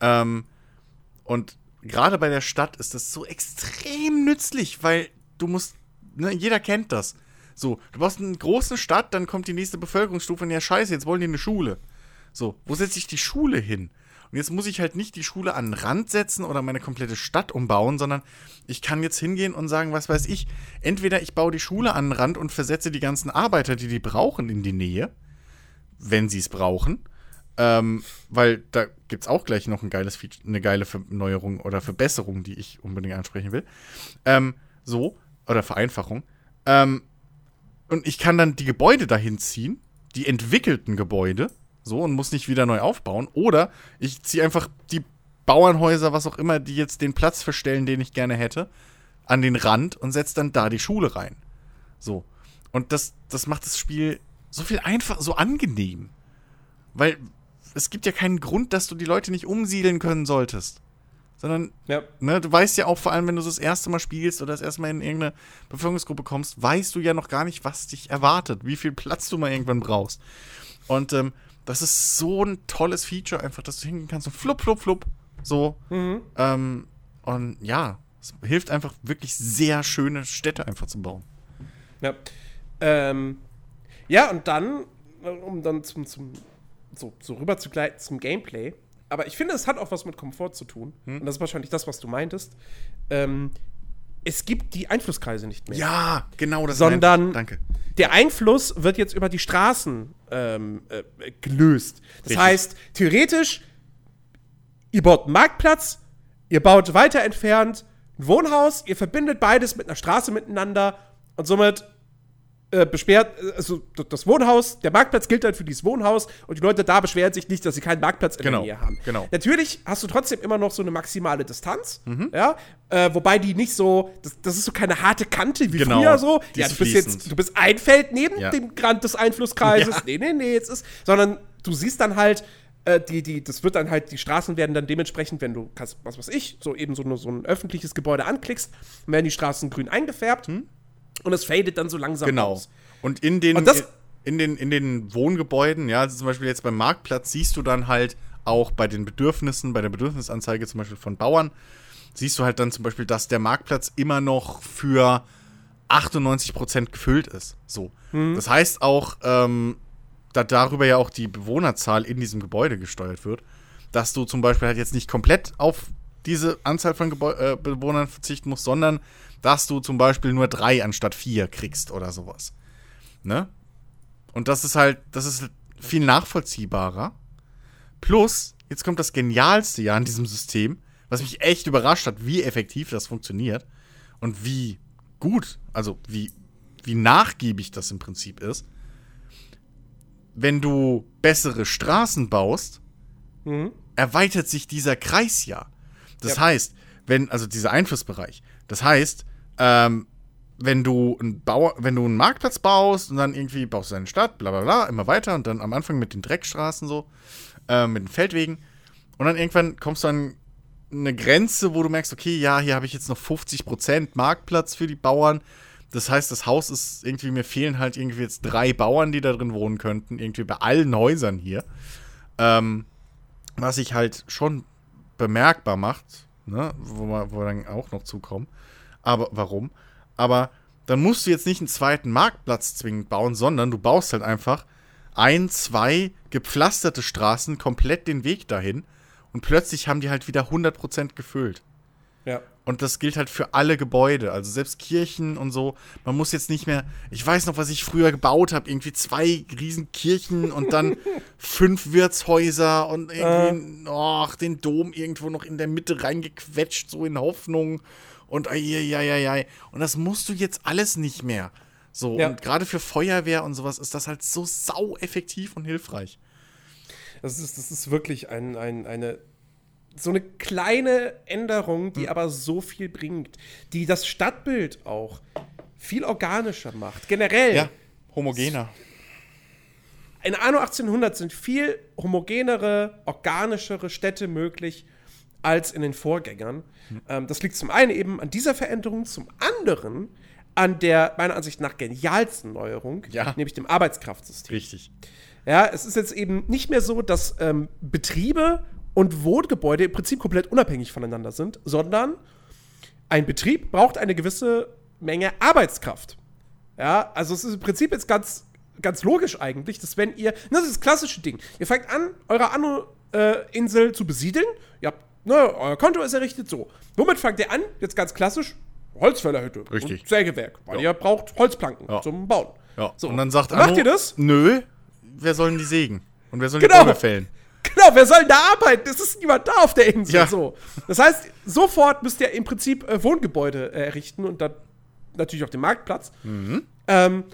Ähm, und gerade bei der Stadt ist das so extrem nützlich, weil du musst, ne, jeder kennt das. So, du brauchst eine große Stadt, dann kommt die nächste Bevölkerungsstufe und ja, scheiße, jetzt wollen die eine Schule. So, wo setze ich die Schule hin? Und jetzt muss ich halt nicht die Schule an den Rand setzen oder meine komplette Stadt umbauen, sondern ich kann jetzt hingehen und sagen, was weiß ich, entweder ich baue die Schule an den Rand und versetze die ganzen Arbeiter, die die brauchen, in die Nähe, wenn sie es brauchen. Ähm, weil da gibt es auch gleich noch ein geiles Feature, eine geile Erneuerung oder Verbesserung, die ich unbedingt ansprechen will. Ähm, so, oder Vereinfachung. Ähm, und ich kann dann die Gebäude dahin ziehen, die entwickelten Gebäude, so, und muss nicht wieder neu aufbauen. Oder ich ziehe einfach die Bauernhäuser, was auch immer, die jetzt den Platz verstellen, den ich gerne hätte, an den Rand und setze dann da die Schule rein. So. Und das, das macht das Spiel so viel einfach, so angenehm. Weil es gibt ja keinen Grund, dass du die Leute nicht umsiedeln können solltest. Sondern ja. Ne, du weißt ja auch vor allem, wenn du das erste Mal spielst oder das erste Mal in irgendeine Bevölkerungsgruppe kommst, weißt du ja noch gar nicht, was dich erwartet, wie viel Platz du mal irgendwann brauchst. Und ähm, das ist so ein tolles Feature, einfach, dass du hingehen kannst und flupp, flupp, flupp. So. Ähm, und ja, es hilft einfach wirklich sehr schöne Städte einfach zu bauen. Ja. Ähm, ja, und dann, um dann zum, zum so, so rüber zu gleiten zum Gameplay. Aber ich finde, es hat auch was mit Komfort zu tun. Und das ist wahrscheinlich das, was du meintest. Ähm, es gibt die Einflusskreise nicht mehr. Ja, genau das Sondern- ich. Danke. Der Einfluss wird jetzt über die Straßen ähm, äh, gelöst. Das Richtig. heißt, theoretisch, ihr baut einen Marktplatz, ihr baut weiter entfernt ein Wohnhaus, ihr verbindet beides mit einer Straße miteinander und somit äh, besperrt, äh, also das Wohnhaus, der Marktplatz gilt dann für dieses Wohnhaus und die Leute da beschweren sich nicht, dass sie keinen Marktplatz in Genau, der Nähe haben. genau. Natürlich hast du trotzdem immer noch so eine maximale Distanz, Mhm. ja, äh, wobei die nicht so, das, das ist so keine harte Kante wie Genau, früher so. Ja, du bist fließend. jetzt, du bist ein Feld neben Ja. dem Rand des Einflusskreises. Ja. Nee, nee, nee, jetzt ist, sondern du siehst dann halt, äh, die, die, das wird dann halt, die Straßen werden dann dementsprechend, wenn du, was weiß ich, so eben so, so ein öffentliches Gebäude anklickst, werden die Straßen grün eingefärbt und es fadet dann so langsam? Genau. aus. Und in den, Und in, den, in den Wohngebäuden, ja, also zum Beispiel jetzt beim Marktplatz, siehst du dann halt auch bei den Bedürfnissen, bei der Bedürfnisanzeige zum Beispiel von Bauern, siehst du halt dann zum Beispiel, dass der Marktplatz immer noch für 98% gefüllt ist. So. Das heißt auch, ähm, da darüber ja auch die Bewohnerzahl in diesem Gebäude gesteuert wird, dass du zum Beispiel halt jetzt nicht komplett auf diese Anzahl von Gebäu äh, Bewohnern verzichten musst, sondern dass du zum Beispiel nur drei anstatt vier kriegst oder sowas. Ne? Und das ist halt, das ist viel nachvollziehbarer. Plus, jetzt kommt das Genialste ja an diesem System, was mich echt überrascht hat, wie effektiv das funktioniert und wie gut, also wie, wie nachgiebig das im Prinzip ist. Wenn du bessere Straßen baust, Mhm. erweitert sich dieser Kreis ja. Das Ja. heißt, wenn, also dieser Einflussbereich, das heißt, ähm, wenn du einen Bauer, wenn du einen Marktplatz baust und dann irgendwie baust du eine Stadt, bla bla bla, immer weiter und dann am Anfang mit den Dreckstraßen so, äh, mit den Feldwegen und dann irgendwann kommst du an eine Grenze, wo du merkst, okay, ja, hier habe ich jetzt noch 50% Marktplatz für die Bauern. Das heißt, das Haus ist irgendwie, mir fehlen halt irgendwie jetzt drei Bauern, die da drin wohnen könnten, irgendwie bei allen Häusern hier. Ähm, was sich halt schon bemerkbar macht, ne? wo, wo wir dann auch noch zukommen. Aber warum? Aber dann musst du jetzt nicht einen zweiten Marktplatz zwingend bauen, sondern du baust halt einfach ein, zwei gepflasterte Straßen komplett den Weg dahin und plötzlich haben die halt wieder 100% gefüllt. Ja. Und das gilt halt für alle Gebäude, also selbst Kirchen und so. Man muss jetzt nicht mehr, ich weiß noch, was ich früher gebaut habe, irgendwie zwei riesen Kirchen und dann fünf Wirtshäuser und irgendwie, uh. oh, den Dom irgendwo noch in der Mitte reingequetscht, so in Hoffnung. Und ja, Und das musst du jetzt alles nicht mehr. So, ja. und gerade für Feuerwehr und sowas ist das halt so sau effektiv und hilfreich. Das ist, das ist wirklich ein, ein, eine so eine kleine Änderung, die hm. aber so viel bringt, die das Stadtbild auch viel organischer macht. Generell. Ja, homogener. In Anno 1800 sind viel homogenere, organischere Städte möglich als in den Vorgängern. Hm. Ähm, das liegt zum einen eben an dieser Veränderung, zum anderen an der meiner Ansicht nach genialsten Neuerung, ja. nämlich dem Arbeitskraftsystem. Richtig. Ja, es ist jetzt eben nicht mehr so, dass ähm, Betriebe und Wohngebäude im Prinzip komplett unabhängig voneinander sind, sondern ein Betrieb braucht eine gewisse Menge Arbeitskraft. Ja, also es ist im Prinzip jetzt ganz, ganz logisch eigentlich, dass wenn ihr, das ist das klassische Ding, ihr fangt an, eure Anno-Insel äh, zu besiedeln, ihr habt, ne, euer Konto ist errichtet, so. Womit fangt ihr an? Jetzt ganz klassisch, Holzfällerhütte. Richtig. Und Sägewerk, weil ja. ihr braucht Holzplanken ja. zum Bauen. Ja. So. Und dann sagt Anno, Macht ihr das? Nö, wer soll denn die sägen? Und wer soll genau. die Bäume fällen? Genau, wer soll denn da arbeiten? Es ist niemand da auf der Insel. Ja. So. Das heißt, sofort müsst ihr im Prinzip äh, Wohngebäude äh, errichten und dann natürlich auch den Marktplatz. Mhm. Ähm,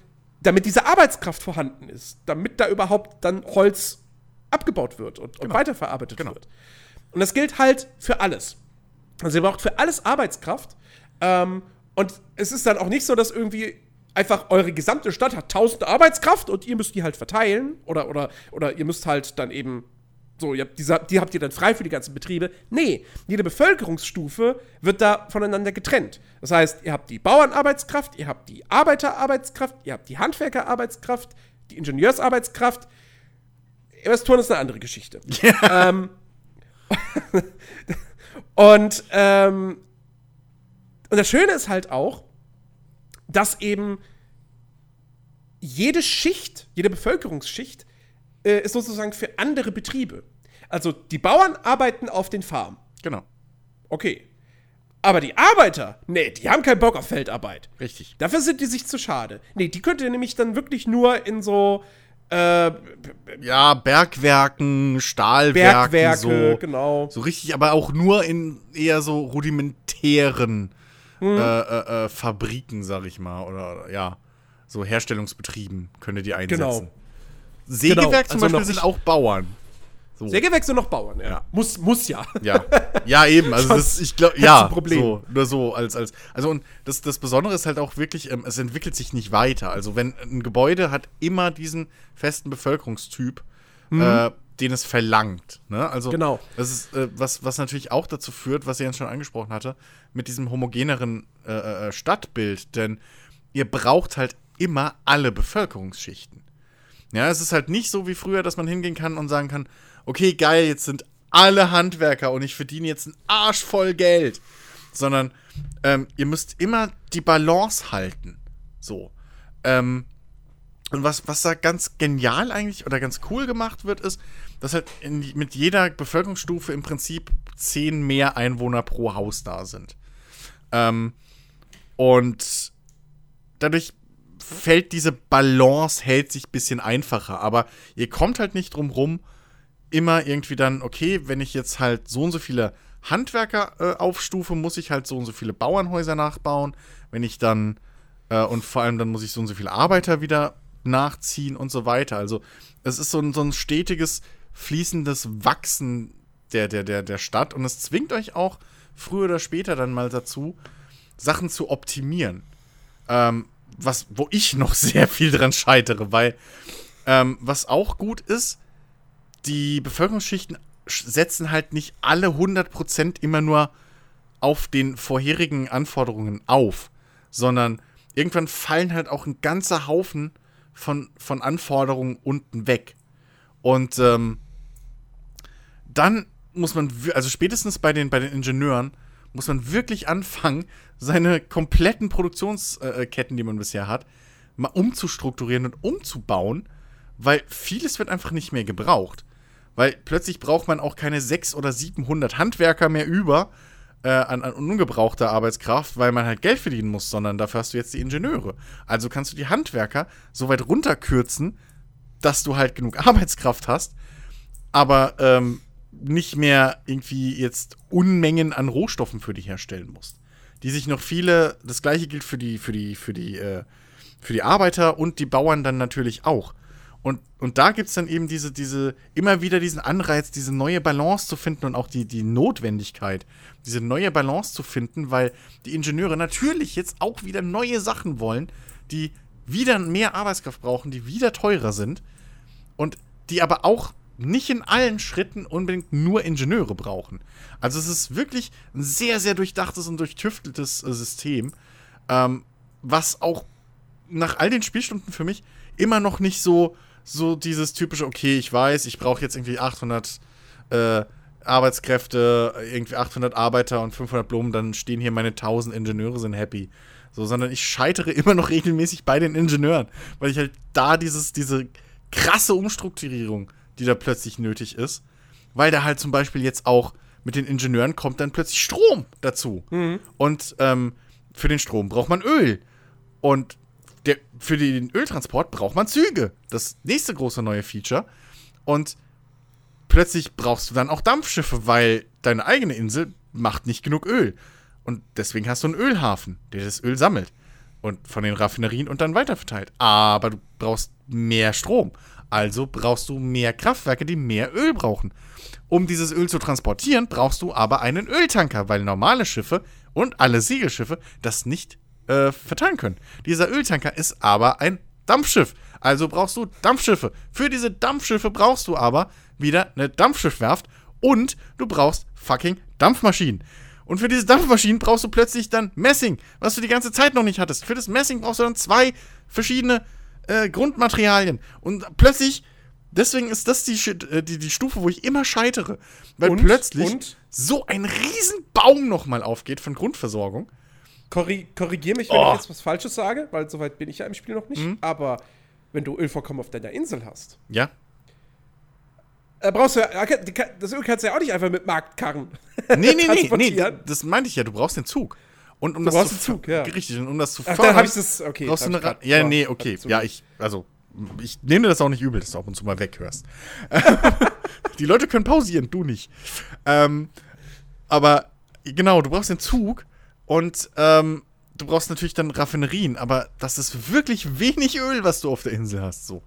damit diese Arbeitskraft vorhanden ist, damit da überhaupt dann Holz abgebaut wird und, genau. und weiterverarbeitet genau. wird. Und das gilt halt für alles. Also ihr braucht für alles Arbeitskraft. Ähm, und es ist dann auch nicht so, dass irgendwie einfach eure gesamte Stadt hat tausend Arbeitskraft und ihr müsst die halt verteilen oder, oder, oder ihr müsst halt dann eben so, ihr habt diese, die habt ihr dann frei für die ganzen Betriebe. Nee, jede Bevölkerungsstufe wird da voneinander getrennt. Das heißt, ihr habt die Bauernarbeitskraft, ihr habt die Arbeiterarbeitskraft, ihr habt die Handwerkerarbeitskraft, die Ingenieursarbeitskraft. Investoren ist eine andere Geschichte. Ja. Ähm, und, ähm, und das Schöne ist halt auch, dass eben jede Schicht, jede Bevölkerungsschicht äh, ist sozusagen für andere Betriebe. Also die Bauern arbeiten auf den Farmen. Genau. Okay. Aber die Arbeiter, nee, die haben keinen Bock auf Feldarbeit. Richtig. Dafür sind die sich zu schade. Nee, die könnt ihr nämlich dann wirklich nur in so äh, ja, Bergwerken, Stahlwerken, Bergwerke, so, genau. So richtig, aber auch nur in eher so rudimentären hm. äh, äh, äh, Fabriken, sag ich mal, oder ja, so Herstellungsbetrieben könnt ihr die einsetzen. Genau. Sägewerk genau. zum also Beispiel sind auch Bauern. So. Sägewerk noch Bauern, ja. ja. Muss, muss ja. Ja, ja eben. Also das, ich glaube, ja, Problem. so, nur so als, als, also und das, das Besondere ist halt auch wirklich, ähm, es entwickelt sich nicht weiter. Also wenn ein Gebäude hat immer diesen festen Bevölkerungstyp, mhm. äh, den es verlangt. Ne? Also genau. das ist äh, was, was natürlich auch dazu führt, was Jens schon angesprochen hatte, mit diesem homogeneren äh, äh, Stadtbild, denn ihr braucht halt immer alle Bevölkerungsschichten. Ja, es ist halt nicht so wie früher, dass man hingehen kann und sagen kann, okay, geil, jetzt sind alle Handwerker und ich verdiene jetzt einen Arsch voll Geld. Sondern ähm, ihr müsst immer die Balance halten. So. Ähm, und was, was da ganz genial eigentlich oder ganz cool gemacht wird, ist, dass halt in, mit jeder Bevölkerungsstufe im Prinzip zehn mehr Einwohner pro Haus da sind. Ähm, und dadurch fällt diese Balance, hält sich ein bisschen einfacher. Aber ihr kommt halt nicht drum rum, immer irgendwie dann, okay, wenn ich jetzt halt so und so viele Handwerker äh, aufstufe, muss ich halt so und so viele Bauernhäuser nachbauen. Wenn ich dann, äh, und vor allem dann muss ich so und so viele Arbeiter wieder nachziehen und so weiter. Also es ist so ein, so ein stetiges, fließendes Wachsen der, der, der, der Stadt und es zwingt euch auch früher oder später dann mal dazu, Sachen zu optimieren. Ähm, was, wo ich noch sehr viel dran scheitere, weil ähm, was auch gut ist, die Bevölkerungsschichten setzen halt nicht alle 100% immer nur auf den vorherigen Anforderungen auf, sondern irgendwann fallen halt auch ein ganzer Haufen von, von Anforderungen unten weg. Und ähm, dann muss man, also spätestens bei den, bei den Ingenieuren, muss man wirklich anfangen, seine kompletten Produktionsketten, die man bisher hat, mal umzustrukturieren und umzubauen, weil vieles wird einfach nicht mehr gebraucht. Weil plötzlich braucht man auch keine 600 oder 700 Handwerker mehr über äh, an, an ungebrauchter Arbeitskraft, weil man halt Geld verdienen muss, sondern dafür hast du jetzt die Ingenieure. Also kannst du die Handwerker so weit runterkürzen, dass du halt genug Arbeitskraft hast, aber ähm, nicht mehr irgendwie jetzt Unmengen an Rohstoffen für dich herstellen musst. Die sich noch viele, das gleiche gilt für die, für die, für die, äh, für die Arbeiter und die Bauern dann natürlich auch. Und, und da gibt es dann eben diese, diese, immer wieder diesen Anreiz, diese neue Balance zu finden und auch die, die Notwendigkeit, diese neue Balance zu finden, weil die Ingenieure natürlich jetzt auch wieder neue Sachen wollen, die wieder mehr Arbeitskraft brauchen, die wieder teurer sind und die aber auch nicht in allen Schritten unbedingt nur Ingenieure brauchen. Also es ist wirklich ein sehr, sehr durchdachtes und durchtüfteltes äh, System, ähm, was auch nach all den Spielstunden für mich immer noch nicht so, so dieses typische, okay, ich weiß, ich brauche jetzt irgendwie 800 äh, Arbeitskräfte, irgendwie 800 Arbeiter und 500 Blumen, dann stehen hier meine 1000 Ingenieure, sind happy. So, sondern ich scheitere immer noch regelmäßig bei den Ingenieuren, weil ich halt da dieses, diese krasse Umstrukturierung die da plötzlich nötig ist. Weil da halt zum Beispiel jetzt auch mit den Ingenieuren kommt dann plötzlich Strom dazu. Mhm. Und ähm, für den Strom braucht man Öl. Und der, für den Öltransport braucht man Züge. Das nächste große neue Feature. Und plötzlich brauchst du dann auch Dampfschiffe, weil deine eigene Insel macht nicht genug Öl. Und deswegen hast du einen Ölhafen, der das Öl sammelt. Und von den Raffinerien und dann weiterverteilt. Aber du brauchst mehr Strom. Also brauchst du mehr Kraftwerke, die mehr Öl brauchen. Um dieses Öl zu transportieren, brauchst du aber einen Öltanker, weil normale Schiffe und alle Segelschiffe das nicht äh, verteilen können. Dieser Öltanker ist aber ein Dampfschiff. Also brauchst du Dampfschiffe. Für diese Dampfschiffe brauchst du aber wieder eine Dampfschiffwerft und du brauchst fucking Dampfmaschinen. Und für diese Dampfmaschinen brauchst du plötzlich dann Messing, was du die ganze Zeit noch nicht hattest. Für das Messing brauchst du dann zwei verschiedene äh, Grundmaterialien. Und plötzlich, deswegen ist das die, äh, die, die Stufe, wo ich immer scheitere. Weil und, plötzlich und? so ein Riesenbaum nochmal aufgeht von Grundversorgung. Korri korrigier mich, wenn oh. ich jetzt was Falsches sage, weil soweit bin ich ja im Spiel noch nicht. Mhm. Aber wenn du Ölvorkommen auf deiner Insel hast. Ja. Äh, brauchst du das Öl kannst du ja auch nicht einfach mit Marktkarren. Nee, nee, nee, nee, das meinte ich ja, du brauchst den Zug. Und um du das zu Zug, ja. richtig, und um das zu Ach, dann habe ich das, okay. Brauchst du eine ja, nee, okay. Ja, ich, also, ich nehme dir das auch nicht übel, dass du ab und zu mal weghörst. Die Leute können pausieren, du nicht. Ähm, aber genau, du brauchst den Zug und ähm, du brauchst natürlich dann Raffinerien, aber das ist wirklich wenig Öl, was du auf der Insel hast, so.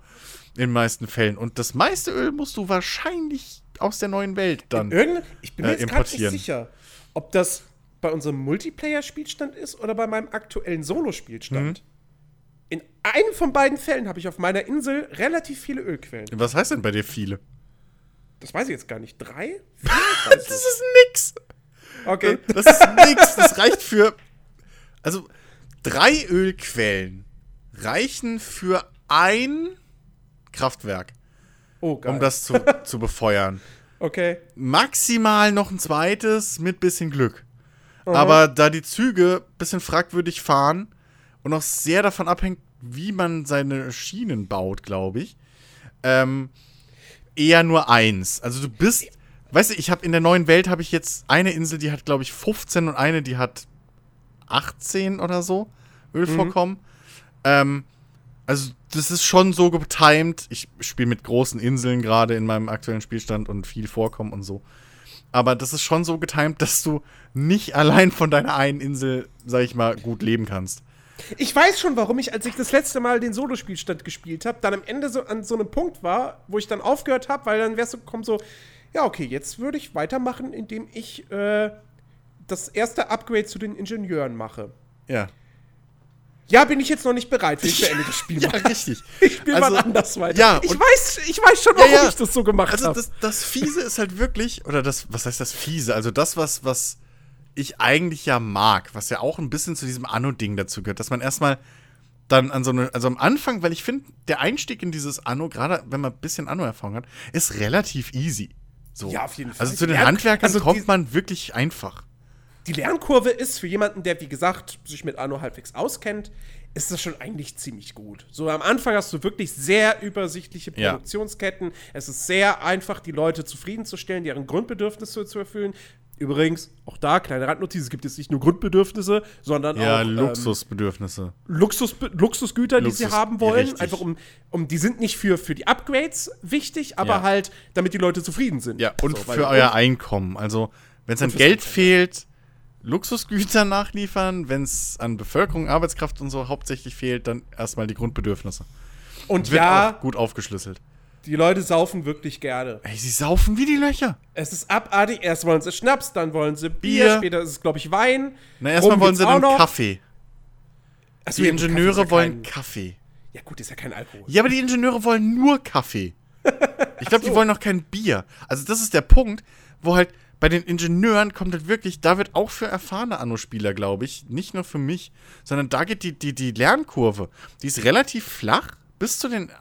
In den meisten Fällen. Und das meiste Öl musst du wahrscheinlich aus der neuen Welt dann. ich bin mir äh, jetzt gar nicht sicher, ob das bei unserem Multiplayer-Spielstand ist oder bei meinem aktuellen Solo-Spielstand. Mhm. In einem von beiden Fällen habe ich auf meiner Insel relativ viele Ölquellen. Was heißt denn bei dir viele? Das weiß ich jetzt gar nicht. Drei? das ist nix. Okay. Das ist nix. Das reicht für. Also, drei Ölquellen reichen für ein Kraftwerk. Oh. Um das zu, zu befeuern. Okay. Maximal noch ein zweites mit bisschen Glück. Mhm. Aber da die Züge ein bisschen fragwürdig fahren und auch sehr davon abhängt, wie man seine Schienen baut, glaube ich, ähm, eher nur eins. Also du bist, weißt du, ich habe in der neuen Welt habe ich jetzt eine Insel, die hat, glaube ich, 15 und eine, die hat 18 oder so Ölvorkommen. Mhm. Ähm, also das ist schon so getimed. Ich spiele mit großen Inseln gerade in meinem aktuellen Spielstand und viel Vorkommen und so aber das ist schon so getimt, dass du nicht allein von deiner einen Insel, sag ich mal, gut leben kannst. Ich weiß schon, warum ich, als ich das letzte Mal den Solospielstand gespielt habe, dann am Ende so an so einem Punkt war, wo ich dann aufgehört habe, weil dann wärst du gekommen so, ja, okay, jetzt würde ich weitermachen, indem ich äh, das erste Upgrade zu den Ingenieuren mache. Ja. Ja, bin ich jetzt noch nicht bereit, für ich beende das Spiel. ja, richtig. Ich spiele also, mal anders weiter. Ja, ich, weiß, ich weiß schon, warum ja, ja. ich das so gemacht habe. Also das, das Fiese ist halt wirklich, oder das, was heißt das Fiese? Also das, was, was ich eigentlich ja mag, was ja auch ein bisschen zu diesem Anno-Ding dazu gehört, dass man erstmal dann an so eine, also am Anfang, weil ich finde, der Einstieg in dieses Anno, gerade wenn man ein bisschen Anno-Erfahrung hat, ist relativ easy. So. Ja, auf jeden Fall. Also zu den Handwerkern also kommt man wirklich einfach. Die Lernkurve ist für jemanden, der, wie gesagt, sich mit Anno halbwegs auskennt, ist das schon eigentlich ziemlich gut. So am Anfang hast du wirklich sehr übersichtliche Ja. Produktionsketten. Es ist sehr einfach, die Leute zufriedenzustellen, deren Grundbedürfnisse zu erfüllen. Übrigens, auch da, kleine Randnotiz, es gibt jetzt nicht nur Grundbedürfnisse, sondern Ja, auch ähm, Luxusbedürfnisse. Luxus, Luxusgüter, die sie Luxus, haben wollen. richtig. Einfach um, um, die sind nicht für, für die Upgrades wichtig, aber Ja. halt, damit die Leute zufrieden sind. Ja, und So, für euer Einkommen. Also, wenn es an Geld fehlt, Luxusgüter nachliefern. Wenn es an Bevölkerung, Arbeitskraft und so hauptsächlich fehlt, dann erstmal die Grundbedürfnisse. Und Wird ja, auch gut aufgeschlüsselt. Die Leute saufen wirklich gerne. Ey, sie saufen wie die Löcher. Es ist abartig. Erst wollen sie Schnaps, dann wollen sie Bier, Bier. später ist es, glaube ich, Wein. Na, erstmal wollen sie dann noch. Kaffee. Achso, Die gut, Kaffee Ingenieure ja wollen kein- Kaffee. Ja, gut, ist ja kein Alkohol. Ja, aber die Ingenieure wollen nur Kaffee. Ich glaube, die wollen noch kein Bier. Also, das ist der Punkt, wo halt bei den Ingenieuren kommt halt wirklich, da wird auch für erfahrene Anno-Spieler, glaube ich, nicht nur für mich, sondern da geht die, die, die Lernkurve, die ist relativ flach, bis zu den,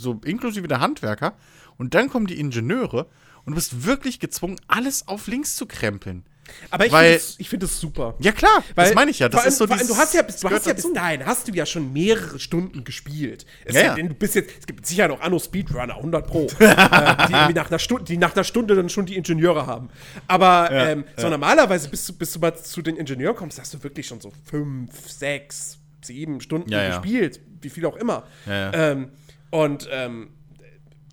so inklusive der Handwerker. Und dann kommen die Ingenieure und du bist wirklich gezwungen, alles auf links zu krempeln. Aber ich finde es find das super. Ja, klar, das Weil- meine ich ja. Das allem- ist so allem, du hast ja, bis, das du hast ja bis dahin, hast du ja schon mehrere Stunden gespielt. Es Ja, ja. du bist jetzt, es gibt sicher noch Anno Speedrunner, 100 Pro, äh, die, nach einer Stunde, die nach einer Stunde dann schon die Ingenieure haben. Aber ähm, so normalerweise, bis du, bis du mal zu den Ingenieuren kommst, hast du wirklich schon so fünf, sechs, sieben Stunden Ja, ja. gespielt. Wie viel auch immer. Ähm, und ähm,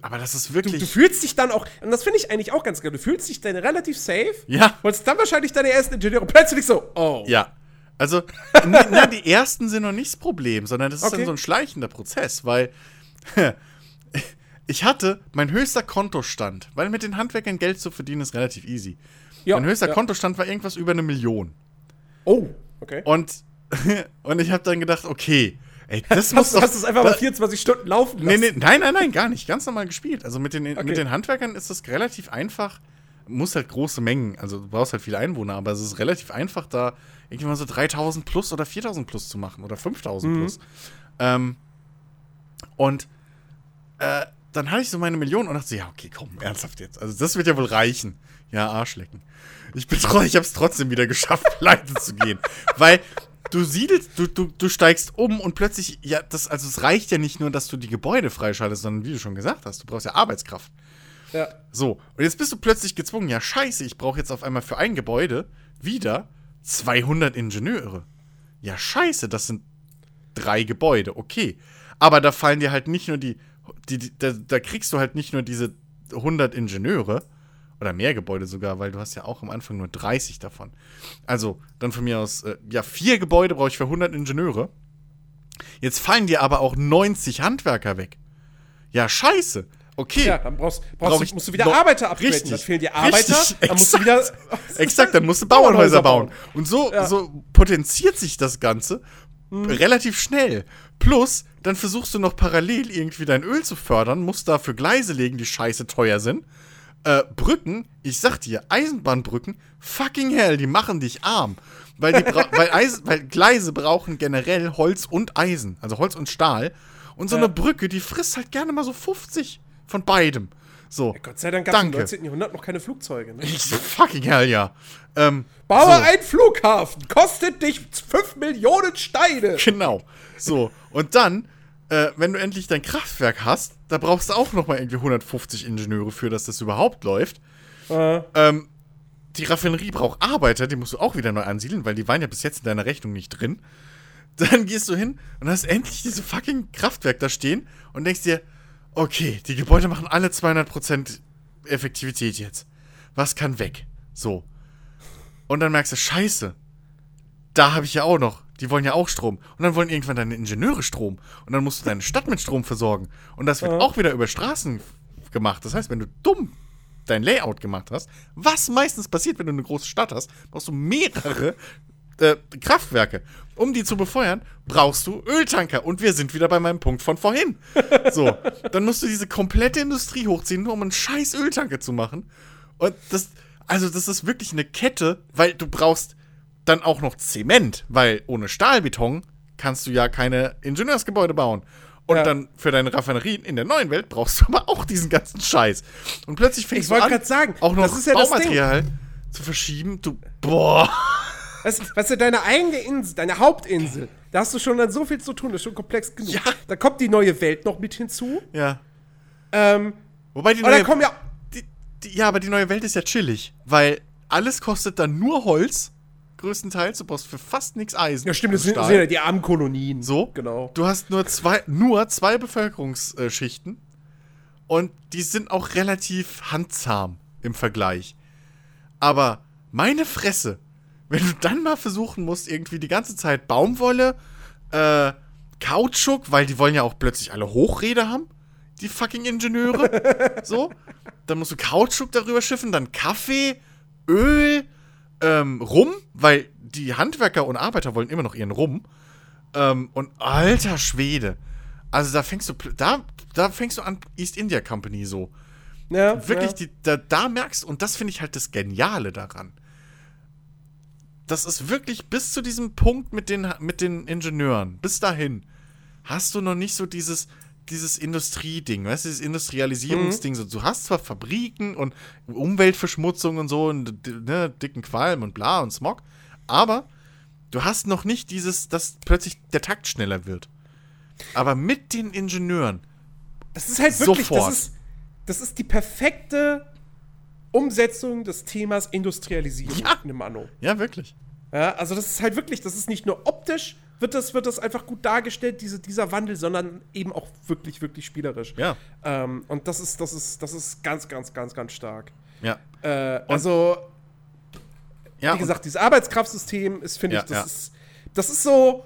Aber das ist du wirklich. fühlst dich dann auch, und das finde ich eigentlich auch ganz geil, du fühlst dich dann relativ safe. Ja. Wolltest dann wahrscheinlich deine ersten Ingenieure plötzlich so, oh. Ja. Also, na, die ersten sind noch nicht das Problem, sondern das ist Okay. dann so ein schleichender Prozess, weil ich hatte mein höchster Kontostand, weil mit den Handwerkern Geld zu verdienen ist relativ easy. Ja, mein höchster ja. Kontostand war irgendwas über eine Million. Oh, okay. Und, und ich habe dann gedacht, okay, ey, das muss Hast, du- doch. hast du es einfach mal 24 Stunden laufen Nee, lassen? nee, nein, nein, nein, gar nicht. Ganz normal gespielt. Also mit den, Okay. mit den Handwerkern ist das relativ einfach. Muss halt große Mengen, also du brauchst halt viele Einwohner, aber es ist relativ einfach, da irgendwie mal so 3000 plus oder 4000 plus zu machen oder 5000 plus. Ähm, und äh, dann hatte ich so meine Million und dachte so, ja, okay, komm, ernsthaft jetzt. Also das wird ja wohl reichen. Ja, Arschlecken. Ich bin tro- ich habe es trotzdem wieder geschafft, pleite zu gehen. Weil du siedelst, du, du, du steigst um und plötzlich, ja, das, also es reicht ja nicht nur, dass du die Gebäude freischaltest, sondern wie du schon gesagt hast, du brauchst ja Arbeitskraft. Ja. So, und jetzt bist du plötzlich gezwungen, ja, scheiße, ich brauche jetzt auf einmal für ein Gebäude wieder 200 Ingenieure. Ja, scheiße, das sind drei Gebäude, okay. Aber da fallen dir halt nicht nur die, die, die da, da kriegst du halt nicht nur diese 100 Ingenieure oder mehr Gebäude sogar, weil du hast ja auch am Anfang nur 30 davon. Also, dann von mir aus, äh, ja, vier Gebäude brauche ich für 100 Ingenieure. Jetzt fallen dir aber auch 90 Handwerker weg. Ja, scheiße. Okay. Ja, dann brauchst, brauchst Brauch du, musst du wieder Arbeiter upgraden. Richtig. Dann fehlen dir Arbeiter, Richtig, dann musst du wieder. exakt. Dann musst du Bauernhäuser bauen. Und so, so potenziert sich das Ganze relativ schnell. Plus, dann versuchst du noch parallel irgendwie dein Öl zu fördern, musst dafür Gleise legen, die scheiße teuer sind. Äh, Brücken, ich sag dir, Eisenbahnbrücken, fucking hell, die machen dich arm. Weil, die weil, Eisen, weil Gleise brauchen generell Holz und Eisen, also Holz und Stahl. Und so Ja. eine Brücke, die frisst halt gerne mal so 50 von beidem. So. Gott sei Dank gab es im Danke. 19. Jahrhundert noch keine Flugzeuge. Ne? Fucking hell, ja. Ähm, Baue so. einen Flughafen, kostet dich 5 Millionen Steine. Genau. So. Und dann, äh, wenn du endlich dein Kraftwerk hast, da brauchst du auch noch mal irgendwie 150 Ingenieure für, dass das überhaupt läuft. Äh, Ähm, die Raffinerie braucht Arbeiter, die musst du auch wieder neu ansiedeln, weil die waren ja bis jetzt in deiner Rechnung nicht drin. Dann gehst du hin und hast endlich diese fucking Kraftwerk da stehen und denkst dir, okay, die Gebäude machen alle 200% Effektivität jetzt. Was kann weg? So. Und dann merkst du, scheiße, da habe ich ja auch noch. Die wollen ja auch Strom. Und dann wollen irgendwann deine Ingenieure Strom. Und dann musst du deine Stadt mit Strom versorgen. Und das wird Ja. auch wieder über Straßen gemacht. Das heißt, wenn du dumm dein Layout gemacht hast, was meistens passiert, wenn du eine große Stadt hast, brauchst du mehrere äh, Kraftwerke. Um die zu befeuern, brauchst du Öltanker. Und wir sind wieder bei meinem Punkt von vorhin. So, dann musst du diese komplette Industrie hochziehen, nur um einen scheiß Öltanker zu machen. Und das, also das ist wirklich eine Kette, weil du brauchst dann auch noch Zement, weil ohne Stahlbeton kannst du ja keine Ingenieursgebäude bauen. Und Ja. dann für deine Raffinerien in der neuen Welt brauchst du aber auch diesen ganzen Scheiß. Und plötzlich fängst Ich du wollte an, sagen, auch noch das ist ja das Baumaterial zu verschieben. Du, boah. Weißt, weißt du, deine eigene Insel, deine Hauptinsel, da hast du schon dann so viel zu tun, das ist schon komplex genug. Ja. Da kommt die neue Welt noch mit hinzu. Ja. Ähm, Wobei die neue, kommen ja. die, die, ja, aber die neue Welt ist ja chillig, weil alles kostet dann nur Holz, größtenteils. Du brauchst für fast nichts Eisen. Ja, stimmt, das sind, sind ja die armen Kolonien. So, Genau. Du hast nur zwei, nur zwei Bevölkerungsschichten und die sind auch relativ handzahm im Vergleich. Aber meine Fresse, wenn du dann mal versuchen musst, irgendwie die ganze Zeit Baumwolle, äh, Kautschuk, weil die wollen ja auch plötzlich alle Hochräder haben, die fucking Ingenieure, so, dann musst du Kautschuk darüber schiffen, dann Kaffee, Öl, ähm, Rum, weil die Handwerker und Arbeiter wollen immer noch ihren Rum. Ähm, und alter Schwede. Also da fängst du da, da fängst du an East India Company so. Ja, Wirklich, ja. die, da, da merkst und das finde ich halt das Geniale daran. Das ist wirklich bis zu diesem Punkt mit den, mit den Ingenieuren, bis dahin, hast du noch nicht so dieses, dieses Industrieding, weißt du, dieses Industrialisierungsding. So, du hast zwar Fabriken und Umweltverschmutzung und so und ne, dicken Qualm und bla und Smog, aber du hast noch nicht dieses, dass plötzlich der Takt schneller wird. Aber mit den Ingenieuren, Das ist halt wirklich, Sofort. das ist, das ist die perfekte Umsetzung des Themas Industrialisierung Ja. in einem Anno. ja, wirklich. Ja, also das ist halt wirklich, das ist nicht nur optisch, wird das, wird das einfach gut dargestellt, diese, dieser Wandel, sondern eben auch wirklich, wirklich spielerisch. Ja. Ähm, und das ist, das ist, das ist ganz, ganz, ganz, ganz stark. Ja. Äh, also, ja wie gesagt, dieses Arbeitskraftsystem ist, finde Ja, ich, das ja. ist, das ist so.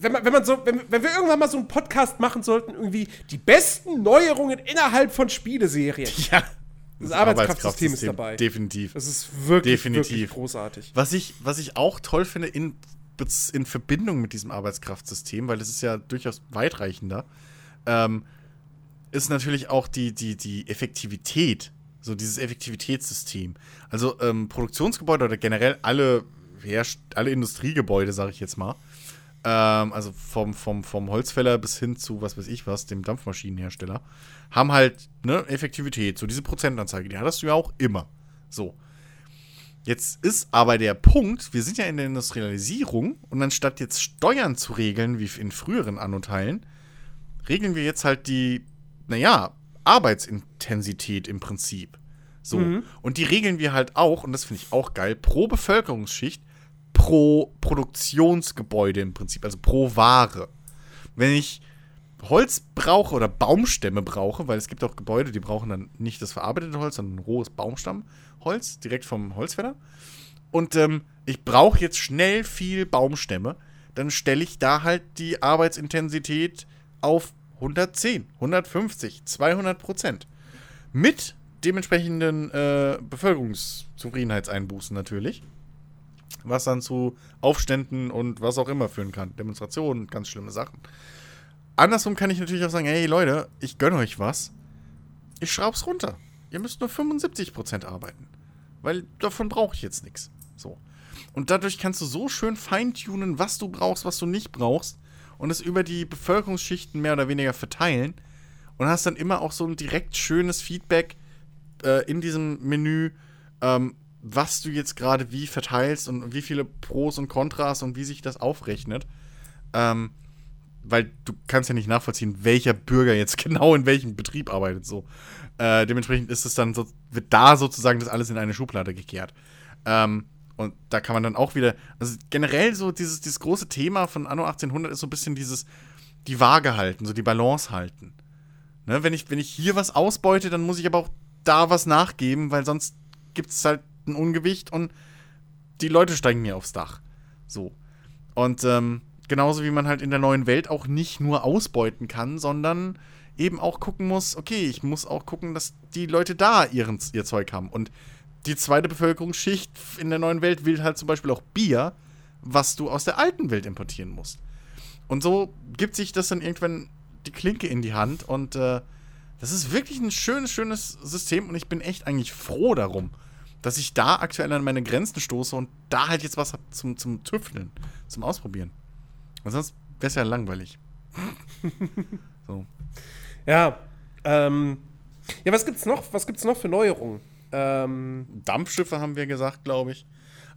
Wenn man, wenn man so, wenn, wenn wir irgendwann mal so einen Podcast machen sollten, irgendwie die besten Neuerungen innerhalb von Spieleserien. ja. Das Arbeitskraftsystem ist dabei. Definitiv. Das ist wirklich, Definitiv. wirklich großartig. Was ich, was ich auch toll finde in, in Verbindung mit diesem Arbeitskraftsystem, weil es ist ja durchaus weitreichender, ähm, ist natürlich auch die, die, die Effektivität, so dieses Effektivitätssystem. Also ähm, Produktionsgebäude oder generell alle, Herst alle Industriegebäude, sage ich jetzt mal, ähm, also vom, vom, vom Holzfäller bis hin zu, was weiß ich was, dem Dampfmaschinenhersteller, haben halt ne, Effektivität, so diese Prozentanzeige, die hattest du ja auch immer. So. Jetzt ist aber der Punkt, wir sind ja in der Industrialisierung und anstatt jetzt Steuern zu regeln, wie in früheren Anno-Teilen, regeln wir jetzt halt die, naja, Arbeitsintensität im Prinzip. So. Und die regeln wir halt auch, und das finde ich auch geil, pro Bevölkerungsschicht, pro Produktionsgebäude im Prinzip, also pro Ware. Wenn ich Holz brauche oder Baumstämme brauche, weil es gibt auch Gebäude, die brauchen dann nicht das verarbeitete Holz, sondern rohes Baumstammholz, direkt vom Holzfäller. Und ähm, ich brauche jetzt schnell viel Baumstämme, dann stelle ich da halt die Arbeitsintensität auf 110, 150, 200 Prozent. Mit dementsprechenden äh, Bevölkerungszufriedenheitseinbußen natürlich. Was dann zu Aufständen und was auch immer führen kann. Demonstrationen, ganz schlimme Sachen. Andersrum kann ich natürlich auch sagen, hey Leute, ich gönne euch was. Ich schraub's runter. Ihr müsst nur 75% arbeiten. Weil davon brauche ich jetzt nichts. So. Und dadurch kannst du so schön feintunen, was du brauchst, was du nicht brauchst. Und es über die Bevölkerungsschichten mehr oder weniger verteilen. Und hast dann immer auch so ein direkt schönes Feedback äh, in diesem Menü, ähm, was du jetzt gerade wie verteilst und wie viele Pros und Kontras und wie sich das aufrechnet. Ähm, weil du kannst ja nicht nachvollziehen, welcher Bürger jetzt genau in welchem Betrieb arbeitet. So. Äh, dementsprechend ist es dann so, wird da sozusagen das alles in eine Schublade gekehrt. Ähm, und da kann man dann auch wieder, also generell so dieses, dieses große Thema von Anno 1800 ist so ein bisschen dieses, die Waage halten, so die Balance halten. Ne, wenn, ich, wenn ich hier was ausbeute, dann muss ich aber auch da was nachgeben, weil sonst gibt es halt ein Ungewicht und die Leute steigen mir aufs Dach. So. Und ähm, genauso wie man halt in der neuen Welt auch nicht nur ausbeuten kann, sondern eben auch gucken muss, okay, ich muss auch gucken, dass die Leute da ihren, ihr Zeug haben. Und die zweite Bevölkerungsschicht in der neuen Welt will halt zum Beispiel auch Bier, was du aus der alten Welt importieren musst. Und so gibt sich das dann irgendwann die Klinke in die Hand und äh, das ist wirklich ein schönes, schönes System und ich bin echt eigentlich froh darum, dass ich da aktuell an meine Grenzen stoße und da halt jetzt was hab zum, zum Tüfteln, zum Ausprobieren. Und sonst wäre es ja langweilig. so. Ja. Ähm, ja, was gibt's noch? Was gibt's noch für Neuerungen? Ähm, Dampfschiffe haben wir gesagt, glaube ich.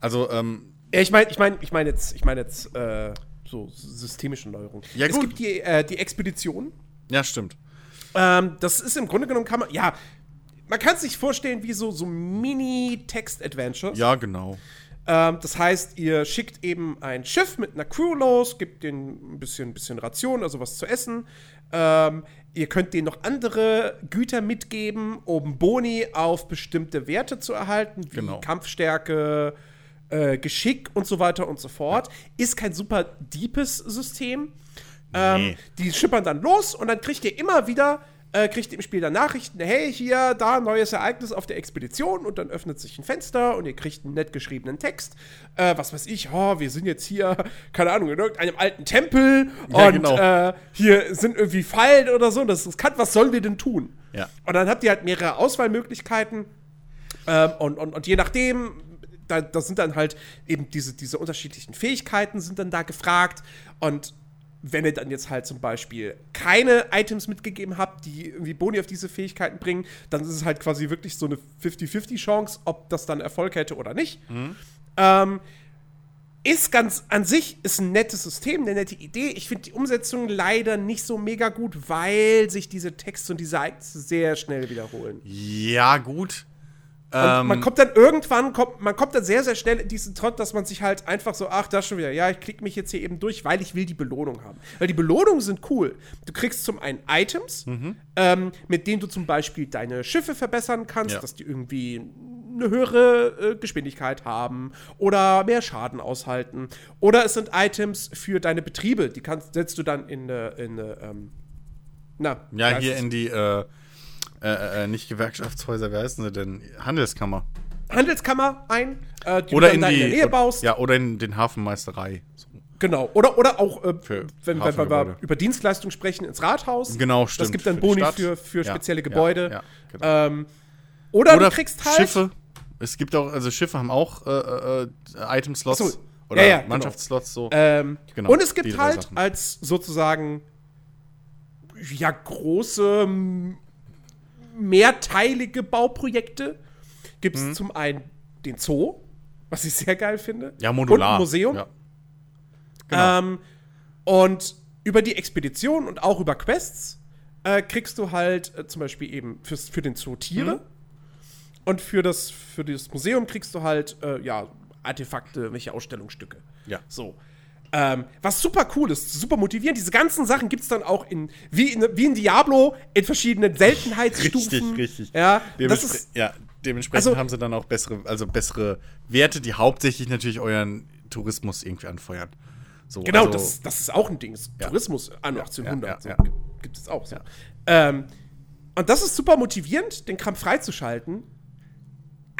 Also, ähm, ja, ich meine, ich meine, ich meine jetzt, ich meine jetzt äh, so systemische Neuerungen. Ja, es gut. gibt die, äh, die Expedition. ja, stimmt. Ähm, das ist im Grunde genommen kann man, ja, man kann es sich vorstellen wie so, so Mini-Text-Adventures. Ja, genau. Ähm, das heißt, ihr schickt eben ein Schiff mit einer Crew los, gibt denen ein bisschen, ein bisschen Ration, also was zu essen. Ähm, ihr könnt denen noch andere Güter mitgeben, um Boni auf bestimmte Werte zu erhalten, wie Genau. Kampfstärke, äh, Geschick und so weiter und so fort. Ist kein super deepes System. Ähm, Nee. die schippern dann los und dann kriegt ihr immer wieder, äh, kriegt ihr im Spiel dann Nachrichten, hey, hier, da, neues Ereignis auf der Expedition und dann öffnet sich ein Fenster und ihr kriegt einen nett geschriebenen Text. Äh, was weiß ich, oh, wir sind jetzt hier, keine Ahnung, in irgendeinem alten Tempel Ja, und genau. äh, hier sind irgendwie Fallen oder so, das ist kann, was sollen wir denn tun? Ja. Und dann habt ihr halt mehrere Auswahlmöglichkeiten ähm, und, und, und je nachdem, da, da sind dann halt eben diese, diese unterschiedlichen Fähigkeiten sind dann da gefragt. Und wenn ihr dann jetzt halt zum Beispiel keine Items mitgegeben habt, die irgendwie Boni auf diese Fähigkeiten bringen, dann ist es halt quasi wirklich so eine 50-50 Chance, ob das dann Erfolg hätte oder nicht. Ähm, ist ganz an sich ist ein nettes System, eine nette Idee. Ich finde die Umsetzung leider nicht so mega gut, weil sich diese Texte und diese Ereignisse sehr schnell wiederholen. Ja, gut. Und Ähm, man kommt dann irgendwann, kommt, man kommt dann sehr, sehr schnell in diesen Trott, dass man sich halt einfach so, ach, das schon wieder, ja, ich klicke mich jetzt hier eben durch, weil ich will die Belohnung haben. Weil die Belohnungen sind cool. Du kriegst zum einen Items, Mhm. ähm, mit denen du zum Beispiel deine Schiffe verbessern kannst, Ja. dass die irgendwie eine höhere äh, Geschwindigkeit haben oder mehr Schaden aushalten. Oder es sind Items für deine Betriebe, die kannst, setzt du dann in eine, in eine ähm, na, ja, hier in die, äh, äh, äh, nicht Gewerkschaftshäuser, wie heißen sie denn? Handelskammer. Handelskammer ein, äh, die Oder in die. in der Nähe baust. Ja, oder in den Hafenmeisterei. So. Genau. Oder, oder auch, äh, wenn, wenn wir über Dienstleistungen sprechen, ins Rathaus. Genau, Das stimmt. gibt dann Für Boni für, für Ja, spezielle ja, Gebäude. ja, genau. ähm, oder, Oder du kriegst halt. Schiffe. Es gibt auch, also Schiffe haben auch äh, äh, Item-Slots. Ach so. Oder Ja, ja, genau. Mannschaftsslots so. Ähm, Genau, und es gibt halt als sozusagen ja große mehrteilige Bauprojekte gibt es zum einen den Zoo, was ich sehr geil finde. Mhm. ja, modular. Und ein Museum. Ja. Genau. Ähm, und über die Expedition und auch über Quests äh, kriegst du halt äh, zum Beispiel eben fürs, für den Zoo Tiere. Mhm. Und für das, für das Museum kriegst du halt, äh, ja, Artefakte, welche Ausstellungsstücke. Ja. So. Ähm, was super cool ist, super motivierend. Diese ganzen Sachen gibt es dann auch in wie, in, wie in Diablo, in verschiedenen Seltenheitsstufen. Richtig, richtig. Ja, das ist, ja, dementsprechend Also- haben sie dann auch bessere, also bessere Werte, die hauptsächlich natürlich euren Tourismus irgendwie anfeuern. So, Genau, also, das, das ist auch ein Ding. Ja. Tourismus an Ja, 1800 ja, so, gibt- gibt es auch so. Ähm, und das ist super motivierend, den Kram freizuschalten.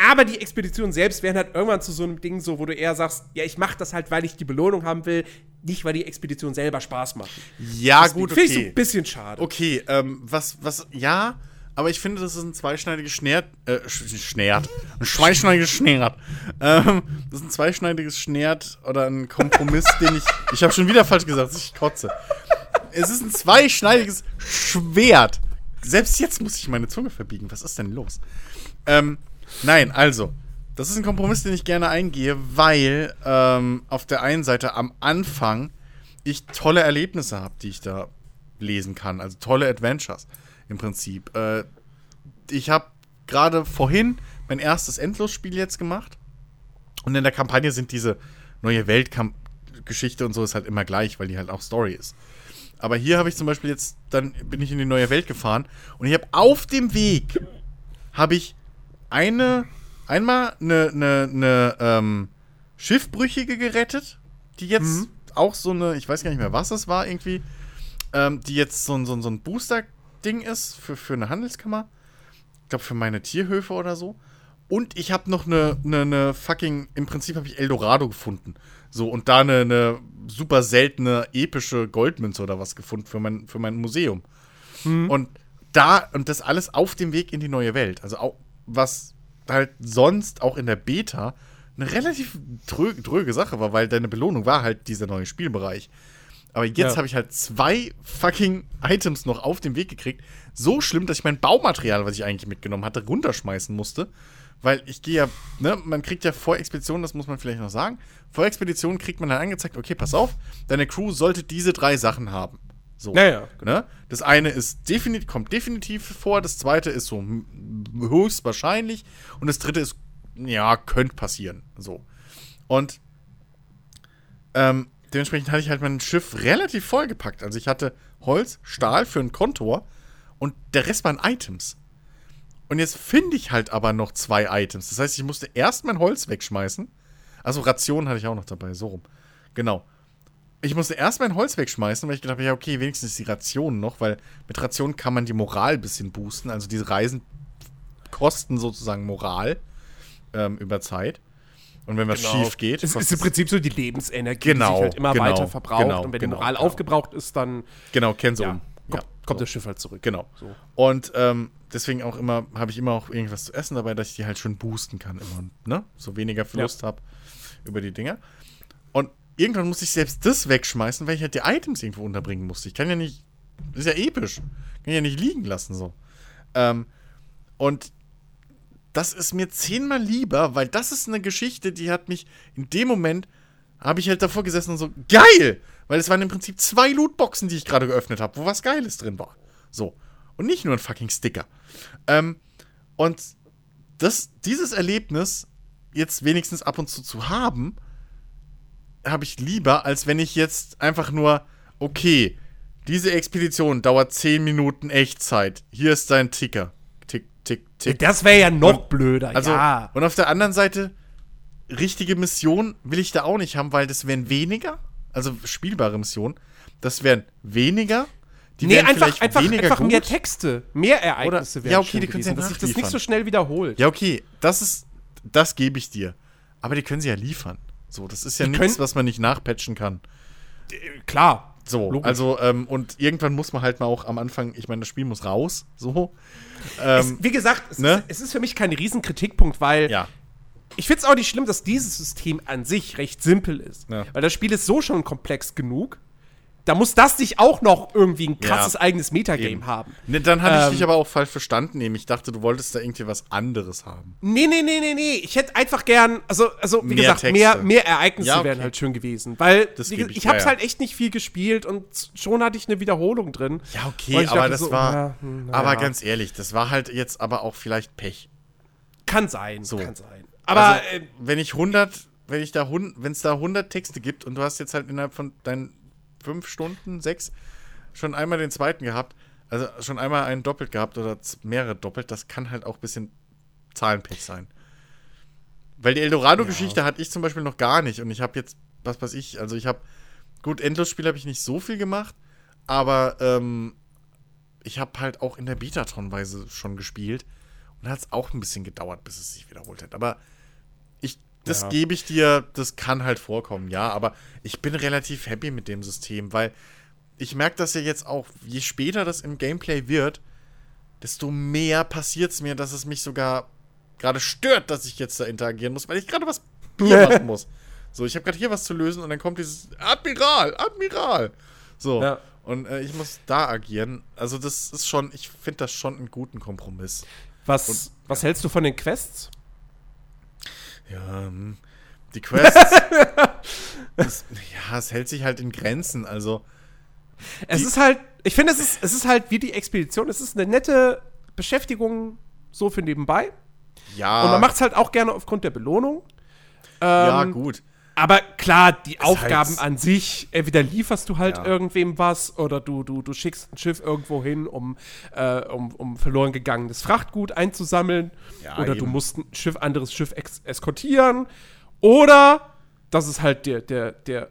Aber die Expeditionen selbst werden halt irgendwann zu so einem Ding, so, wo du eher sagst, ja, ich mache das halt, weil ich die Belohnung haben will, nicht weil die Expedition selber Spaß macht. Ja, Deswegen gut, Finde ich so okay. ein bisschen schade. Okay, ähm, was, was, ja, aber ich finde, das ist ein zweischneidiges Schnert, äh, Sch- Schnert, ein zweischneidiges Schnert. Ähm, das ist ein zweischneidiges Schnert oder ein Kompromiss, den ich, ich habe schon wieder falsch gesagt, ich kotze. Es ist ein zweischneidiges Schwert. Selbst jetzt muss ich meine Zunge verbiegen. Was ist denn los? Ähm, nein, also, das ist ein Kompromiss, den ich gerne eingehe, weil ähm, auf der einen Seite am Anfang ich tolle Erlebnisse habe, die ich da lesen kann. Also tolle Adventures im Prinzip. Äh, ich habe gerade vorhin mein erstes Endlosspiel jetzt gemacht. Und in der Kampagne sind diese neue Weltgeschichte und so ist halt immer gleich, weil die halt auch Story ist. Aber hier habe ich zum Beispiel jetzt, dann bin ich in die neue Welt gefahren und ich habe auf dem Weg habe ich eine, einmal eine, eine, eine ähm, Schiffbrüchige gerettet, die jetzt auch so eine, ich weiß gar nicht mehr, was es war irgendwie, ähm, die jetzt so ein, so ein, so ein Booster-Ding ist für, für eine Handelskammer. Ich glaube, für meine Tierhöfe oder so. Und ich habe noch eine, eine, eine fucking, im Prinzip habe ich Eldorado gefunden. So, und da eine, eine super seltene, epische Goldmünze oder was gefunden für mein, für mein Museum. Und da, und das alles auf dem Weg in die neue Welt. Also auch, was halt sonst auch in der Beta eine relativ drö dröge Sache war, weil deine Belohnung war halt dieser neue Spielbereich. Aber jetzt Ja. habe ich halt zwei fucking Items noch auf den Weg gekriegt. So schlimm, dass ich mein Baumaterial, was ich eigentlich mitgenommen hatte, runterschmeißen musste. Weil ich gehe ja, ne, man kriegt ja vor Expeditionen, das muss man vielleicht noch sagen, vor Expeditionen kriegt man dann angezeigt, okay, pass auf, deine Crew sollte diese drei Sachen haben. So. Naja, Ne? Das eine ist definitiv, kommt definitiv vor, das zweite ist so höchstwahrscheinlich und das dritte ist, ja, könnte passieren. So. Und ähm, dementsprechend hatte ich halt mein Schiff relativ vollgepackt. Also ich hatte Holz, Stahl für einen Kontor und der Rest waren Items. Und jetzt finde ich halt aber noch zwei Items. Das heißt, ich musste erst mein Holz wegschmeißen. Also Rationen hatte ich auch noch dabei, so rum. Genau. Ich musste erst mein Holz wegschmeißen, weil ich gedacht habe, ja, okay, wenigstens die Rationen noch, weil mit Rationen kann man die Moral ein bisschen boosten. Also diese Reisen kosten sozusagen Moral ähm, über Zeit. Und wenn was Genau. schief geht, Es ist im Prinzip so die Lebensenergie, Genau, die sich halt immer genau, weiter verbraucht. genau, und wenn genau, die Moral genau. aufgebraucht ist, dann Genau, kennen sie ja, um. kommt, Ja, kommt so. das Schiff halt zurück. Genau. So. Und ähm, deswegen auch immer, habe ich immer auch irgendwas zu essen dabei, dass ich die halt schön boosten kann immer, ne? So weniger Verlust habe über die Dinger. Und irgendwann musste ich selbst das wegschmeißen, weil ich halt die Items irgendwo unterbringen musste. Ich kann ja nicht, das ist ja episch. Kann ja nicht liegen lassen so. Ähm, und das ist mir zehnmal lieber, weil das ist eine Geschichte, die hat mich in dem Moment, habe ich halt davor gesessen und so, geil! Weil es waren im Prinzip zwei Lootboxen, die ich gerade geöffnet habe, wo was Geiles drin war. So. Und nicht nur ein fucking Sticker. Ähm, und das, dieses Erlebnis jetzt wenigstens ab und zu zu haben, habe ich lieber, als wenn ich jetzt einfach nur, okay, diese Expedition dauert 10 Minuten Echtzeit. Hier ist dein Ticker. Tick, tick, tick. Das wäre ja noch Und- blöder, Also, ja. und auf der anderen Seite, richtige Mission will ich da auch nicht haben, weil das wären weniger, also spielbare Missionen, das wären weniger, die Nee, einfach, einfach, einfach gut. mehr Texte, mehr Ereignisse Oder- wären ja, okay, die können sie gewesen, ja dass sich das nicht so schnell wiederholt. Ja, okay, das ist, das gebe ich dir. Aber die können sie ja liefern. So, das ist ja Die nichts, was man nicht nachpatchen kann. Klar. So, Logisch. also, ähm, und irgendwann muss man halt mal auch am Anfang, ich meine, das Spiel muss raus, so. Ähm, es, wie gesagt, es, ne? ist, es ist für mich kein Riesenkritikpunkt, weil ja, ich finde es auch nicht schlimm, dass dieses System an sich recht simpel ist. Ja. Weil das Spiel ist so schon komplex genug. Da muss das nicht auch noch irgendwie ein krasses Ja. eigenes Metagame Eben. haben. Ne, dann hatte ich Ähm, dich aber auch falsch verstanden, eben. Ich dachte, du wolltest da irgendwie was anderes haben. Nee, nee, nee, nee, nee. Ich hätte einfach gern, also, also wie Mehr gesagt, Texte. mehr, mehr Ereignisse Ja, okay. wären halt schön gewesen. Weil Das ich, ich, hab's ja, ja. halt echt nicht viel gespielt und schon hatte ich eine Wiederholung drin. Ja, okay, aber das so, war. na aber ganz ehrlich, das war halt jetzt aber auch vielleicht Pech. Kann sein, So. kann sein. Aber also, äh, wenn ich 100, wenn ich da, wenn es da 100 Texte gibt und du hast jetzt halt innerhalb von deinen fünf Stunden, sechs, schon einmal den zweiten gehabt, also schon einmal einen doppelt gehabt oder mehrere doppelt, das kann halt auch ein bisschen Zahlenpech sein. Weil die Eldorado-Geschichte hatte ich zum Beispiel noch gar nicht. Und ich habe jetzt, was weiß ich, also ich habe, gut, Endlosspiel habe ich nicht so viel gemacht, aber ähm, ich habe halt auch in der Betatron-Weise schon gespielt. Und hat es auch ein bisschen gedauert, bis es sich wiederholt hat. Aber ich, das Ja. gebe ich dir, das kann halt vorkommen, ja, aber ich bin relativ happy mit dem System, weil ich merke das ja jetzt auch, je später das im Gameplay wird, desto mehr passiert es mir, dass es mich sogar gerade stört, dass ich jetzt da interagieren muss, weil ich gerade was hier machen muss. So, ich habe gerade hier was zu lösen und dann kommt dieses Admiral, Admiral. So. Ja. Und äh, ich muss da agieren. Also, das ist schon, ich finde das schon einen guten Kompromiss. was, was hältst du von den Quests? Ja, hm. die Quests. das, ja, es hält sich halt in Grenzen. Also, Es ist halt, ich finde, es ist, es ist halt wie die Expedition. Es ist eine nette Beschäftigung so für nebenbei. ja. Und man macht es halt auch gerne aufgrund der Belohnung. ja, Ähm, gut. Aber klar, die Aufgaben halt- an sich, entweder lieferst du halt Ja. irgendwem was oder du, du, du schickst ein Schiff irgendwo hin, um, äh, um, um verloren gegangenes Frachtgut einzusammeln. Ja, oder du eben. musst ein Schiff, anderes Schiff eskortieren. Oder, das ist halt der, der, der,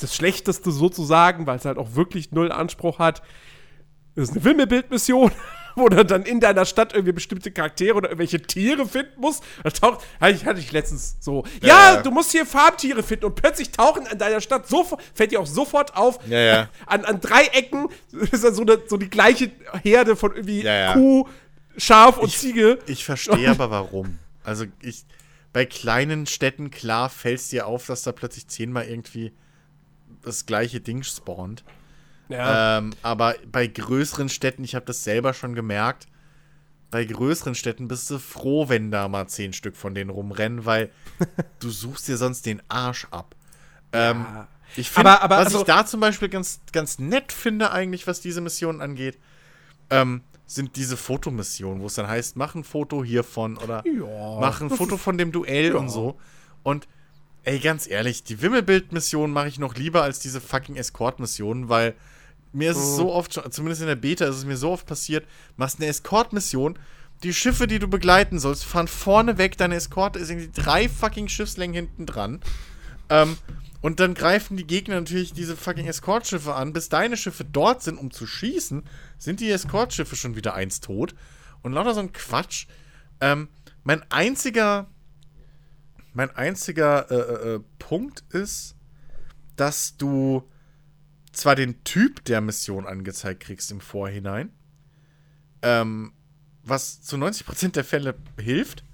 das Schlechteste sozusagen, weil es halt auch wirklich null Anspruch hat. Das ist eine Wimmelbildmission, wo du dann in deiner Stadt irgendwie bestimmte Charaktere oder irgendwelche Tiere finden musst. Da taucht, hatte ich, hatte ich letztens so, ja, Ja. du musst hier Farbtiere finden und plötzlich tauchen an deiner Stadt sofort, fällt dir auch sofort auf, Ja, ja. an, an drei Ecken ist dann so, eine, so die gleiche Herde von irgendwie. Kuh, Schaf und Ziege. Ich verstehe aber warum. Also, ich. Bei kleinen Städten, klar, fällt es dir auf, dass da plötzlich zehnmal irgendwie das gleiche Ding spawnt. Ja. Ähm, aber bei größeren Städten, ich habe das selber schon gemerkt, bei größeren Städten bist du froh, wenn da mal zehn Stück von denen rumrennen, weil du suchst dir sonst den Arsch ab. Ähm, Ja. ich finde, Aber- aber was also- ich da zum Beispiel ganz, ganz nett finde, eigentlich, was diese Missionen angeht, ähm, sind diese Fotomissionen, wo es dann heißt, mach ein Foto hiervon oder Ja, mach ein Foto von dem Duell und so. Und ey, ganz ehrlich, die Wimmelbild-Mission mache ich noch lieber als diese fucking Escort-Missionen, weil mir ist es Mhm. so oft schon, zumindest in der Beta ist es mir so oft passiert, machst eine Escort-Mission, die Schiffe, die du begleiten sollst, fahren vorne weg, deine Eskorte ist irgendwie drei fucking Schiffslängen hinten dran. Ähm, und dann greifen die Gegner natürlich diese fucking Escortschiffe an. Bis deine Schiffe dort sind, um zu schießen, sind die Escortschiffe schon wieder eins tot. Und lauter so ein Quatsch. Ähm, mein einziger, mein einziger äh, äh, äh, Punkt ist, dass du zwar den Typ der Mission angezeigt kriegst im Vorhinein, ähm, was zu 90% der Fälle hilft,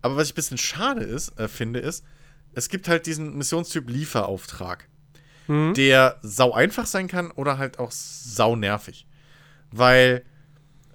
aber was ich ein bisschen schade ist, äh, finde, ist, es gibt halt diesen Missionstyp Lieferauftrag, der sau einfach sein kann oder halt auch sau nervig. Weil,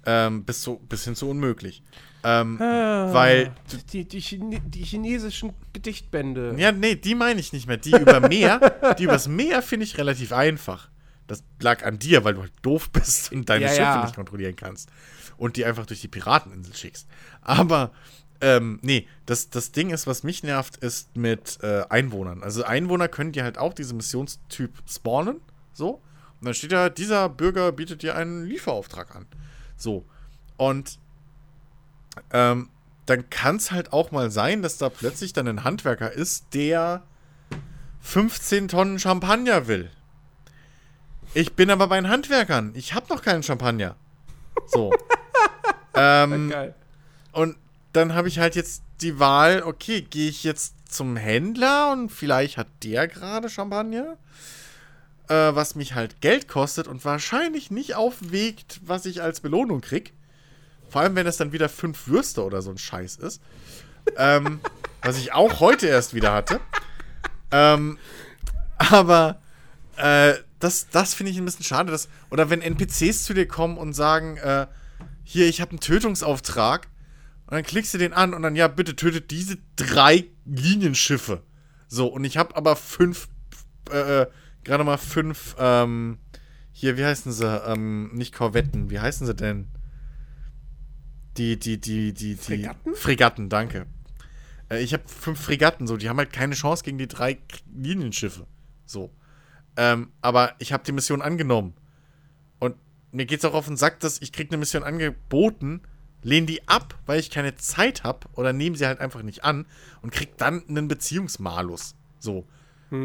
ähm, bis, zu, bis hin zu unmöglich. Ähm, weil die, die, Chine die chinesischen Gedichtbände. Ja, nee, die meine ich nicht mehr. Die über Meer, die übers Meer finde ich relativ einfach. Das lag an dir, weil du halt doof bist und deine Ja, Schiffe ja. nicht kontrollieren kannst. Und die einfach durch die Pirateninsel schickst. Aber, ähm, nee, das, das Ding ist, was mich nervt, ist mit äh, Einwohnern. Also Einwohner können dir halt auch diesen Missionstyp spawnen. So. Und dann steht da, dieser Bürger bietet dir einen Lieferauftrag an. So. Und ähm, dann kann es halt auch mal sein, dass da plötzlich dann ein Handwerker ist, der 15 Tonnen Champagner will. Ich bin aber bei den Handwerkern. Ich habe noch keinen Champagner. So. ähm, Geil. und dann habe ich halt jetzt die Wahl, okay, gehe ich jetzt zum Händler und vielleicht hat der gerade Champagner, äh, was mich halt Geld kostet und wahrscheinlich nicht aufwegt, was ich als Belohnung krieg. Vor allem, wenn es dann wieder fünf Würste oder so ein Scheiß ist. ähm, was ich auch heute erst wieder hatte. Ähm, aber äh, das, das finde ich ein bisschen schade. Dass, oder wenn NPCs zu dir kommen und sagen, äh, hier, ich habe einen Tötungsauftrag. Und dann klickst du den an und dann, ja, bitte tötet diese drei Linienschiffe. So, und ich habe aber fünf, äh, äh, gerade mal fünf, ähm, hier, wie heißen sie? Ähm, nicht Korvetten, wie heißen sie denn? Die, die, die, die, die. Fregatten? Fregatten, danke. Äh, ich habe fünf Fregatten, so, die haben halt keine Chance gegen die drei Linienschiffe. So. Ähm, aber ich habe die Mission angenommen. Und mir geht's auch auf den Sack, dass ich krieg eine Mission angeboten, lehne die ab, weil ich keine Zeit habe oder nehme sie halt einfach nicht an und krieg dann einen Beziehungsmalus. So.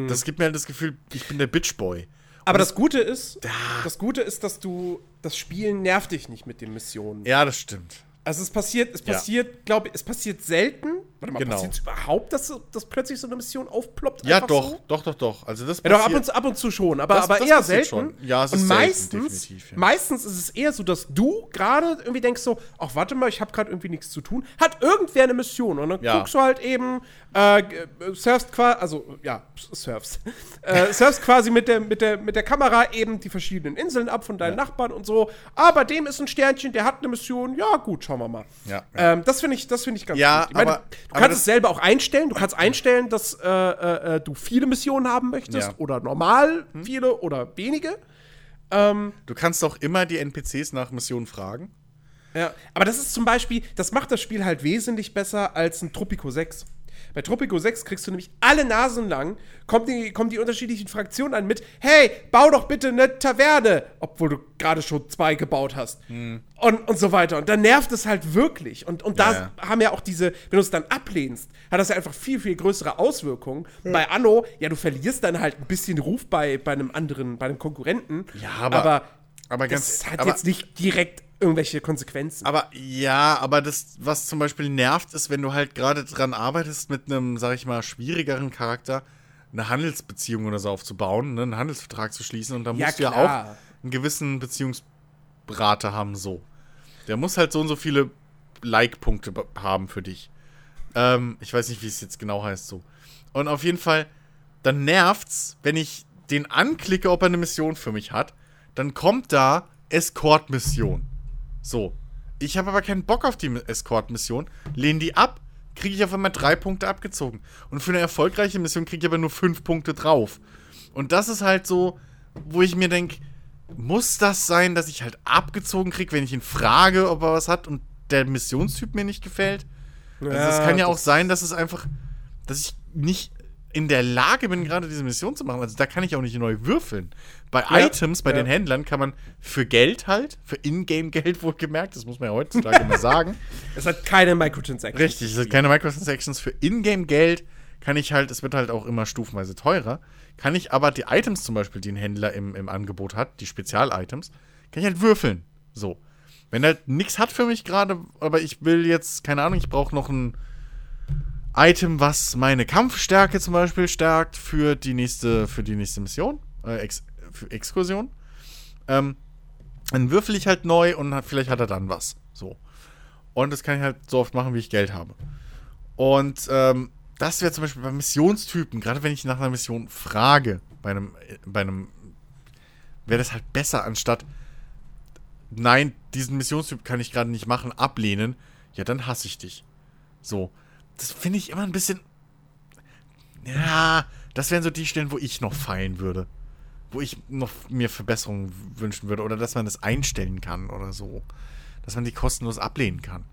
Das gibt mir halt das Gefühl, ich bin der Bitchboy. Aber das Gute ist, das Gute ist, dass du das Spielen nervt dich nicht mit den Missionen. Ja, das stimmt. Also es passiert, es Ja. passiert, glaube ich, es passiert selten. Warte mal, Genau. passiert es überhaupt, dass, dass plötzlich so eine Mission aufploppt? Ja, doch, So? doch, doch, doch. Also das Ja, doch, ab passiert- und, zu, ab und zu schon, aber, Das- aber das eher passiert selten. schon. Ja, es und ist selten, meistens, definitiv, ja. meistens ist es eher so, dass du gerade irgendwie denkst so, ach warte mal, ich habe gerade irgendwie nichts zu tun. Hat irgendwer eine Mission und dann Ja. guckst du halt eben, äh, äh, surfst quasi, also ja, surfst, äh, surfst quasi mit der, mit, der, mit der Kamera eben die verschiedenen Inseln ab von deinen Nachbarn und so. Ah, bei dem ist ein Sternchen, der hat eine Mission. Ja, gut, schauen wir mal. Ja, Ähm, das finde ich, das finde ich ganz Ja, gut. Ich meine, aber- du aber kannst es selber auch einstellen. Du kannst einstellen, dass äh, äh, äh, du viele Missionen haben möchtest Ja. oder normal viele oder wenige. Ähm, Du kannst doch immer die NPCs nach Missionen fragen. ja. Aber das ist zum Beispiel, das macht das Spiel halt wesentlich besser als ein Tropico 6. Bei Tropico 6 kriegst du nämlich alle Nasen lang, kommen die, kommen die unterschiedlichen Fraktionen an mit, hey, bau doch bitte eine Taverne, obwohl du gerade schon zwei gebaut hast. Und, und so weiter. Und dann nervt es halt wirklich. Und, und da Hm. Ja, haben ja auch diese, wenn du es dann ablehnst, hat das ja einfach viel, viel größere Auswirkungen. Bei Anno, ja, du verlierst dann halt ein bisschen Ruf bei, bei einem anderen, bei einem Konkurrenten. Ja, aber- aber, aber das ganz- hat aber- jetzt nicht direkt irgendwelche Konsequenzen. Aber ja, aber das, was zum Beispiel nervt, ist, wenn du halt gerade dran arbeitest, mit einem, sag ich mal, schwierigeren Charakter eine Handelsbeziehung oder so aufzubauen, ne, einen Handelsvertrag zu schließen und da Ja, musst du ja klar. auch einen gewissen Beziehungsberater haben, so. Der muss halt so und so viele Like-Punkte be- haben für dich. Ähm, ich weiß nicht, wie es jetzt genau heißt, so. Und auf jeden Fall, dann nervt's, wenn ich den anklicke, ob er eine Mission für mich hat, dann kommt da Escort-Mission. So. Ich habe aber keinen Bock auf die Escort-Mission, lehne die ab, kriege ich auf einmal drei Punkte abgezogen. Und für eine erfolgreiche Mission kriege ich aber nur fünf Punkte drauf. Und das ist halt so, wo ich mir denke, muss das sein, dass ich halt abgezogen kriege, wenn ich ihn frage, ob er was hat und der Missionstyp mir nicht gefällt? Also es kann ja auch sein, dass es einfach, dass ich nicht in der Lage bin, gerade diese Mission zu machen. Also da kann ich auch nicht neu würfeln. Bei Ja, Items, bei ja. den Händlern, kann man für Geld halt, für Ingame-Geld wohlgemerkt, das muss man ja heutzutage immer sagen. Es hat keine Microtransactions. Richtig, es sind keine Microtransactions. Für Ingame-Geld kann ich halt, es wird halt auch immer stufenweise teurer, kann ich aber die Items zum Beispiel, die ein Händler im, im Angebot hat, die Spezial-Items, kann ich halt würfeln. So. Wenn er halt nichts hat für mich gerade, aber ich will jetzt, keine Ahnung, ich brauche noch ein Item, was meine Kampfstärke zum Beispiel stärkt für die nächste, für die nächste Mission, äh, Ex, für Exkursion. Ähm, dann würfel ich halt neu und hat, vielleicht hat er dann was. So. Und das kann ich halt so oft machen, wie ich Geld habe. Und ähm, das wäre zum Beispiel bei Missionstypen, gerade wenn ich nach einer Mission frage, bei einem, äh, bei einem, wäre das halt besser, anstatt, nein, diesen Missionstyp kann ich gerade nicht machen, ablehnen, ja, dann hasse ich dich. So. Das finde ich immer ein bisschen. Ja, das wären so die Stellen, wo ich noch feilen würde. Wo ich noch mir Verbesserungen wünschen würde. Oder dass man das einstellen kann oder so. Dass man die kostenlos ablehnen kann.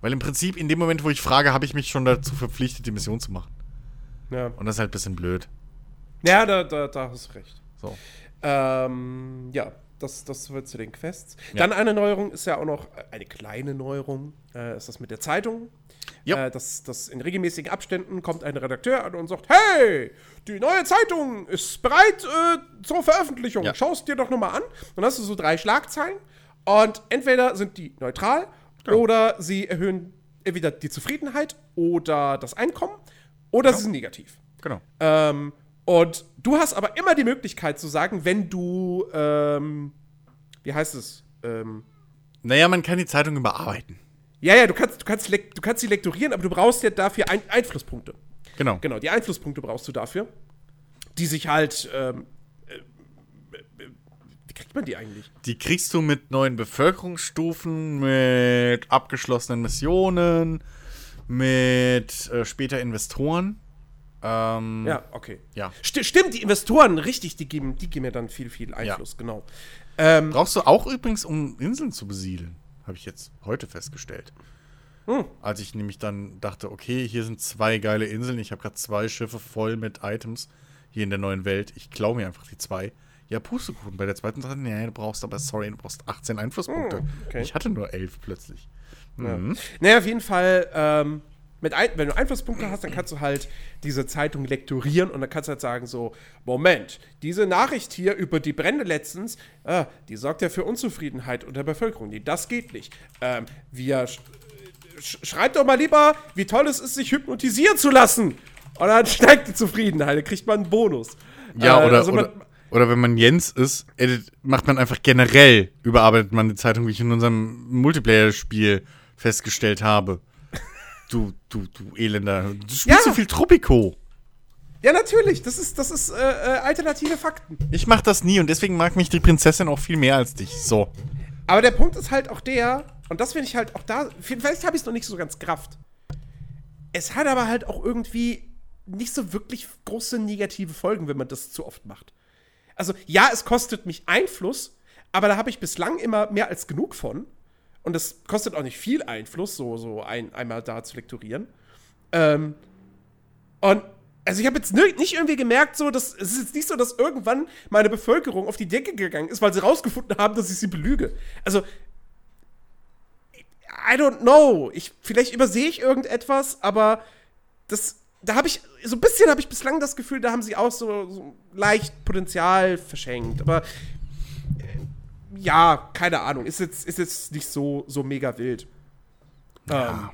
Weil im Prinzip, in dem Moment, wo ich frage, habe ich mich schon dazu verpflichtet, die Mission zu machen. Ja, Und das ist halt ein bisschen blöd. ja da, da, da hast du recht. So. Ähm, ja, das, das wird zu den Quests. Ja. Dann eine Neuerung ist ja auch noch äh, eine kleine Neuerung, äh, ist das mit der Zeitung. Ja. Äh, das, das in regelmäßigen Abständen kommt ein Redakteur an und sagt, hey, die neue Zeitung ist bereit äh, zur Veröffentlichung. Ja. Schau es dir doch nochmal an. Dann hast du so drei Schlagzeilen und entweder sind die neutral Genau. oder sie erhöhen entweder die Zufriedenheit oder das Einkommen oder sie sind negativ. Genau. Ähm, und du hast aber immer die Möglichkeit zu sagen, wenn du, ähm, wie heißt es? Ähm, Naja, man kann die Zeitung überarbeiten. Ja, ja, du kannst, du, kannst du kannst sie lektorieren, aber du brauchst ja dafür ein Einflusspunkte. Genau. Genau, die Einflusspunkte brauchst du dafür, die sich halt, ähm, äh, äh, wie kriegt man die eigentlich? Die kriegst du mit neuen Bevölkerungsstufen, mit abgeschlossenen Missionen, mit äh, später Investoren. Ähm, Ja, okay. Ja. Sti- stimmt, die Investoren, richtig, die geben, die geben mir dann viel, viel Einfluss, genau. Ähm, Brauchst du auch übrigens, um Inseln zu besiedeln. Habe ich jetzt heute festgestellt. Hm. Als ich nämlich dann dachte, okay, hier sind zwei geile Inseln. Ich habe gerade zwei Schiffe voll mit Items hier in der neuen Welt. Ich klaue mir einfach die zwei. Ja, Pustekuchen. Bei der zweiten Sache, nee, du brauchst aber, sorry, du brauchst 18 Einflusspunkte. Hm, okay. Ich hatte nur 11 plötzlich. Mhm. Naja, auf jeden Fall, ähm, mit ein, wenn du Einflusspunkte hast, dann kannst du halt diese Zeitung lektorieren und dann kannst du halt sagen so, Moment, diese Nachricht hier über die Brände letztens, äh, die sorgt ja für Unzufriedenheit unter der Bevölkerung. Nee, das geht nicht. Ähm, wir, sch sch schreibt doch mal lieber, wie toll es ist, sich hypnotisieren zu lassen. Und dann steigt die Zufriedenheit, dann kriegt man einen Bonus. Ja, Äh, oder, also man- oder, oder wenn man Jens ist, edit, macht man einfach generell, überarbeitet man die Zeitung, wie ich in unserem Multiplayer-Spiel festgestellt habe. Du, du, du Elender. Du spielst Ja. so viel Tropico. Ja, natürlich, das ist, das ist äh, äh, alternative Fakten. Ich mach das nie und deswegen mag mich die Prinzessin auch viel mehr als dich. So. Aber der Punkt ist halt auch der, und das finde ich halt auch da, vielleicht habe ich es noch nicht so ganz kraft. Es hat aber halt auch irgendwie nicht so wirklich große negative Folgen, wenn man das zu oft macht. Also, ja, es kostet mich Einfluss, aber da habe ich bislang immer mehr als genug von. Und das kostet auch nicht viel Einfluss, so, so ein, einmal da zu lektorieren. Ähm, und also ich habe jetzt nicht irgendwie gemerkt, so, dass es ist jetzt nicht so, dass irgendwann meine Bevölkerung auf die Decke gegangen ist, weil sie rausgefunden haben, dass ich sie belüge. Also I don't know. Ich, vielleicht übersehe ich irgendetwas, aber das, da habe ich, so ein bisschen habe ich bislang das Gefühl, da haben sie auch so, so leicht Potenzial verschenkt. Aber ja, keine Ahnung. Ist jetzt, ist jetzt nicht so, so mega wild. Ähm,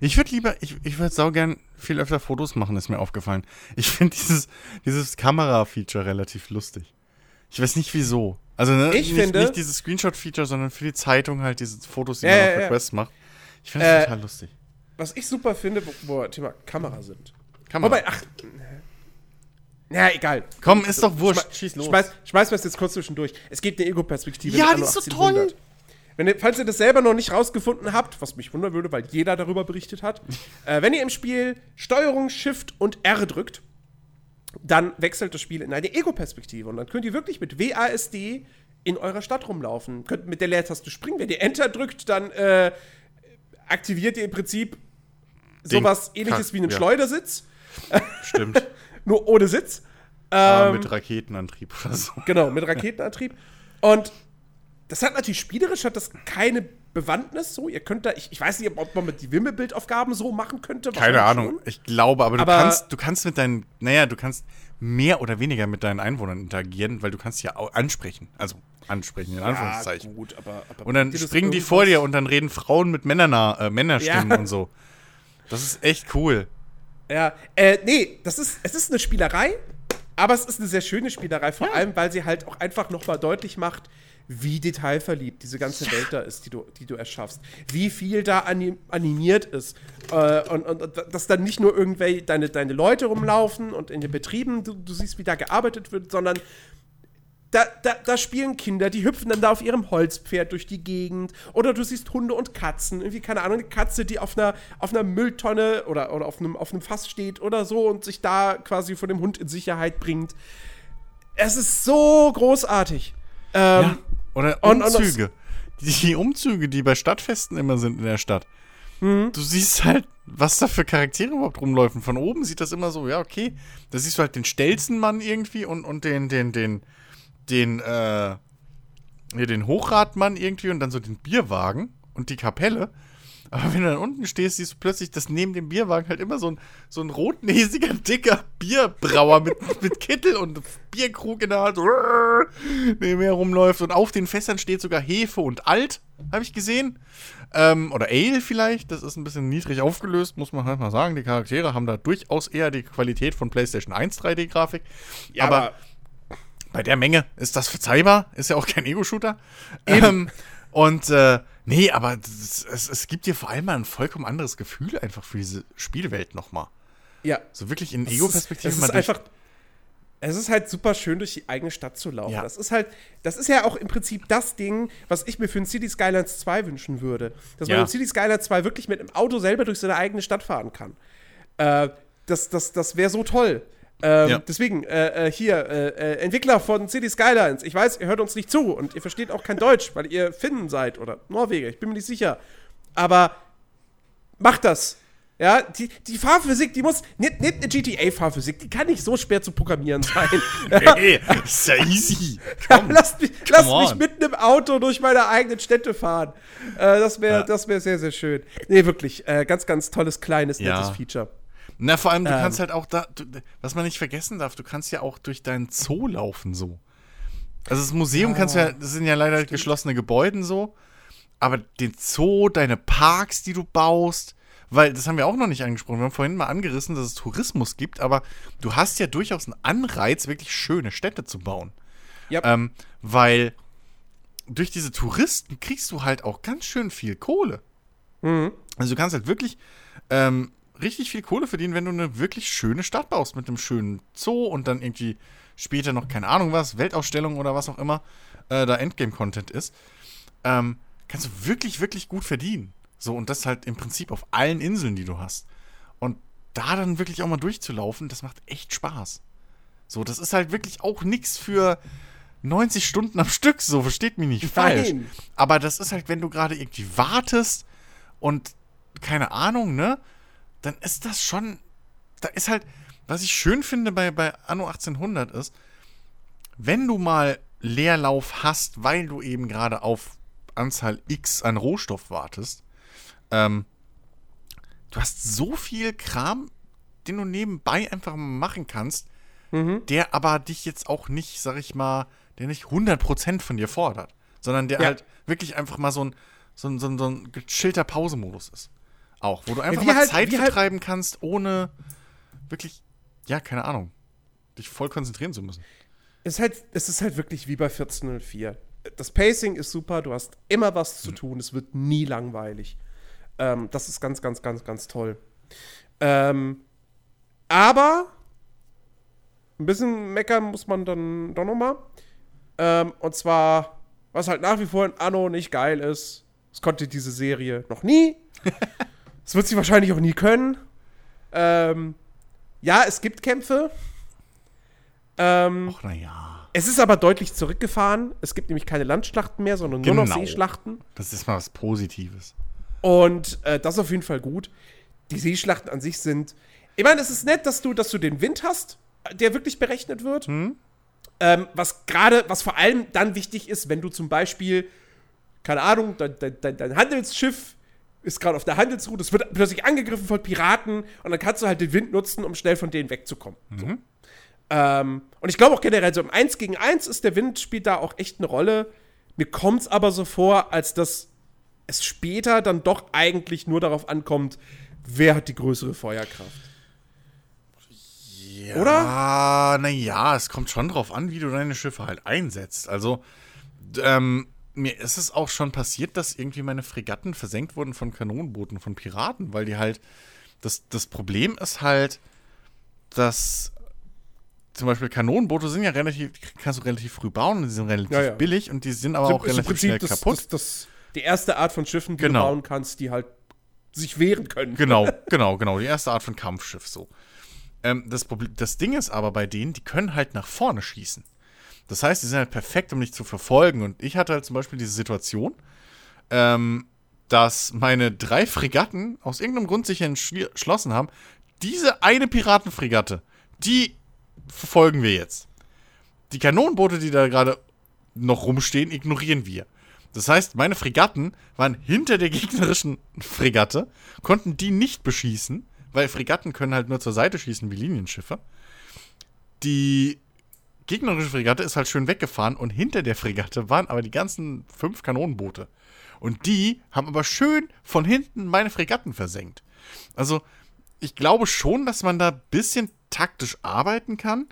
Ich würde lieber, ich, ich würde saugern viel öfter Fotos machen, ist mir aufgefallen. Ich finde dieses, dieses Kamera-Feature relativ lustig. Ich weiß nicht wieso. Also, ne, Ich nicht, finde- nicht dieses Screenshot-Feature, sondern für die Zeitung halt diese Fotos, die Ja, man ja, auf ja. Request macht. Ich finde das Äh, total lustig. was ich super finde, wo, wo Thema Kamera sind. Kamera. Wobei, ach. Ja, egal. Komm, ist doch wurscht. Schme Schieß los. Schmeiß, schmeiß mir das jetzt kurz zwischendurch. Es gibt eine Ego-Perspektive. Ja, die ist so 1800. toll. Wenn ihr, falls ihr das selber noch nicht rausgefunden habt, was mich wundern würde, weil jeder darüber berichtet hat, äh, wenn ihr im Spiel Steuerung, Shift und R drückt, dann wechselt das Spiel in eine Ego-Perspektive. Und dann könnt ihr wirklich mit WASD in eurer Stadt rumlaufen. Könnt mit der Leertaste springen. Wenn ihr Enter drückt, dann äh, aktiviert ihr im Prinzip sowas ähnliches wie einen ja. Schleudersitz, Stimmt. nur ohne Sitz. Aber Ähm, mit Raketenantrieb oder so. Genau, mit Raketenantrieb. Und das hat natürlich spielerisch hat das keine Bewandtnis so. Ihr könnt da, ich, ich weiß nicht, ob man mit die Wimmelbildaufgaben so machen könnte. Keine Ahnung. Ich glaube, aber du Aber- kannst, du kannst mit deinen, naja, du kannst mehr oder weniger mit deinen Einwohnern interagieren, weil du kannst ja auch ansprechen. Also ansprechen, in Ja, Anführungszeichen. gut, aber, aber Und dann springen die vor dir und dann reden Frauen mit Männernah, äh, Männerstimmen Ja. und so. Das ist echt cool. Ja, äh, nee, das ist, es ist eine Spielerei, aber es ist eine sehr schöne Spielerei, vor allem, weil sie halt auch einfach nochmal deutlich macht, wie detailverliebt diese ganze Welt da ist, die du, die du erschaffst. Wie viel da anim animiert ist. Äh, und, und, und dass dann nicht nur irgendwelche deine, deine Leute rumlaufen und in den Betrieben du, du siehst, wie da gearbeitet wird, sondern da, da, da spielen Kinder, die hüpfen dann da auf ihrem Holzpferd durch die Gegend. Oder du siehst Hunde und Katzen. Irgendwie, keine Ahnung, eine Katze, die auf einer, auf einer Mülltonne oder, oder auf, einem, auf einem Fass steht oder so und sich da quasi von dem Hund in Sicherheit bringt. Es ist so großartig. Ähm, Ja. Oder und- und Umzüge. die Umzüge, die bei Stadtfesten immer sind in der Stadt. Mhm. Du siehst halt, was da für Charaktere überhaupt rumläufen. Von oben sieht das immer so, ja, okay. Da siehst du halt den Stelzenmann irgendwie und, und den, den, den, den, äh, hier den Hochradmann irgendwie und dann so den Bierwagen und die Kapelle. Aber wenn du dann unten stehst, siehst du plötzlich, dass neben dem Bierwagen halt immer so ein, so ein rotnäsiger, dicker Bierbrauer mit, mit Kittel und Bierkrug in der Hand so nebenher rumläuft. Und auf den Fässern steht sogar Hefe und Alt, habe ich gesehen. Ähm, oder Ale vielleicht. Das ist ein bisschen niedrig aufgelöst, muss man halt mal sagen. Die Charaktere haben da durchaus eher die Qualität von PlayStation 1 3D-Grafik. ja, aber bei der Menge ist das verzeihbar, ist ja auch kein Ego-Shooter. Ähm, und äh, nee, aber das, es, es gibt dir vor allem mal ein vollkommen anderes Gefühl einfach für diese Spielwelt nochmal. ja. So wirklich in Es Ego-Perspektive es mal ist einfach. Es ist halt super schön, durch die eigene Stadt zu laufen. Ja. Das ist halt, das ist ja auch im Prinzip das Ding, was ich mir für ein City Skylines 2 wünschen würde. Dass man Ja. in City Skylines 2 wirklich mit dem Auto selber durch seine eigene Stadt fahren kann. Äh, das das, das wäre so toll. Ähm, Ja. Deswegen, äh, äh, hier, äh, äh, Entwickler von City Skylines, ich weiß, ihr hört uns nicht zu und ihr versteht auch kein Deutsch, weil ihr Finnen seid oder Norweger, ich bin mir nicht sicher. Aber macht das. Ja, die, die Fahrphysik, die muss, nicht, nicht eine GTA-Fahrphysik, die kann nicht so schwer zu programmieren sein. Hey, ist ja easy. lasst mich, lasst mich on. mitten im Auto durch meine eigenen Städte fahren. Äh, das wäre Ja. das wär sehr, sehr schön. Nee, wirklich, äh, ganz, ganz tolles, kleines, Ja. nettes Feature. Na, vor allem, du Ähm. kannst halt auch da, du, was man nicht vergessen darf, du kannst ja auch durch deinen Zoo laufen so. Also das Museum kannst du ja, das sind ja leider geschlossene Gebäude so, aber den Zoo, deine Parks, die du baust, weil das haben wir auch noch nicht angesprochen, wir haben vorhin mal angerissen, dass es Tourismus gibt, aber du hast ja durchaus einen Anreiz, wirklich schöne Städte zu bauen. Ja. Ähm, weil durch diese Touristen kriegst du halt auch ganz schön viel Kohle. Also du kannst halt wirklich ähm, richtig viel Kohle verdienen, wenn du eine wirklich schöne Stadt baust mit einem schönen Zoo und dann irgendwie später noch, keine Ahnung was, Weltausstellung oder was auch immer äh, da Endgame-Content ist. Ähm, kannst du wirklich, wirklich gut verdienen. So, und das halt im Prinzip auf allen Inseln, die du hast. Und da dann wirklich auch mal durchzulaufen, das macht echt Spaß. So, das ist halt wirklich auch nichts für 90 Stunden am Stück, so, versteht mich nicht falsch. Nein. Aber das ist halt, wenn du gerade irgendwie wartest und keine Ahnung, ne? Dann ist das schon. Da ist halt, was ich schön finde bei, bei Anno 1800 ist, wenn du mal Leerlauf hast, weil du eben gerade auf Anzahl X an Rohstoff wartest, ähm, du hast so viel Kram, den du nebenbei einfach mal machen kannst, der aber dich jetzt auch nicht, sag ich mal, der nicht 100% von dir fordert, sondern der Ja. halt wirklich einfach mal so ein, so ein, so ein, so ein gechillter Pausemodus ist. Auch, wo du einfach wie mal halt- Zeit halt- vertreiben kannst, ohne wirklich, ja, keine Ahnung, dich voll konzentrieren zu müssen. Es ist halt, es ist halt wirklich wie bei 1404. Das Pacing ist super, du hast immer was zu tun, es wird nie langweilig. Ähm, das ist ganz, ganz, ganz, ganz toll. Ähm, aber ein bisschen meckern muss man dann doch nochmal. Ähm, und zwar, was halt nach wie vor in Anno nicht geil ist, es konnte diese Serie noch nie. Es wird sie wahrscheinlich auch nie können. Ähm, ja, es gibt Kämpfe. Ähm, Ach, naja. es ist aber deutlich zurückgefahren. Es gibt nämlich keine Landschlachten mehr, sondern nur noch Genau. Seeschlachten. Das ist mal was Positives. Und äh, das ist auf jeden Fall gut. Die Seeschlachten an sich sind. Ich meine, es ist nett, dass du, dass du den Wind hast, der wirklich berechnet wird. Hm? Ähm, was gerade, was vor allem dann wichtig ist, wenn du zum Beispiel, keine Ahnung, dein, dein, dein Handelsschiff ist gerade auf der Handelsroute, es wird plötzlich angegriffen von Piraten und dann kannst du halt den Wind nutzen, um schnell von denen wegzukommen. So. Ähm, und ich glaube auch generell, so im 1 gegen 1 ist der Wind, spielt da auch echt eine Rolle. Mir kommt es aber so vor, als dass es später dann doch eigentlich nur darauf ankommt, wer hat die größere Feuerkraft. Ja, Oder? naja, es kommt schon drauf an, wie du deine Schiffe halt einsetzt. Also, ähm, mir ist es auch schon passiert, dass irgendwie meine Fregatten versenkt wurden von Kanonenbooten, von Piraten, weil die halt. Das, das Problem ist halt, dass zum Beispiel Kanonenboote sind ja relativ, kannst du relativ früh bauen und die sind relativ Ja, ja. billig und die sind aber auch relativ schnell das, kaputt. Das, das, die erste Art von Schiffen, die Genau. du bauen kannst, die halt sich wehren können. Genau, genau, genau. Die erste Art von Kampfschiff so. Ähm, das, Problem, das Ding ist aber bei denen, die können halt nach vorne schießen. Das heißt, die sind halt perfekt, um dich zu verfolgen. Und ich hatte halt zum Beispiel diese Situation, ähm, dass meine drei Fregatten aus irgendeinem Grund sich entschlossen haben, diese eine Piratenfregatte, die verfolgen wir jetzt. Die Kanonenboote, die da gerade noch rumstehen, ignorieren wir. Das heißt, meine Fregatten waren hinter der gegnerischen Fregatte, konnten die nicht beschießen, weil Fregatten können halt nur zur Seite schießen wie Linienschiffe. Die gegnerische Fregatte ist halt schön weggefahren und hinter der Fregatte waren aber die ganzen fünf Kanonenboote. Und die haben aber schön von hinten meine Fregatten versenkt. Also, ich glaube schon, dass man da ein bisschen taktisch arbeiten kann.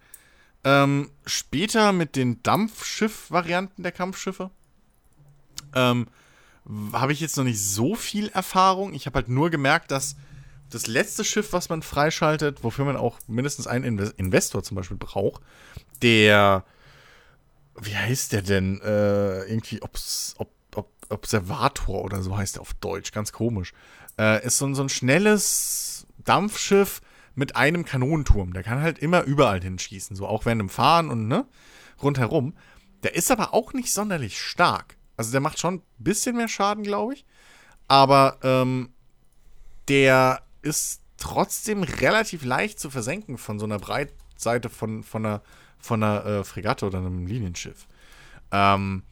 Ähm, später mit den Dampfschiff-Varianten der Kampfschiffe ähm, habe ich jetzt noch nicht so viel Erfahrung. Ich habe halt nur gemerkt, dass das letzte Schiff, was man freischaltet, wofür man auch mindestens einen Inve Investor zum Beispiel braucht, der, wie heißt der denn? Äh, irgendwie Obs Ob Ob Observator oder so heißt der auf Deutsch, ganz komisch. Äh, ist so, ein- so ein schnelles Dampfschiff mit einem Kanonenturm. Der kann halt immer überall hinschießen, so auch während dem Fahren und ne, rundherum. Der ist aber auch nicht sonderlich stark. Also der macht schon ein bisschen mehr Schaden, glaube ich. Aber ähm, der ist trotzdem relativ leicht zu versenken von so einer Breitseite von, von einer, von einer äh, Fregatte oder einem Linienschiff. Ähm,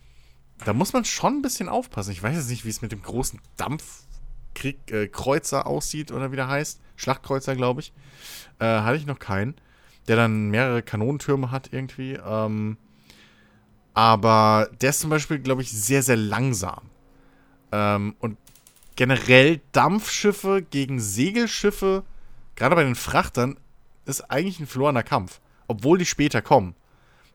da muss man schon ein bisschen aufpassen. Ich weiß jetzt nicht, wie es mit dem großen Dampfkrieger äh, aussieht oder wie der heißt. Schlachtkreuzer, glaube ich. Äh, hatte ich noch keinen. Der dann mehrere Kanonentürme hat irgendwie. Ähm, aber der ist zum Beispiel, glaube ich, sehr, sehr langsam. Ähm, und generell Dampfschiffe gegen Segelschiffe, gerade bei den Frachtern, ist eigentlich ein verlorener Kampf. Obwohl die später kommen.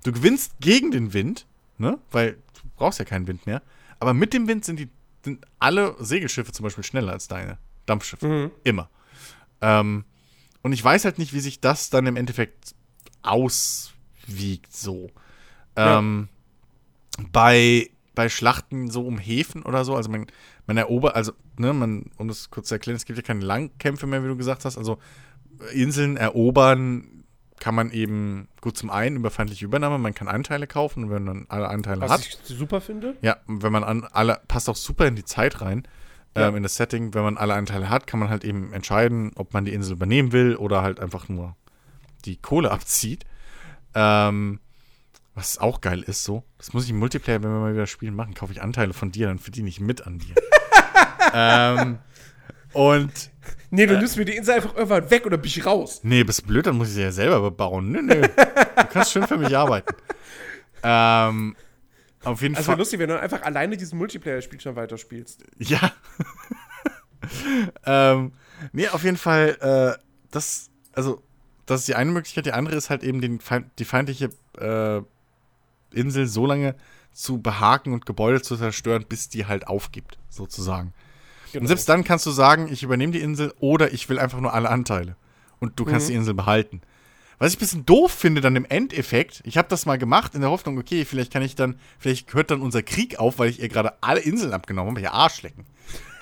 Du gewinnst gegen den Wind, ne? Weil du brauchst ja keinen Wind mehr. Aber mit dem Wind sind die sind alle Segelschiffe zum Beispiel schneller als deine Dampfschiffe. Immer. Ähm, und ich weiß halt nicht, wie sich das dann im Endeffekt auswiegt so. Ja. Ähm, bei, bei Schlachten so um Häfen oder so, also man, man erobert, also, ne, man, um das kurz zu erklären, es gibt ja keine Langkämpfe mehr, wie du gesagt hast, also äh, Inseln erobern kann man eben, gut zum einen über feindliche Übernahme, man kann Anteile kaufen und wenn man alle Anteile Was hat, ich super finde. ja, wenn man an alle, passt auch super in die Zeit rein, Ja. ähm, in das Setting, wenn man alle Anteile hat, kann man halt eben entscheiden, ob man die Insel übernehmen will oder halt einfach nur die Kohle abzieht. Ähm, was auch geil ist so. Das muss ich im Multiplayer, wenn wir mal wieder spielen machen, kaufe ich Anteile von dir, dann verdiene ich mit an dir. ähm, und Nee, du nimmst mir die Insel einfach irgendwann weg oder bin ich raus. Nee, bist blöd, dann muss ich sie ja selber bebauen. Nö, nö. Du kannst schön für mich arbeiten. Ähm, auf jeden Also Fall. lustig, wenn du einfach alleine diesen Multiplayer-Spiel schon weiterspielst. Ja. ähm, nee, auf jeden Fall, äh, das, also, das ist die eine Möglichkeit. Die andere ist halt eben den, Feind- die feindliche äh, Insel so lange zu behaken und Gebäude zu zerstören, bis die halt aufgibt, sozusagen. Genau. Und selbst dann kannst du sagen, ich übernehme die Insel oder ich will einfach nur alle Anteile. Und du kannst die Insel behalten. Was ich ein bisschen doof finde dann im Endeffekt, ich habe das mal gemacht in der Hoffnung, okay, vielleicht kann ich dann, vielleicht hört dann unser Krieg auf, weil ich ihr gerade alle Inseln abgenommen habe, ja Arschlecken.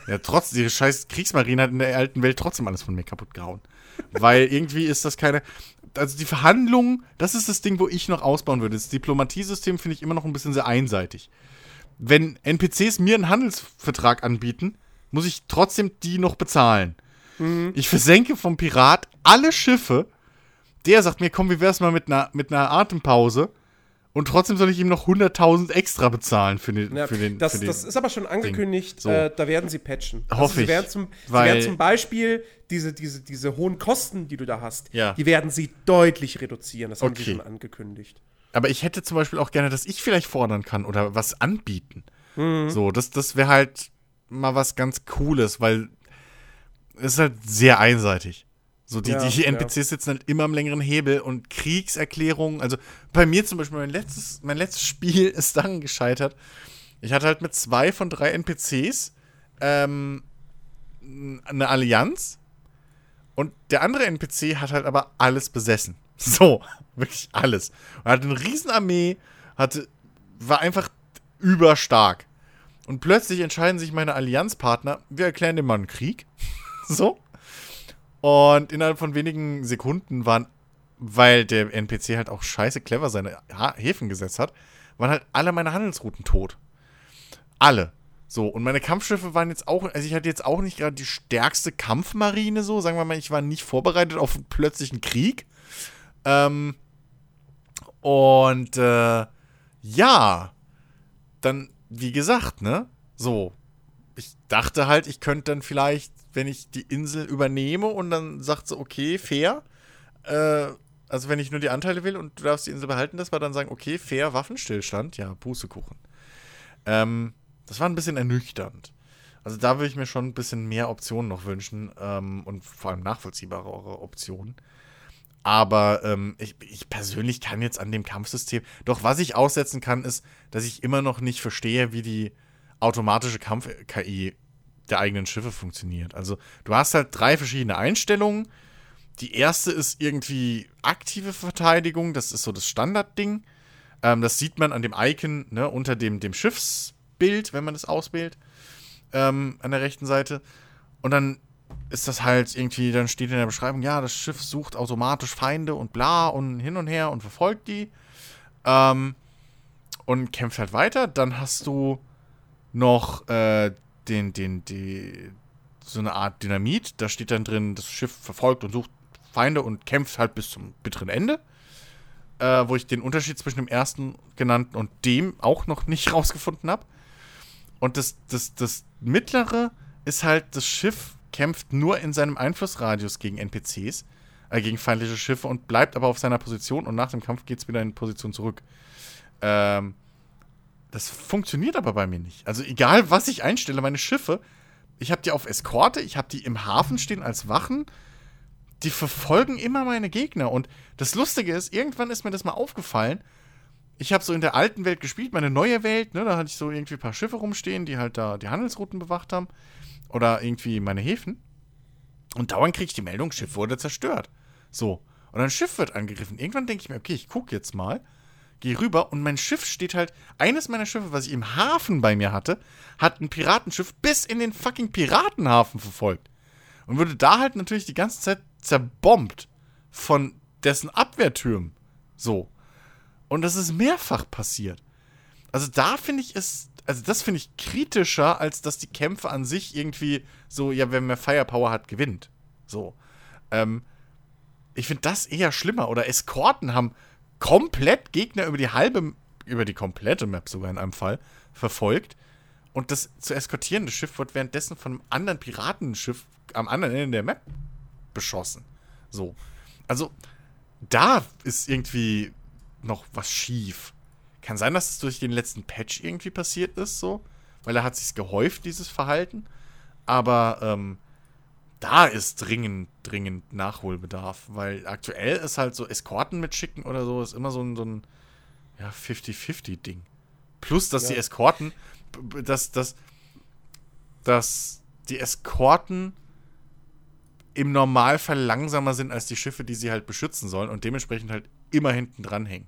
Ja, trotz, die scheiß Kriegsmarine hat in der alten Welt trotzdem alles von mir kaputt gehauen. Weil irgendwie ist das keine. Also die Verhandlungen, das ist das Ding, wo ich noch ausbauen würde. Das Diplomatiesystem finde ich immer noch ein bisschen sehr einseitig. Wenn NPCs mir einen Handelsvertrag anbieten, muss ich trotzdem die noch bezahlen. Mhm. Ich versenke vom Pirat alle Schiffe. Der sagt mir, komm, wie wär's mal mit einer, mit einer Atempause? Und trotzdem soll ich ihm noch 100.000 extra bezahlen für den. Ja, für den, das, für den das ist aber schon angekündigt, so. äh, da werden sie patchen. Hoffe also, sie ich, Werden zum, sie werden zum Beispiel diese, diese, diese hohen Kosten, die du da hast, Ja. die werden sie deutlich reduzieren. Das haben sie Okay. schon angekündigt. Aber ich hätte zum Beispiel auch gerne, dass ich vielleicht fordern kann oder was anbieten. Mhm. So, das, das wäre halt mal was ganz Cooles, weil es ist halt sehr einseitig. So, die, Ja, die ja. NPCs sitzen halt immer am längeren Hebel und Kriegserklärungen, also bei mir zum Beispiel, mein letztes, mein letztes Spiel ist daran gescheitert. Ich hatte halt mit zwei von drei NPCs ähm, eine Allianz und der andere NPC hat halt aber alles besessen. So, wirklich alles. Und hatte eine Riesenarmee, hatte, war einfach überstark. Und plötzlich entscheiden sich meine Allianzpartner, wir erklären dem Mann Krieg. so. Und innerhalb von wenigen Sekunden waren, weil der NPC halt auch scheiße clever seine Häfen gesetzt hat, waren halt alle meine Handelsrouten tot. Alle. So, und meine Kampfschiffe waren jetzt auch, also ich hatte jetzt auch nicht gerade die stärkste Kampfmarine so, sagen wir mal, ich war nicht vorbereitet auf einen plötzlichen Krieg. Ähm, und äh, ja, dann, wie gesagt, ne, so, ich dachte halt, ich könnte dann vielleicht, wenn ich die Insel übernehme und dann sagt sie, okay, fair, äh, also wenn ich nur die Anteile will und du darfst die Insel behalten, dass wir dann sagen, okay, fair, Waffenstillstand, ja, Pustekuchen. Ähm, das war ein bisschen ernüchternd. Also da würde ich mir schon ein bisschen mehr Optionen noch wünschen ähm, und vor allem nachvollziehbarere Optionen. Aber ähm, ich, ich persönlich kann jetzt an dem Kampfsystem, doch was ich aussetzen kann, ist, dass ich immer noch nicht verstehe, wie die automatische Kampf-KI der eigenen Schiffe funktioniert. Also du hast halt drei verschiedene Einstellungen. Die erste ist irgendwie aktive Verteidigung, das ist so das Standardding. Ähm, das sieht man an dem Icon ne, unter dem, dem Schiffsbild, wenn man das auswählt, ähm, an der rechten Seite. Und dann ist das halt irgendwie, dann steht in der Beschreibung, ja, das Schiff sucht automatisch Feinde und bla und hin und her und verfolgt die. Ähm, und kämpft halt weiter. Dann hast du noch äh, den, den, die, so eine Art Dynamit. Da steht dann drin, das Schiff verfolgt und sucht Feinde und kämpft halt bis zum bitteren Ende. Äh, wo ich den Unterschied zwischen dem ersten genannten und dem auch noch nicht rausgefunden habe. Und das, das, das mittlere ist halt, das Schiff kämpft nur in seinem Einflussradius gegen NPCs, äh, gegen feindliche Schiffe und bleibt aber auf seiner Position und nach dem Kampf geht es wieder in Position zurück. Ähm, das funktioniert aber bei mir nicht. Also egal, was ich einstelle, meine Schiffe, ich habe die auf Eskorte, ich habe die im Hafen stehen als Wachen, die verfolgen immer meine Gegner. Und das Lustige ist, irgendwann ist mir das mal aufgefallen, ich habe so in der alten Welt gespielt, meine neue Welt, ne, da hatte ich so irgendwie ein paar Schiffe rumstehen, die halt da die Handelsrouten bewacht haben. Oder irgendwie meine Häfen. Und dauernd kriege ich die Meldung, Schiff wurde zerstört. So. Und ein Schiff wird angegriffen. Irgendwann denke ich mir, okay, ich gucke jetzt mal, gehe rüber und mein Schiff steht halt, eines meiner Schiffe, was ich im Hafen bei mir hatte, hat ein Piratenschiff bis in den fucking Piratenhafen verfolgt. Und wurde da halt natürlich die ganze Zeit zerbombt von dessen Abwehrtürmen. So. Und das ist mehrfach passiert. Also da finde ich es, also das finde ich kritischer, als dass die Kämpfe an sich irgendwie so, ja, wer mehr Firepower hat, gewinnt. So. Ähm, ich finde das eher schlimmer. Oder Eskorten haben komplett Gegner über die halbe, über die komplette Map sogar in einem Fall verfolgt. Und das zu eskortierende Schiff wird währenddessen von einem anderen Piratenschiff am anderen Ende der Map beschossen. So. Also, da ist irgendwie noch was schief. Kann sein, dass es durch den letzten Patch irgendwie passiert ist, so. Weil da hat sich gehäuft, dieses Verhalten. Aber ähm, da ist dringend, dringend Nachholbedarf. Weil aktuell ist halt so Eskorten mitschicken oder so, ist immer so ein, so ein ja, 50-50-Ding. Plus, dass Ja. die Eskorten, dass, dass, dass die Eskorten im Normalfall langsamer sind als die Schiffe, die sie halt beschützen sollen und dementsprechend halt immer hinten dran hängen.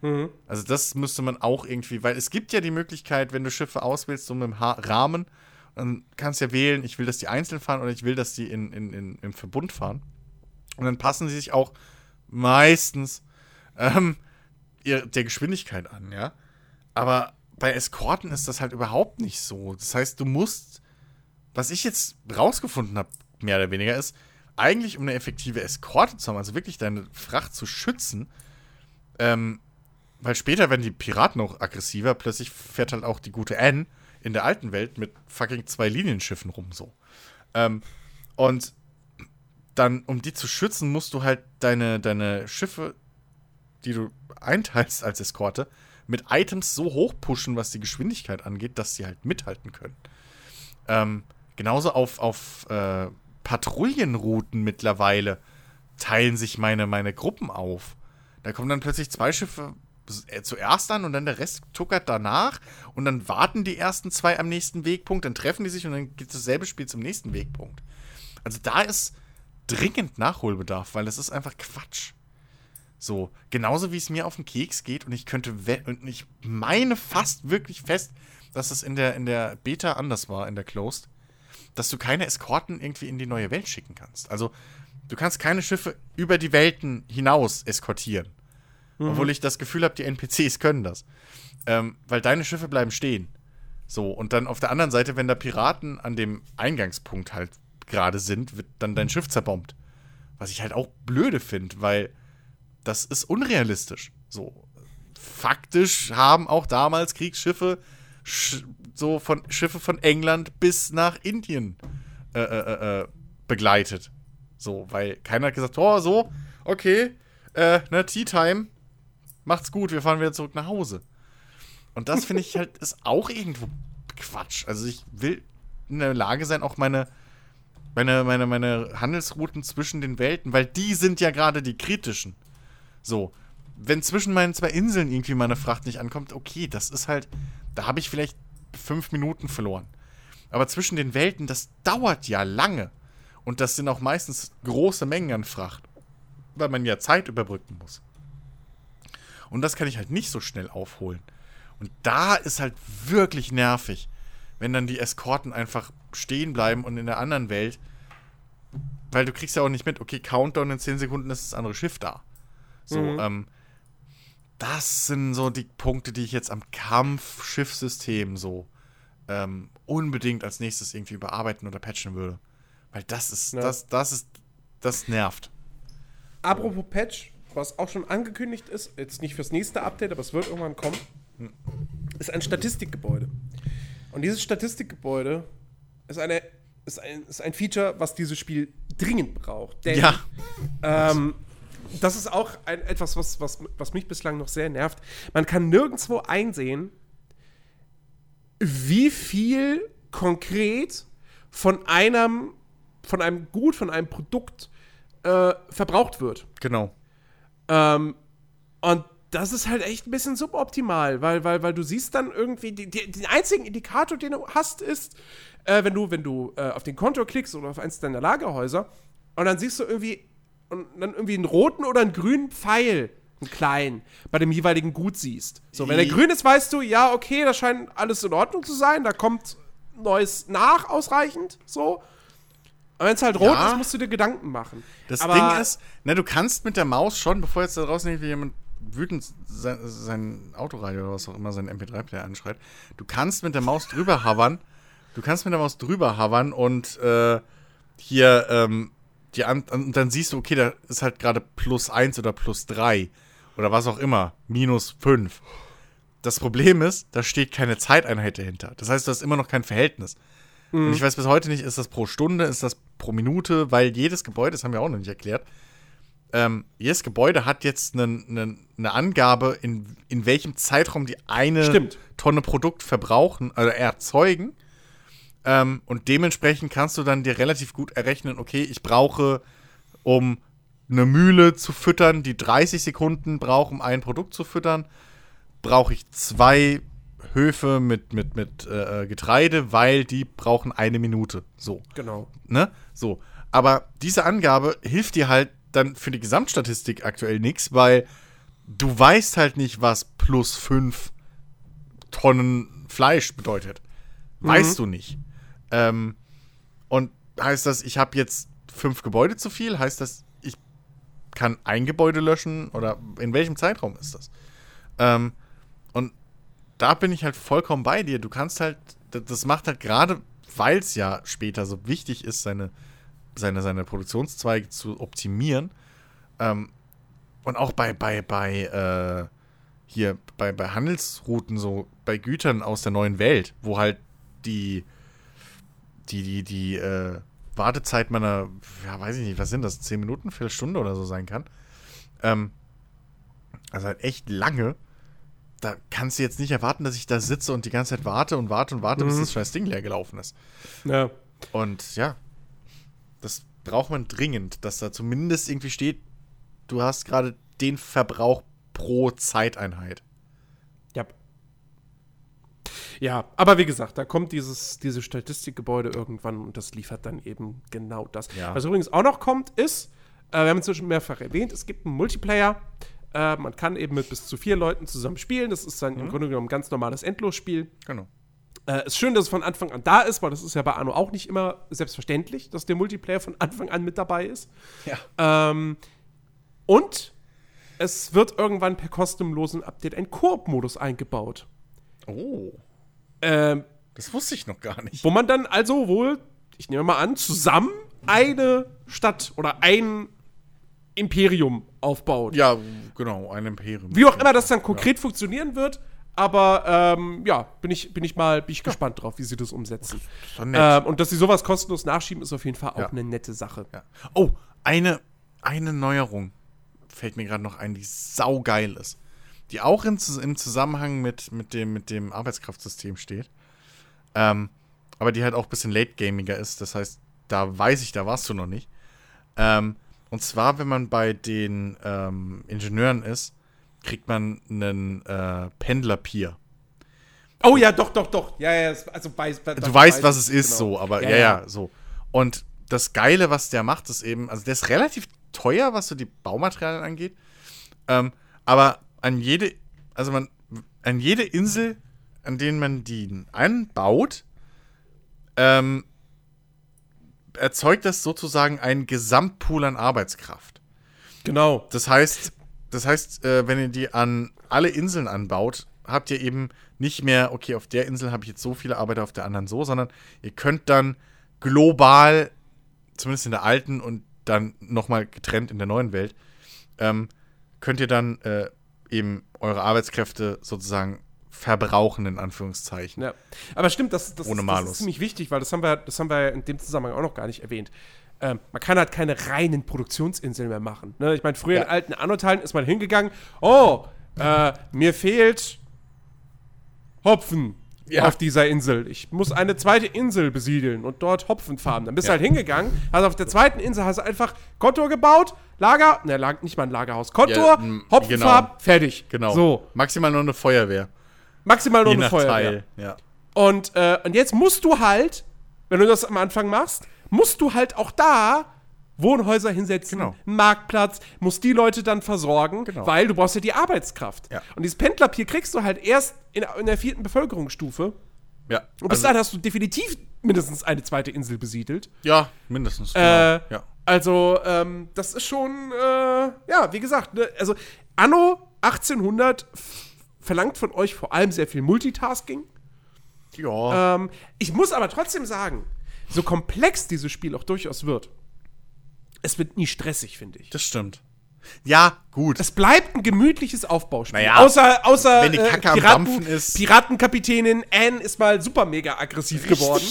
Mhm. Also das müsste man auch irgendwie, weil es gibt ja die Möglichkeit, wenn du Schiffe auswählst, so mit dem Rahmen, dann kannst du ja wählen, ich will, dass die einzeln fahren oder ich will, dass die in, in, in, im Verbund fahren. Und dann passen sie sich auch meistens ähm, ihr, der Geschwindigkeit an, ja. Aber bei Eskorten ist das halt überhaupt nicht so. Das heißt, du musst, was ich jetzt rausgefunden habe, mehr oder weniger ist, eigentlich um eine effektive Eskorte zu haben, also wirklich deine Fracht zu schützen, ähm, weil später werden die Piraten auch aggressiver, plötzlich fährt halt auch die gute Anne in der alten Welt mit fucking zwei Linienschiffen rum, so. Ähm, und dann, um die zu schützen, musst du halt deine, deine Schiffe, die du einteilst als Eskorte, mit Items so hoch pushen, was die Geschwindigkeit angeht, dass sie halt mithalten können. Ähm, genauso auf, auf äh, Patrouillenrouten mittlerweile teilen sich meine, meine Gruppen auf. Da kommen dann plötzlich zwei Schiffe zuerst an und dann der Rest tuckert danach und dann warten die ersten zwei am nächsten Wegpunkt, dann treffen die sich und dann geht dasselbe Spiel zum nächsten Wegpunkt. Also da ist dringend Nachholbedarf, weil das ist einfach Quatsch. So, genauso wie es mir auf den Keks geht und ich könnte und ich meine fast wirklich fest, dass es in der in der Beta anders war in der Closed, dass du keine Eskorten irgendwie in die neue Welt schicken kannst. Also, du kannst keine Schiffe über die Welten hinaus eskortieren. Mhm. Obwohl ich das Gefühl habe, die NPCs können das. Ähm, weil deine Schiffe bleiben stehen. So, und dann auf der anderen Seite, wenn da Piraten an dem Eingangspunkt halt gerade sind, wird dann dein Schiff zerbombt. Was ich halt auch blöde finde, weil das ist unrealistisch. So, faktisch haben auch damals Kriegsschiffe sch so von Schiffe von England bis nach Indien äh, äh, äh, äh, begleitet. So, weil keiner hat gesagt, oh, so, okay, äh, ne, Tea Time, macht's gut, wir fahren wieder zurück nach Hause. Und das finde ich halt, ist auch irgendwo Quatsch. Also ich will in der Lage sein, auch meine, meine, meine, meine Handelsrouten zwischen den Welten, weil die sind ja gerade die kritischen. So, wenn zwischen meinen zwei Inseln irgendwie meine Fracht nicht ankommt, okay, das ist halt, da habe ich vielleicht fünf Minuten verloren. Aber zwischen den Welten, das dauert ja lange. Und das sind auch meistens große Mengen an Fracht, weil man ja Zeit überbrücken muss. Und das kann ich halt nicht so schnell aufholen. Und da ist halt wirklich nervig, wenn dann die Eskorten einfach stehen bleiben und in der anderen Welt, weil du kriegst ja auch nicht mit, okay, Countdown in 10 Sekunden ist das andere Schiff da. So, mhm. ähm, das sind so die Punkte, die ich jetzt am Kampfschiffsystem so ähm, unbedingt als nächstes irgendwie überarbeiten oder patchen würde. Weil das ist, ja. das, das ist, das nervt. Apropos Patch, was auch schon angekündigt ist, jetzt nicht fürs nächste Update, aber es wird irgendwann kommen, ist ein Statistikgebäude. Und dieses Statistikgebäude ist, eine, ist, ein, ist ein Feature, was dieses Spiel dringend braucht. Denn, ja. Ähm, das ist auch ein, etwas, was, was, was mich bislang noch sehr nervt. Man kann nirgendwo einsehen, wie viel konkret von einem, von einem Gut, von einem Produkt äh, verbraucht wird. Genau. Ähm, und das ist halt echt ein bisschen suboptimal, weil, weil, weil du siehst dann irgendwie, die, die, den einzigen Indikator, den du hast, ist, äh, wenn du, wenn du äh, auf den Konto klickst oder auf eins deiner Lagerhäuser und dann siehst du irgendwie und dann irgendwie einen roten oder einen grünen Pfeil, einen kleinen, bei dem jeweiligen Gut siehst. So, wenn der grün ist, weißt du, ja, okay, da scheint alles in Ordnung zu sein, da kommt Neues nach ausreichend, so. Aber wenn es halt rot ja. ist, musst du dir Gedanken machen. Das Aber Ding ist, ne, du kannst mit der Maus schon, bevor jetzt da draußen irgendwie jemand wütend sein, sein Autoradio oder was auch immer, sein MP3-Player anschreit, du kannst mit der Maus drüber havern, du kannst mit der Maus drüber havern und äh, hier ähm, die an, und dann siehst du, okay, da ist halt gerade plus 1 oder plus 3 oder was auch immer, minus 5. Das Problem ist, da steht keine Zeiteinheit dahinter. Das heißt, du hast immer noch kein Verhältnis. Mhm. Und ich weiß bis heute nicht, ist das pro Stunde, ist das pro Minute, weil jedes Gebäude, das haben wir auch noch nicht erklärt, ähm, jedes Gebäude hat jetzt eine, eine, eine, Angabe, in, in welchem Zeitraum die eine Stimmt. Tonne Produkt verbrauchen, oder also erzeugen. Ähm, und dementsprechend kannst du dann dir relativ gut errechnen, okay, ich brauche, um eine Mühle zu füttern, die 30 Sekunden braucht, um ein Produkt zu füttern, brauche ich zwei Höfe mit, mit, mit äh, Getreide, weil die brauchen eine Minute. So. Genau. Ne? So. Aber diese Angabe hilft dir halt dann für die Gesamtstatistik aktuell nichts, weil du weißt halt nicht, was plus fünf Tonnen Fleisch bedeutet. Weißt du nicht. Ähm, und heißt das, ich habe jetzt fünf Gebäude zu viel? Heißt das, ich kann ein Gebäude löschen? Oder in welchem Zeitraum ist das? Ähm, da bin ich halt vollkommen bei dir. Du kannst halt, das- macht halt gerade, weil es ja später so wichtig ist, seine, seine, seine Produktionszweige zu optimieren. Ähm, und auch bei, bei, bei, äh, hier, bei, bei Handelsrouten, so bei Gütern aus der neuen Welt, wo halt die, die, die, die, äh, Wartezeit meiner, ja, weiß ich nicht, was sind das, 10 Minuten, Viertelstunde oder so sein kann. Ähm, also halt echt lange. Da kannst du jetzt nicht erwarten, dass ich da sitze und die ganze Zeit warte und warte und warte, bis Mhm. das scheiß Ding leer gelaufen ist. Ja. Und ja, das braucht man dringend, dass da zumindest irgendwie steht, du hast gerade den Verbrauch pro Zeiteinheit. Ja. Ja, aber wie gesagt, da kommt dieses, dieses Statistikgebäude irgendwann und das liefert dann eben genau das. Ja. Was übrigens auch noch kommt, ist, äh, wir haben schon mehrfach erwähnt, es gibt einen Multiplayer. Äh, man kann eben mit bis zu vier Leuten zusammen spielen. Das ist dann im Grunde genommen ein ganz normales Endlosspiel. Genau. Äh, ist schön, dass es von Anfang an da ist, weil das ist ja bei Anno auch nicht immer selbstverständlich, dass der Multiplayer von Anfang an mit dabei ist. Ja. Ähm, und es wird irgendwann per kostenlosen Update ein Koop-Modus eingebaut. Oh, Ähm, das wusste ich noch gar nicht. wo man dann also wohl, ich nehme mal an, zusammen eine Stadt oder ein Imperium aufbaut. Ja, genau, ein Imperium. Wie auch immer das dann konkret funktionieren wird, aber ähm, ja, bin ich, bin ich mal bin ich gespannt drauf, wie sie das umsetzen. nett. Ähm, und dass sie sowas kostenlos nachschieben, ist auf jeden Fall auch Ja. eine nette Sache. Ja. Oh, eine, eine Neuerung fällt mir gerade noch ein, die saugeil ist. Die auch in, im Zusammenhang mit, mit, dem, mit dem Arbeitskraftsystem steht. Ähm, aber die halt auch ein bisschen late-gamiger ist. Das heißt, da weiß ich, da warst du noch nicht. Ähm, und zwar, wenn man bei den ähm, Ingenieuren ist, kriegt man einen äh, Pendler-Pier. Oh ja, doch, doch, doch. Ja, ja, also bei, bei, Du weißt, was es ist, genau. so, aber Ja, ja, ja, ja. so. Und das Geile, was der macht, ist eben, also der ist relativ teuer, was so die Baumaterialien angeht. Ähm, aber an jede, also man, an jede Insel, an denen man die anbaut, ähm, erzeugt das sozusagen einen Gesamtpool an Arbeitskraft. Genau. Das heißt, das heißt, äh, wenn ihr die an alle Inseln anbaut, habt ihr eben nicht mehr, okay, auf der Insel habe ich jetzt so viele Arbeiter, auf der anderen so, sondern ihr könnt dann global, zumindest in der alten und dann nochmal getrennt in der neuen Welt, ähm, könnt ihr dann äh, eben eure Arbeitskräfte sozusagen verbrauchen, in Anführungszeichen. Ja. Aber stimmt, das, das, Ohne das Malus. ist ziemlich wichtig, weil das haben wir, das haben wir in dem Zusammenhang auch noch gar nicht erwähnt. Ähm, man kann halt keine reinen Produktionsinseln mehr machen. Ne? Ich meine, früher Ja. in alten Anno-Teilen ist man hingegangen, oh, äh, mir fehlt Hopfen Ja. auf dieser Insel. Ich muss eine zweite Insel besiedeln und dort Hopfen farmen. Dann bist du halt hingegangen, hast auf der zweiten Insel hast du einfach Kontor gebaut, Lager, ne, nicht mal ein Lagerhaus, Kontor, Ja, m, Hopfenfarb, genau. fertig. Genau. So, Maximal nur eine Feuerwehr. Maximal nur Je eine Feuerwehr. Teil. Ja. Und, äh, und jetzt musst du halt, wenn du das am Anfang machst, musst du halt auch da Wohnhäuser hinsetzen, Genau. einen Marktplatz, musst die Leute dann versorgen, Genau. weil du brauchst ja die Arbeitskraft. Ja. Und dieses Pendlerpier kriegst du halt erst in, in der vierten Bevölkerungsstufe. Ja. Und bis Also- dahin hast du definitiv mindestens eine zweite Insel besiedelt. ja, mindestens. Äh, genau. ja. Also, ähm, das ist schon, äh, ja, wie gesagt, ne, also Anno 1800 f- verlangt von euch vor allem sehr viel Multitasking. Ja. Ähm, ich muss aber trotzdem sagen, so komplex dieses Spiel auch durchaus wird, es wird nie stressig, finde ich. Das stimmt. Ja, gut. Es bleibt ein gemütliches Aufbauspiel. Naja, außer, außer wenn die Kacke am Piraten, Dampfen ist. Piratenkapitänin Anne ist mal super mega aggressiv geworden.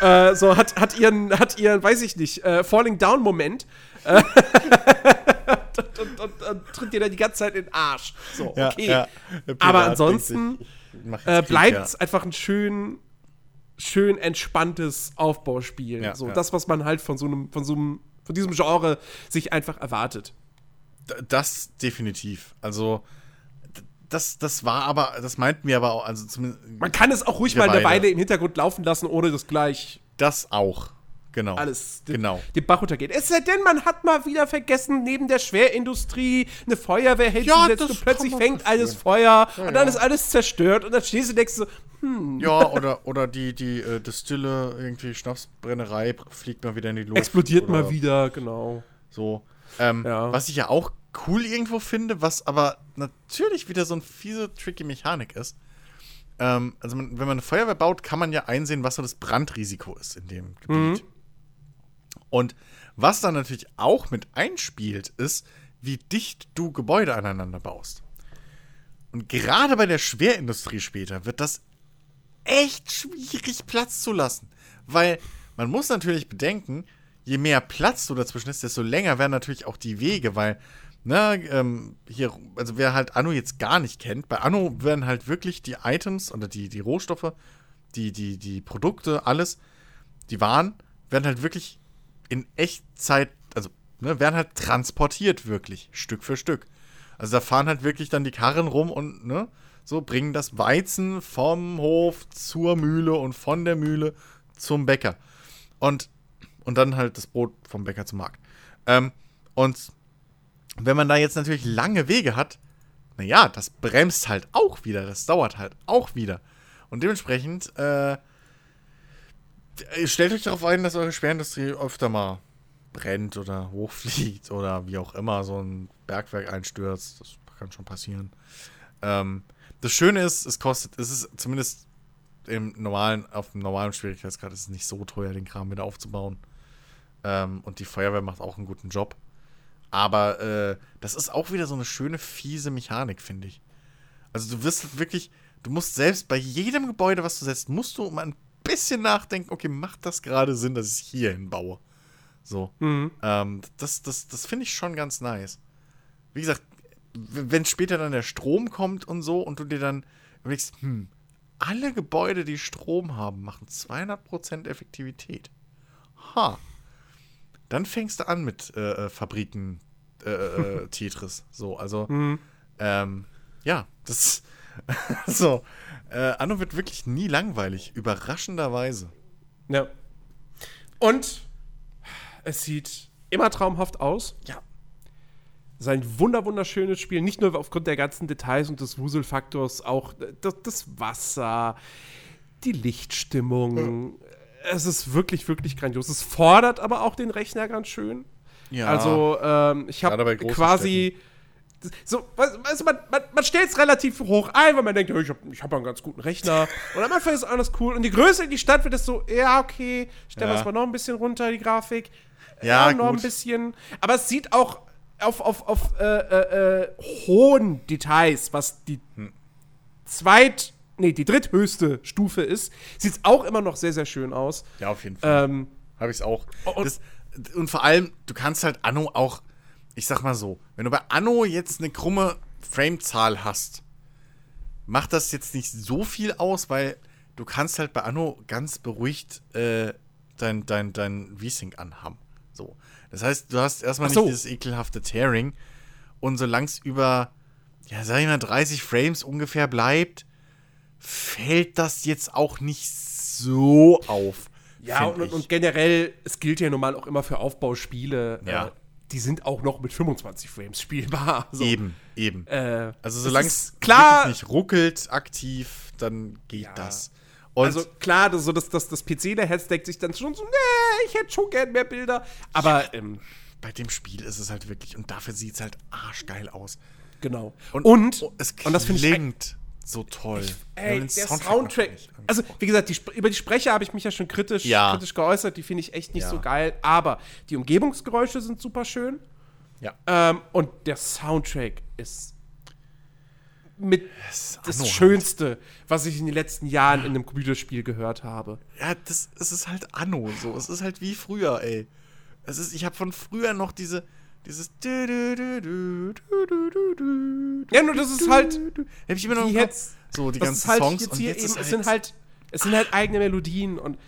Äh, so hat, hat ihren, hat ihren, weiß ich nicht, äh, Falling Down Moment. Und, und, und, tritt dir dann die ganze Zeit in den Arsch. So, okay. ja. Aber ansonsten äh, bleibt es einfach ein schön, schön entspanntes Aufbauspiel. So das, was man halt von so einem, von so einem, von diesem Genre sich einfach erwartet. Das definitiv. Also, das, das war aber, das meinten wir aber auch, also zumindest. Man kann es auch ruhig mal eine. Weile im Hintergrund laufen lassen, ohne das gleich Das auch. Genau. alles den, Genau. den Bach runtergeht. Es sei denn, man hat mal wieder vergessen, neben der Schwerindustrie eine Feuerwehr Ja, hinzusetzen das und plötzlich fängt alles Feuer und dann ja. ist alles zerstört und dann stehst du und denkst so, Ja, oder, oder die, die äh, Distille, irgendwie Schnapsbrennerei fliegt mal wieder in die Luft. explodiert mal wieder, genau. So. Ähm, Ja. Was ich ja auch cool irgendwo finde, was aber natürlich wieder so eine fiese, tricky Mechanik ist. Ähm, also, man, wenn man eine Feuerwehr baut, kann man ja einsehen, was so das Brandrisiko ist in dem Gebiet. Und was dann natürlich auch mit einspielt, ist, wie dicht du Gebäude aneinander baust. Und gerade bei der Schwerindustrie später wird das echt schwierig, Platz zu lassen. Weil man muss natürlich bedenken, je mehr Platz du dazwischen ist, desto länger werden natürlich auch die Wege, weil, ne, ähm, hier, also wer halt Anno jetzt gar nicht kennt, bei Anno werden halt wirklich die Items oder die, die Rohstoffe, die, die, die Produkte, alles, die Waren, werden halt wirklich in Echtzeit, also, ne, werden halt transportiert wirklich, Stück für Stück. Also da fahren halt wirklich dann die Karren rum und, ne, so bringen das Weizen vom Hof zur Mühle und von der Mühle zum Bäcker. Und, und dann halt das Brot vom Bäcker zum Markt. Ähm, und wenn man da jetzt natürlich lange Wege hat, naja, das bremst halt auch wieder, das dauert halt auch wieder. Und dementsprechend, äh, stellt euch darauf ein, dass eure Schwerindustrie öfter mal brennt oder hochfliegt oder wie auch immer so ein Bergwerk einstürzt. Das kann schon passieren. Ähm, das Schöne ist, es kostet, es ist zumindest im normalen, auf dem normalen Schwierigkeitsgrad ist es nicht so teuer, den Kram wieder aufzubauen. Ähm, und die Feuerwehr macht auch einen guten Job. Aber äh, das ist auch wieder so eine schöne, fiese Mechanik, finde ich. Also du wirst wirklich, du musst selbst bei jedem Gebäude, was du setzt, musst du mal ein bisschen nachdenken, okay, macht das gerade Sinn, dass ich hier hinbaue? So. Mhm. Ähm, das das, das finde ich schon ganz nice. Wie gesagt, wenn später dann der Strom kommt und so und du dir dann überlegst, hm, alle Gebäude, die Strom haben, machen 200% Effektivität. Ha. Dann fängst du an mit äh, äh, Fabriken äh, äh, Tetris. So, also, Mhm. ähm, ja, das so. Äh, Anno wird wirklich nie langweilig, überraschenderweise. Ja. Und es sieht immer traumhaft aus. Ja. Es ist ein wunder wunderschönes Spiel, nicht nur aufgrund der ganzen Details und des Wuselfaktors, auch das, das Wasser, die Lichtstimmung. Es ist wirklich, wirklich grandios. Es fordert aber auch den Rechner ganz schön. Ja. Also, ähm, ich habe quasi. So, weißt man, man, man stellt es relativ hoch ein, weil man denkt, ja, ich habe ich hab einen ganz guten Rechner. und am Anfang ist alles cool. Und je größer die Stadt wird, es so, ja, okay, stellen wir Ja. es mal noch ein bisschen runter, die Grafik. Ja, noch ein gut. bisschen. Aber es sieht auch auf, auf, auf äh, äh, äh, hohen Details, was die Hm. zweit, nee, die dritthöchste Stufe ist, sieht es auch immer noch sehr, sehr schön aus. Ja, auf jeden Fall. Ähm, Habe ich auch. Und- Das, und vor allem, du kannst halt Anno auch, ich sag mal so, wenn du bei Anno jetzt eine krumme Framezahl hast, macht das jetzt nicht so viel aus, weil du kannst halt bei Anno ganz beruhigt äh, dein, dein, dein V-Sync anhaben. So. Das heißt, du hast erstmal so. nicht dieses ekelhafte Tearing und solange es über, ja, sag ich mal, 30 Frames ungefähr bleibt, fällt das jetzt auch nicht so auf. Ja, und, und generell, es gilt ja nun mal auch immer für Aufbauspiele. Ja. Äh, die sind auch noch mit 25 Frames spielbar. So. Eben, eben. Äh, Also solange es klar- nicht ruckelt aktiv, dann geht Ja. das. Und also klar, das, so das, das, das PC-Herz deckt sich dann schon so, nee, ich hätte schon gern mehr Bilder. Aber ähm, bei dem Spiel ist es halt wirklich, und dafür sieht es halt arschgeil aus. genau. Und, Und, oh, es und das finde ich klingt so toll. Haben Ey, der Soundtrack Soundtrack. Also, wie gesagt, die, über die Sprecher habe ich mich ja schon kritisch, Ja. kritisch geäußert. Die finde ich echt nicht Ja. so geil. Aber die Umgebungsgeräusche sind super schön. ja. Ähm, und der Soundtrack ist mit das Anno halt. Schönste, was ich in den letzten Jahren in einem Computerspiel gehört habe. Ja, das, es ist halt Anno so. Es ist halt wie früher, ey. Es ist, ich habe von früher noch diese, dieses. Ja, nur das ist halt. Hab ich immer noch jetzt, so die ganzen halt Songs. und jetzt eben, es halt sind halt, es sind halt eigene Melodien und.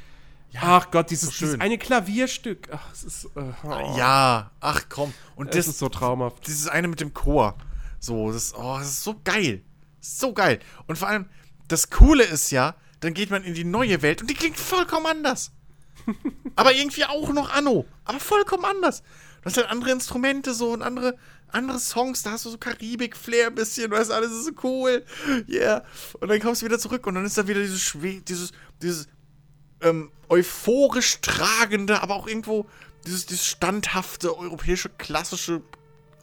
Ja, ach Gott, dieses, so dieses, eine Klavierstück. Ach, es ist. Äh, oh. Ja, ach komm. Und das, das ist so traumhaft. Dieses eine mit dem Chor. So, das, oh, das ist so geil. So geil. Und vor allem, das Coole ist ja, dann geht man in die neue Welt und die klingt vollkommen anders. aber irgendwie auch noch Anno. Aber vollkommen anders. Du hast halt andere Instrumente so und andere, andere Songs. Da hast du so Karibik-Flair ein bisschen. Weißt du, alles ist so cool. Yeah. Und dann kommst du wieder zurück und dann ist da wieder dieses, dieses, dieses ähm, euphorisch tragende, aber auch irgendwo dieses, dieses standhafte europäische klassische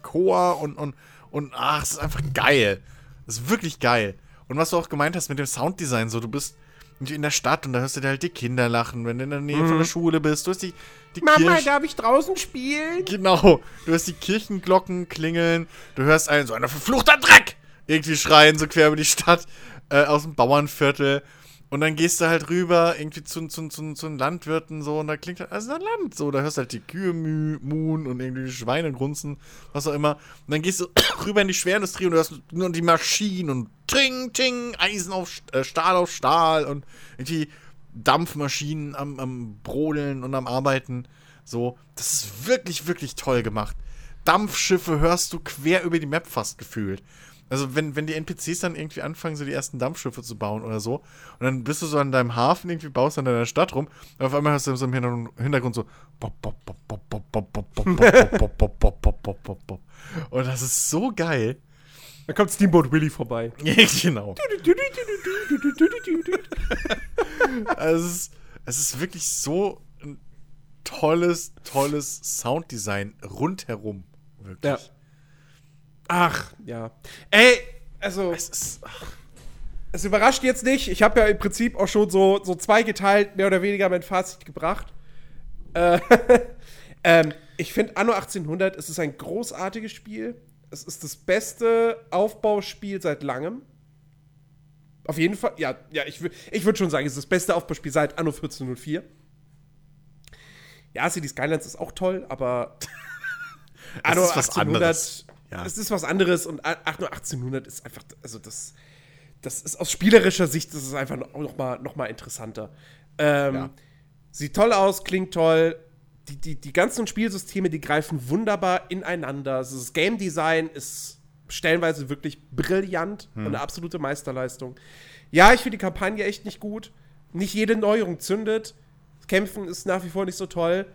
Chor und, und, und ach, es ist einfach geil. Es ist wirklich geil. Und was du auch gemeint hast mit dem Sounddesign, so, du bist in der Stadt und da hörst du dir halt die Kinder lachen, wenn du in der Nähe mhm. von der Schule bist. Du hast die, die Mama, Kirch darf ich draußen spielen? Genau. Du hörst die Kirchenglocken klingeln. Du hörst einen so einer verfluchter Dreck irgendwie schreien, so quer über die Stadt äh, aus dem Bauernviertel. Und dann gehst du halt rüber irgendwie zu, zu, zu, zu den Landwirten so und da klingt halt, also ein Land so, da hörst halt die Kühe muhen und irgendwie die Schweine grunzen, was auch immer. Und dann gehst du rüber in die Schwerindustrie und du hörst nur die Maschinen und Ting, Ting, Eisen auf äh, Stahl auf Stahl und irgendwie Dampfmaschinen am, am Brodeln und am Arbeiten. So, das ist wirklich, wirklich toll gemacht. Dampfschiffe hörst du quer über die Map fast gefühlt. Also, wenn, wenn die NPCs dann irgendwie anfangen, so die ersten Dampfschiffe zu bauen oder so, und dann bist du so an deinem Hafen irgendwie, baust an deiner Stadt rum, und auf einmal hast du so im Hintergrund so. Und das ist so geil. Dann kommt Steamboat Willy vorbei. genau. also es, ist, es ist wirklich so ein tolles, tolles Sounddesign rundherum. Wirklich. Ja. Ach, ja. Ey, also. Es, ist, es überrascht jetzt nicht. Ich habe ja im Prinzip auch schon so, so zweigeteilt, mehr oder weniger mein Fazit gebracht. Äh, ähm, ich finde Anno 1800, es ist ein großartiges Spiel. Es ist das beste Aufbauspiel seit langem. Auf jeden Fall, ja, ja ich, ich würde schon sagen, es ist das beste Aufbauspiel seit Anno 1404. Ja, City Skylines ist auch toll, aber Anno 1800 ja. Es ist was anderes und 1800 ist einfach, also das, das ist aus spielerischer Sicht, das ist einfach noch mal, noch mal interessanter. Ähm, ja. Sieht toll aus, klingt toll. Die, die, die ganzen Spielsysteme, die greifen wunderbar ineinander. Also das Game Design ist stellenweise wirklich brillant hm. und eine absolute Meisterleistung. Ja, ich finde die Kampagne echt nicht gut. Nicht jede Neuerung zündet. Kämpfen ist nach wie vor nicht so toll.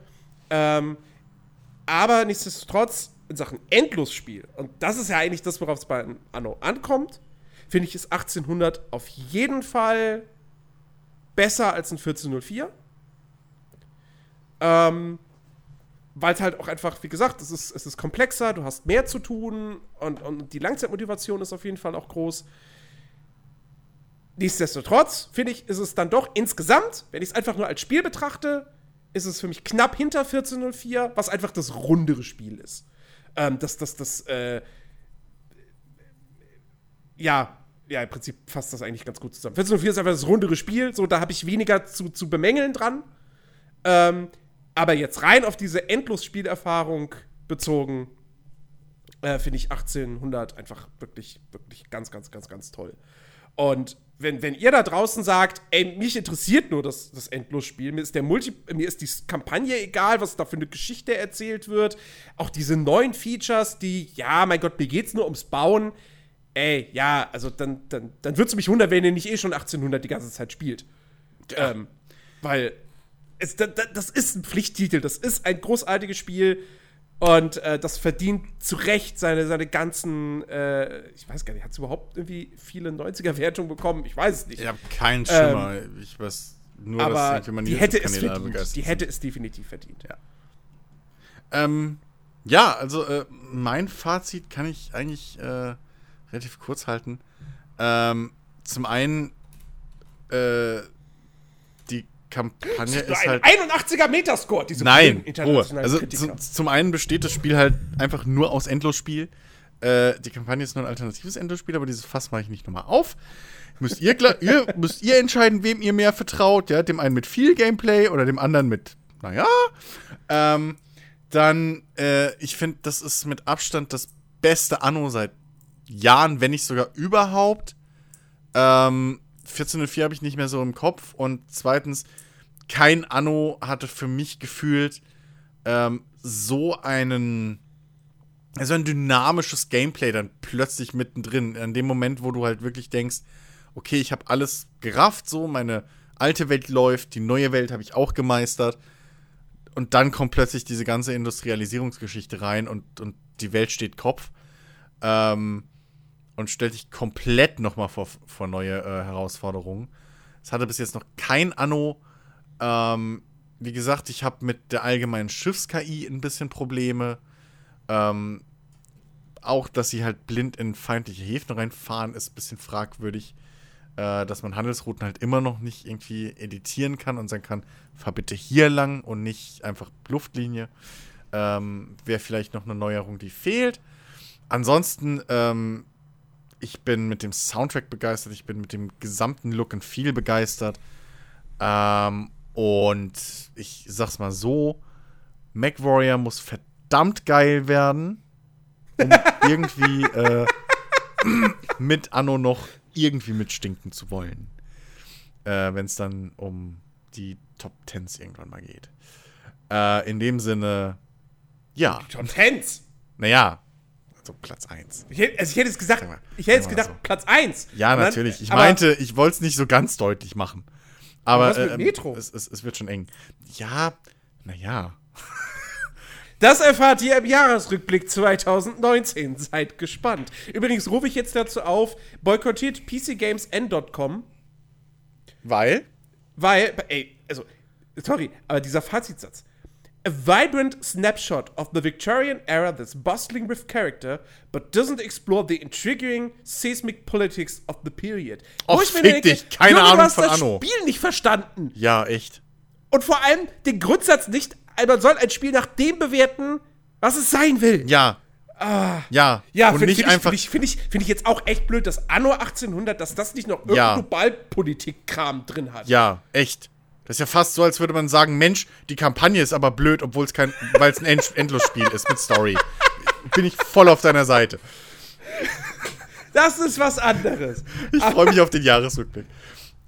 Ähm, aber nichtsdestotrotz, in Sachen Endlosspiel, und das ist ja eigentlich das, worauf es bei Anno ankommt, finde ich, ist 1800 auf jeden Fall besser als ein 1404. Ähm, weil es halt auch einfach, wie gesagt, es ist, es ist komplexer, du hast mehr zu tun und, und die Langzeitmotivation ist auf jeden Fall auch groß. Nichtsdestotrotz, finde ich, ist es dann doch insgesamt, wenn ich es einfach nur als Spiel betrachte, ist es für mich knapp hinter 1404, was einfach das rundere Spiel ist. Ähm, das, das, das, äh, ja, ja, im Prinzip fasst das eigentlich ganz gut zusammen. 1404 ist einfach das rundere Spiel, so, da habe ich weniger zu, zu bemängeln dran. Ähm, aber jetzt rein auf diese Endlosspielerfahrung bezogen, äh, finde ich 1800 einfach wirklich, wirklich ganz, ganz, ganz, ganz toll. Und wenn, wenn ihr da draußen sagt, ey, mich interessiert nur das, das Endlosspiel, mir ist der Multi, mir ist die Kampagne egal, was da für eine Geschichte erzählt wird, auch diese neuen Features, die, ja, mein Gott, mir geht's nur ums Bauen, ey, ja, also dann, dann, dann würdest du mich wundern, wenn ihr nicht eh schon 1800 die ganze Zeit spielt. Ja. Ähm, weil es, das, das ist ein Pflichttitel, das ist ein großartiges Spiel und äh, das verdient zu Recht seine, seine ganzen, äh, ich weiß gar nicht, hat es überhaupt irgendwie viele 90er-Wertungen bekommen? Ich weiß es nicht. Ich habe keinen Schimmer. Ähm, ich weiß nur, aber dass die hätte es verdient. Die hätte es definitiv verdient. Ja. Ähm, ja, also äh, mein Fazit kann ich eigentlich äh, relativ kurz halten. Ähm, zum einen äh, Kampagne ist, halt. 81er Metascore, diese Nein, Ruhe. Also zu, zum einen besteht das Spiel halt einfach nur aus Endlosspiel. Äh, die Kampagne ist nur ein alternatives Endlosspiel, aber dieses Fass mache ich nicht nochmal auf. Müsst ihr, ihr, müsst ihr entscheiden, wem ihr mehr vertraut, ja? Dem einen mit viel Gameplay oder dem anderen mit, naja. Ähm, dann, äh, ich finde, das ist mit Abstand das beste Anno seit Jahren, wenn nicht sogar überhaupt. Ähm, 1404 habe ich nicht mehr so im Kopf. Und zweitens, kein Anno hatte für mich gefühlt ähm, so einen also ein dynamisches Gameplay dann plötzlich mittendrin. An dem Moment, wo du halt wirklich denkst, okay, ich habe alles gerafft, so, meine alte Welt läuft, die neue Welt habe ich auch gemeistert. Und dann kommt plötzlich diese ganze Industrialisierungsgeschichte rein und, und die Welt steht Kopf. Ähm, und stellt dich komplett nochmal vor, vor neue äh, Herausforderungen. Es hatte bis jetzt noch kein Anno. Ähm, wie gesagt, ich habe mit der allgemeinen Schiffs-KI ein bisschen Probleme. Ähm, auch, dass sie halt blind in feindliche Häfen reinfahren, ist ein bisschen fragwürdig. Äh, dass man Handelsrouten halt immer noch nicht irgendwie editieren kann und sagen kann, fahr bitte hier lang und nicht einfach Luftlinie. Ähm, Wäre vielleicht noch eine Neuerung, die fehlt. Ansonsten, ähm, ich bin mit dem Soundtrack begeistert, ich bin mit dem gesamten Look and Feel begeistert. Ähm, und ich sag's mal so: MacWarrior muss verdammt geil werden, um irgendwie äh, mit Anno noch irgendwie mitstinken zu wollen. Äh, Wenn es dann um die Top Tens irgendwann mal geht. Äh, in dem Sinne, ja. Top Tens. Naja, so Platz 1. Ich hätte, also ich hätte es gesagt, Sag mal, ich hätte es gedacht, so. Platz 1. Ja, dann- natürlich. Ich meinte, ich wollte es nicht so ganz deutlich machen. Aber was mit ähm, Metro? Es, es, es wird schon eng. Ja, naja. Das erfahrt ihr im Jahresrückblick 2019. Seid gespannt. Übrigens rufe ich jetzt dazu auf, boykottiert PCGamesN.com, Weil? weil, ey, also, sorry, aber dieser Fazitsatz. A vibrant snapshot of the Victorian era that's bustling with character, but doesn't explore the intriguing seismic politics of the period. Och, Wo ich mir fick dich, keine Junge, Ahnung du hast von das Anno. Spiel nicht verstanden. Ja, echt. Und vor allem den Grundsatz nicht, man soll ein Spiel nach dem bewerten, was es sein will. Ja. Ja. Ah. Ja, und finde nicht find einfach. ich, find ich, find ich, find ich jetzt auch echt blöd, dass Anno 1800, dass das nicht noch irgendein Ja. Globalpolitik-Kram drin hat. ja, echt. Das ist ja fast so, als würde man sagen, Mensch, die Kampagne ist aber blöd, obwohl es kein, weil es ein End Endlosspiel ist mit Story. Bin ich voll auf deiner Seite. Das ist was anderes. Ich freue mich auf den Jahresrückblick.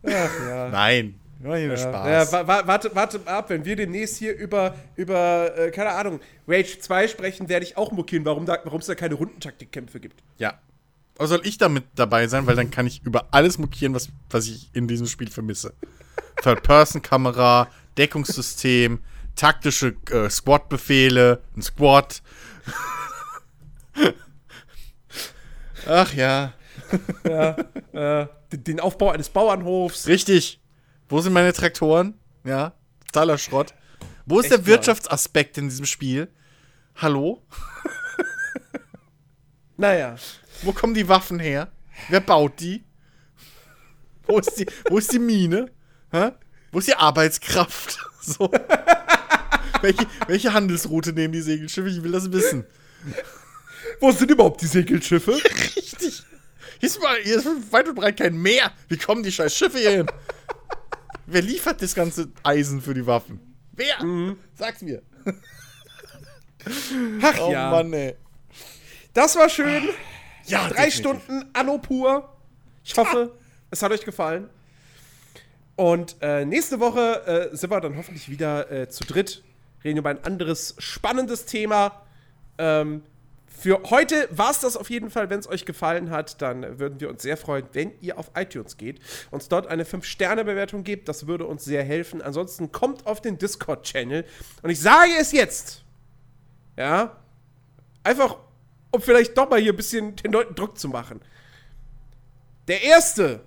Ach ja. Nein, war hier Ja, Spaß. wa warte, warte ab, wenn wir demnächst hier über, über äh, keine Ahnung, Rage 2 sprechen, werde ich auch mokieren, warum da, warum es da keine Rundentaktikkämpfe gibt. Ja. Soll ich damit dabei sein, weil dann kann ich über alles mokieren, was, was ich in diesem Spiel vermisse. Third-Person-Kamera, Deckungssystem, taktische äh, Squad-Befehle, ein Squad. Ach ja. Äh, den- Aufbau eines Bauernhofs. Richtig. Wo sind meine Traktoren? Ja, totaler Schrott. Wo ist Echt der mal. Wirtschaftsaspekt in diesem Spiel? Hallo? Naja. Wo kommen die Waffen her? Wer baut die? Wo ist die, wo ist die Mine? Hä? Wo ist die Arbeitskraft? So. welche, welche Handelsroute nehmen die Segelschiffe? Ich will das wissen. Wo sind überhaupt die Segelschiffe? Richtig. Hier ist, mal, hier ist weit und breit kein Meer. Wie kommen die scheiß Schiffe hier hin? Wer liefert das ganze Eisen für die Waffen? Wer? Sag's mir. Ach Oh ja. Mann, ey. Das war schön. Ja, Drei definitiv. Stunden Anno pur. Ich hoffe, es hat euch gefallen. Und äh, nächste Woche äh, sind wir dann hoffentlich wieder äh, zu dritt. Reden über ein anderes spannendes Thema. Ähm, für heute war es das auf jeden Fall. Wenn es euch gefallen hat, dann würden wir uns sehr freuen, wenn ihr auf iTunes geht, uns dort eine 5-Sterne-Bewertung gebt. Das würde uns sehr helfen. Ansonsten kommt auf den Discord-Channel. Und ich sage es jetzt. Ja. Einfach, um vielleicht doch mal hier ein bisschen den Leuten Druck zu machen. Der Erste,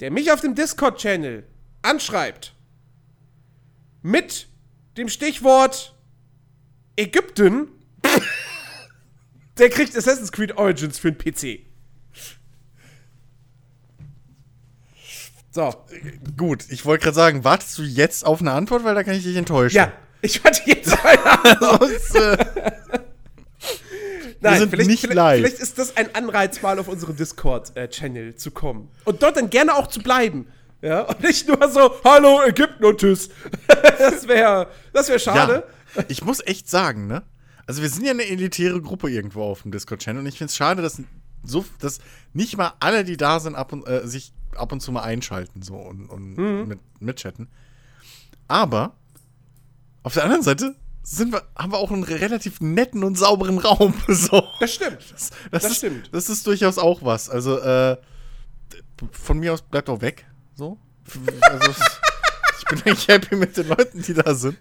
der mich auf dem Discord-Channel anschreibt, mit dem Stichwort Ägypten, der kriegt Assassin's Creed Origins für den PC. So. Gut, ich wollte gerade sagen, wartest du jetzt auf eine Antwort, weil da kann ich dich enttäuschen. Ja, ich warte jetzt eine Sonst, äh, Nein, sind vielleicht, nicht vielleicht, live. vielleicht ist das ein Anreiz, mal auf unseren Discord-Channel zu kommen. Und dort dann gerne auch zu bleiben. Ja, und nicht nur so, hallo Ägypten und tschüss. das wäre das wär schade. ja, ich muss echt sagen, ne? Also wir sind ja eine elitäre Gruppe irgendwo auf dem Discord-Channel und ich finde es schade, dass so, dass nicht mal alle, die da sind, ab und, äh, sich ab und zu mal einschalten so und, und Mhm. mit, mitchatten. Aber auf der anderen Seite sind wir, haben wir auch einen relativ netten und sauberen Raum. So. Das stimmt. Das, Das ist, stimmt. Das ist durchaus auch was. Also, äh, von mir aus bleibt auch weg. So. Also, ich bin eigentlich happy mit den Leuten, die da sind.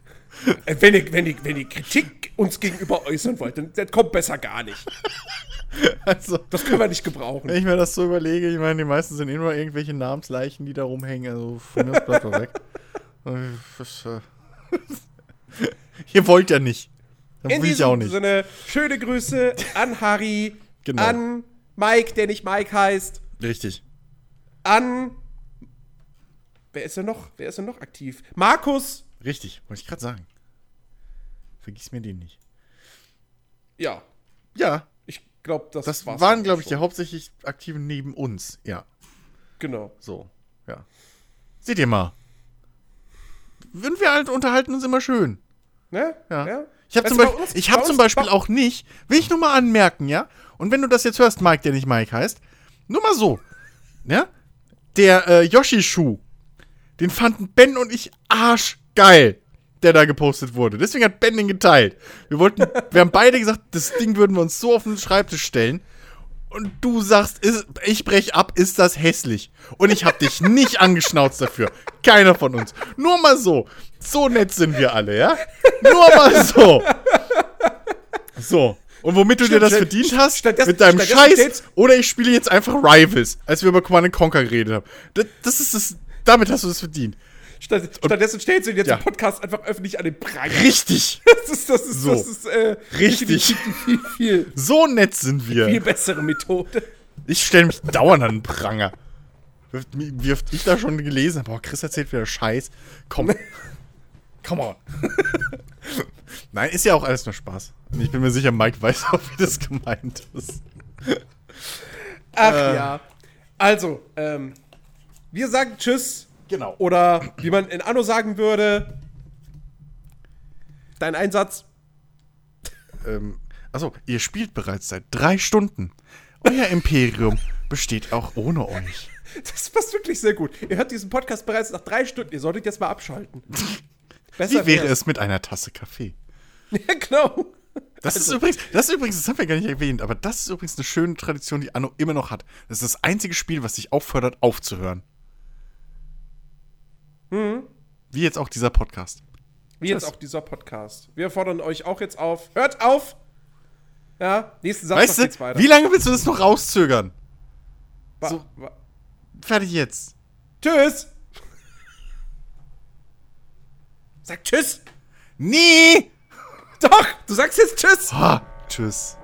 Äh, Wenn ihr, wenn, ihr, wenn ihr Kritik uns gegenüber äußern wollt, dann, dann kommt besser gar nicht. Also, Das können wir nicht gebrauchen. wenn ich mir das so überlege, ich meine, die meisten sind eh nur irgendwelche Namensleichen, die da rumhängen. Also, von mir aus bleibt auch weg. Ihr wollt ja nicht. Dann In will ich auch nicht. Sinne, schöne Grüße an Harry, Genau. an Mike, der nicht Mike heißt, Richtig. an. Wer ist denn noch? Wer ist denn noch aktiv? Markus. Richtig, wollte ich gerade sagen. Vergiss mir den nicht. Ja, Ja, ich glaube, das, das waren, glaube ich, die hauptsächlich Aktiven neben uns. Ja, Genau. so. Ja. Seht ihr mal. Und wir halt unterhalten uns immer schön. Ne? Ja. Ich habe zum, Beispiel, uns- ich hab zum Beispiel bei- auch nicht, will ich nur mal anmerken, ja? Und wenn du das jetzt hörst, Mike, der nicht Mike heißt, nur mal so, ja? Der äh, Yoshi-Schuh, den fanden Ben und ich arschgeil, der da gepostet wurde. Deswegen hat Ben den geteilt. Wir wollten, wir haben beide gesagt, das Ding würden wir uns so auf den Schreibtisch stellen. Und du sagst, ist, ich brech ab, ist das hässlich. Und ich hab dich nicht angeschnauzt dafür. Keiner von uns. Nur mal so. So nett sind wir alle, ja? Nur mal so. So. Und womit du dir das verdient hast, mit deinem Scheiß, oder ich spiele jetzt einfach Rivals, als wir über Command Conquer geredet haben. Das, das ist das, damit hast du das verdient. Statt, stattdessen stellst du jetzt Ja. im Podcast einfach öffentlich an den Pranger. Richtig. Das ist, das ist, So. das ist, äh, Richtig. viel, viel, So nett sind wir. viel bessere Methode. Ich stelle mich dauernd an den Pranger. Wie wie oft ich da schon gelesen habe, boah, Chris erzählt wieder Scheiß. Komm. Come on. Nein, ist ja auch alles nur Spaß. Und ich bin mir sicher, Mike weiß auch, wie das gemeint ist. Ach Äh. ja. Also, ähm, wir sagen Tschüss. Genau. Oder wie man in Anno sagen würde, dein Einsatz. Ähm, achso, ihr spielt bereits seit drei Stunden. Euer Imperium besteht auch ohne euch. Das passt wirklich sehr gut. Ihr hört diesen Podcast bereits nach drei Stunden. Ihr solltet jetzt mal abschalten. Besser Wie wäre es mit einer Tasse Kaffee? Ja, genau. Das ist übrigens, das ist übrigens, das haben wir gar nicht erwähnt, aber das ist übrigens eine schöne Tradition, die Anno immer noch hat. Das ist das einzige Spiel, was dich auffordert, aufzuhören. Wie jetzt auch dieser Podcast. Wie jetzt auch dieser Podcast. Wir fordern euch auch jetzt auf. Hört auf! Ja, nächsten Samstag Weißt geht's du, weiter. wie lange willst du das noch rauszögern? Wa- so- Fertig jetzt. Tschüss! Sag Tschüss! Nee! Doch! Du sagst jetzt Tschüss! Ha, tschüss.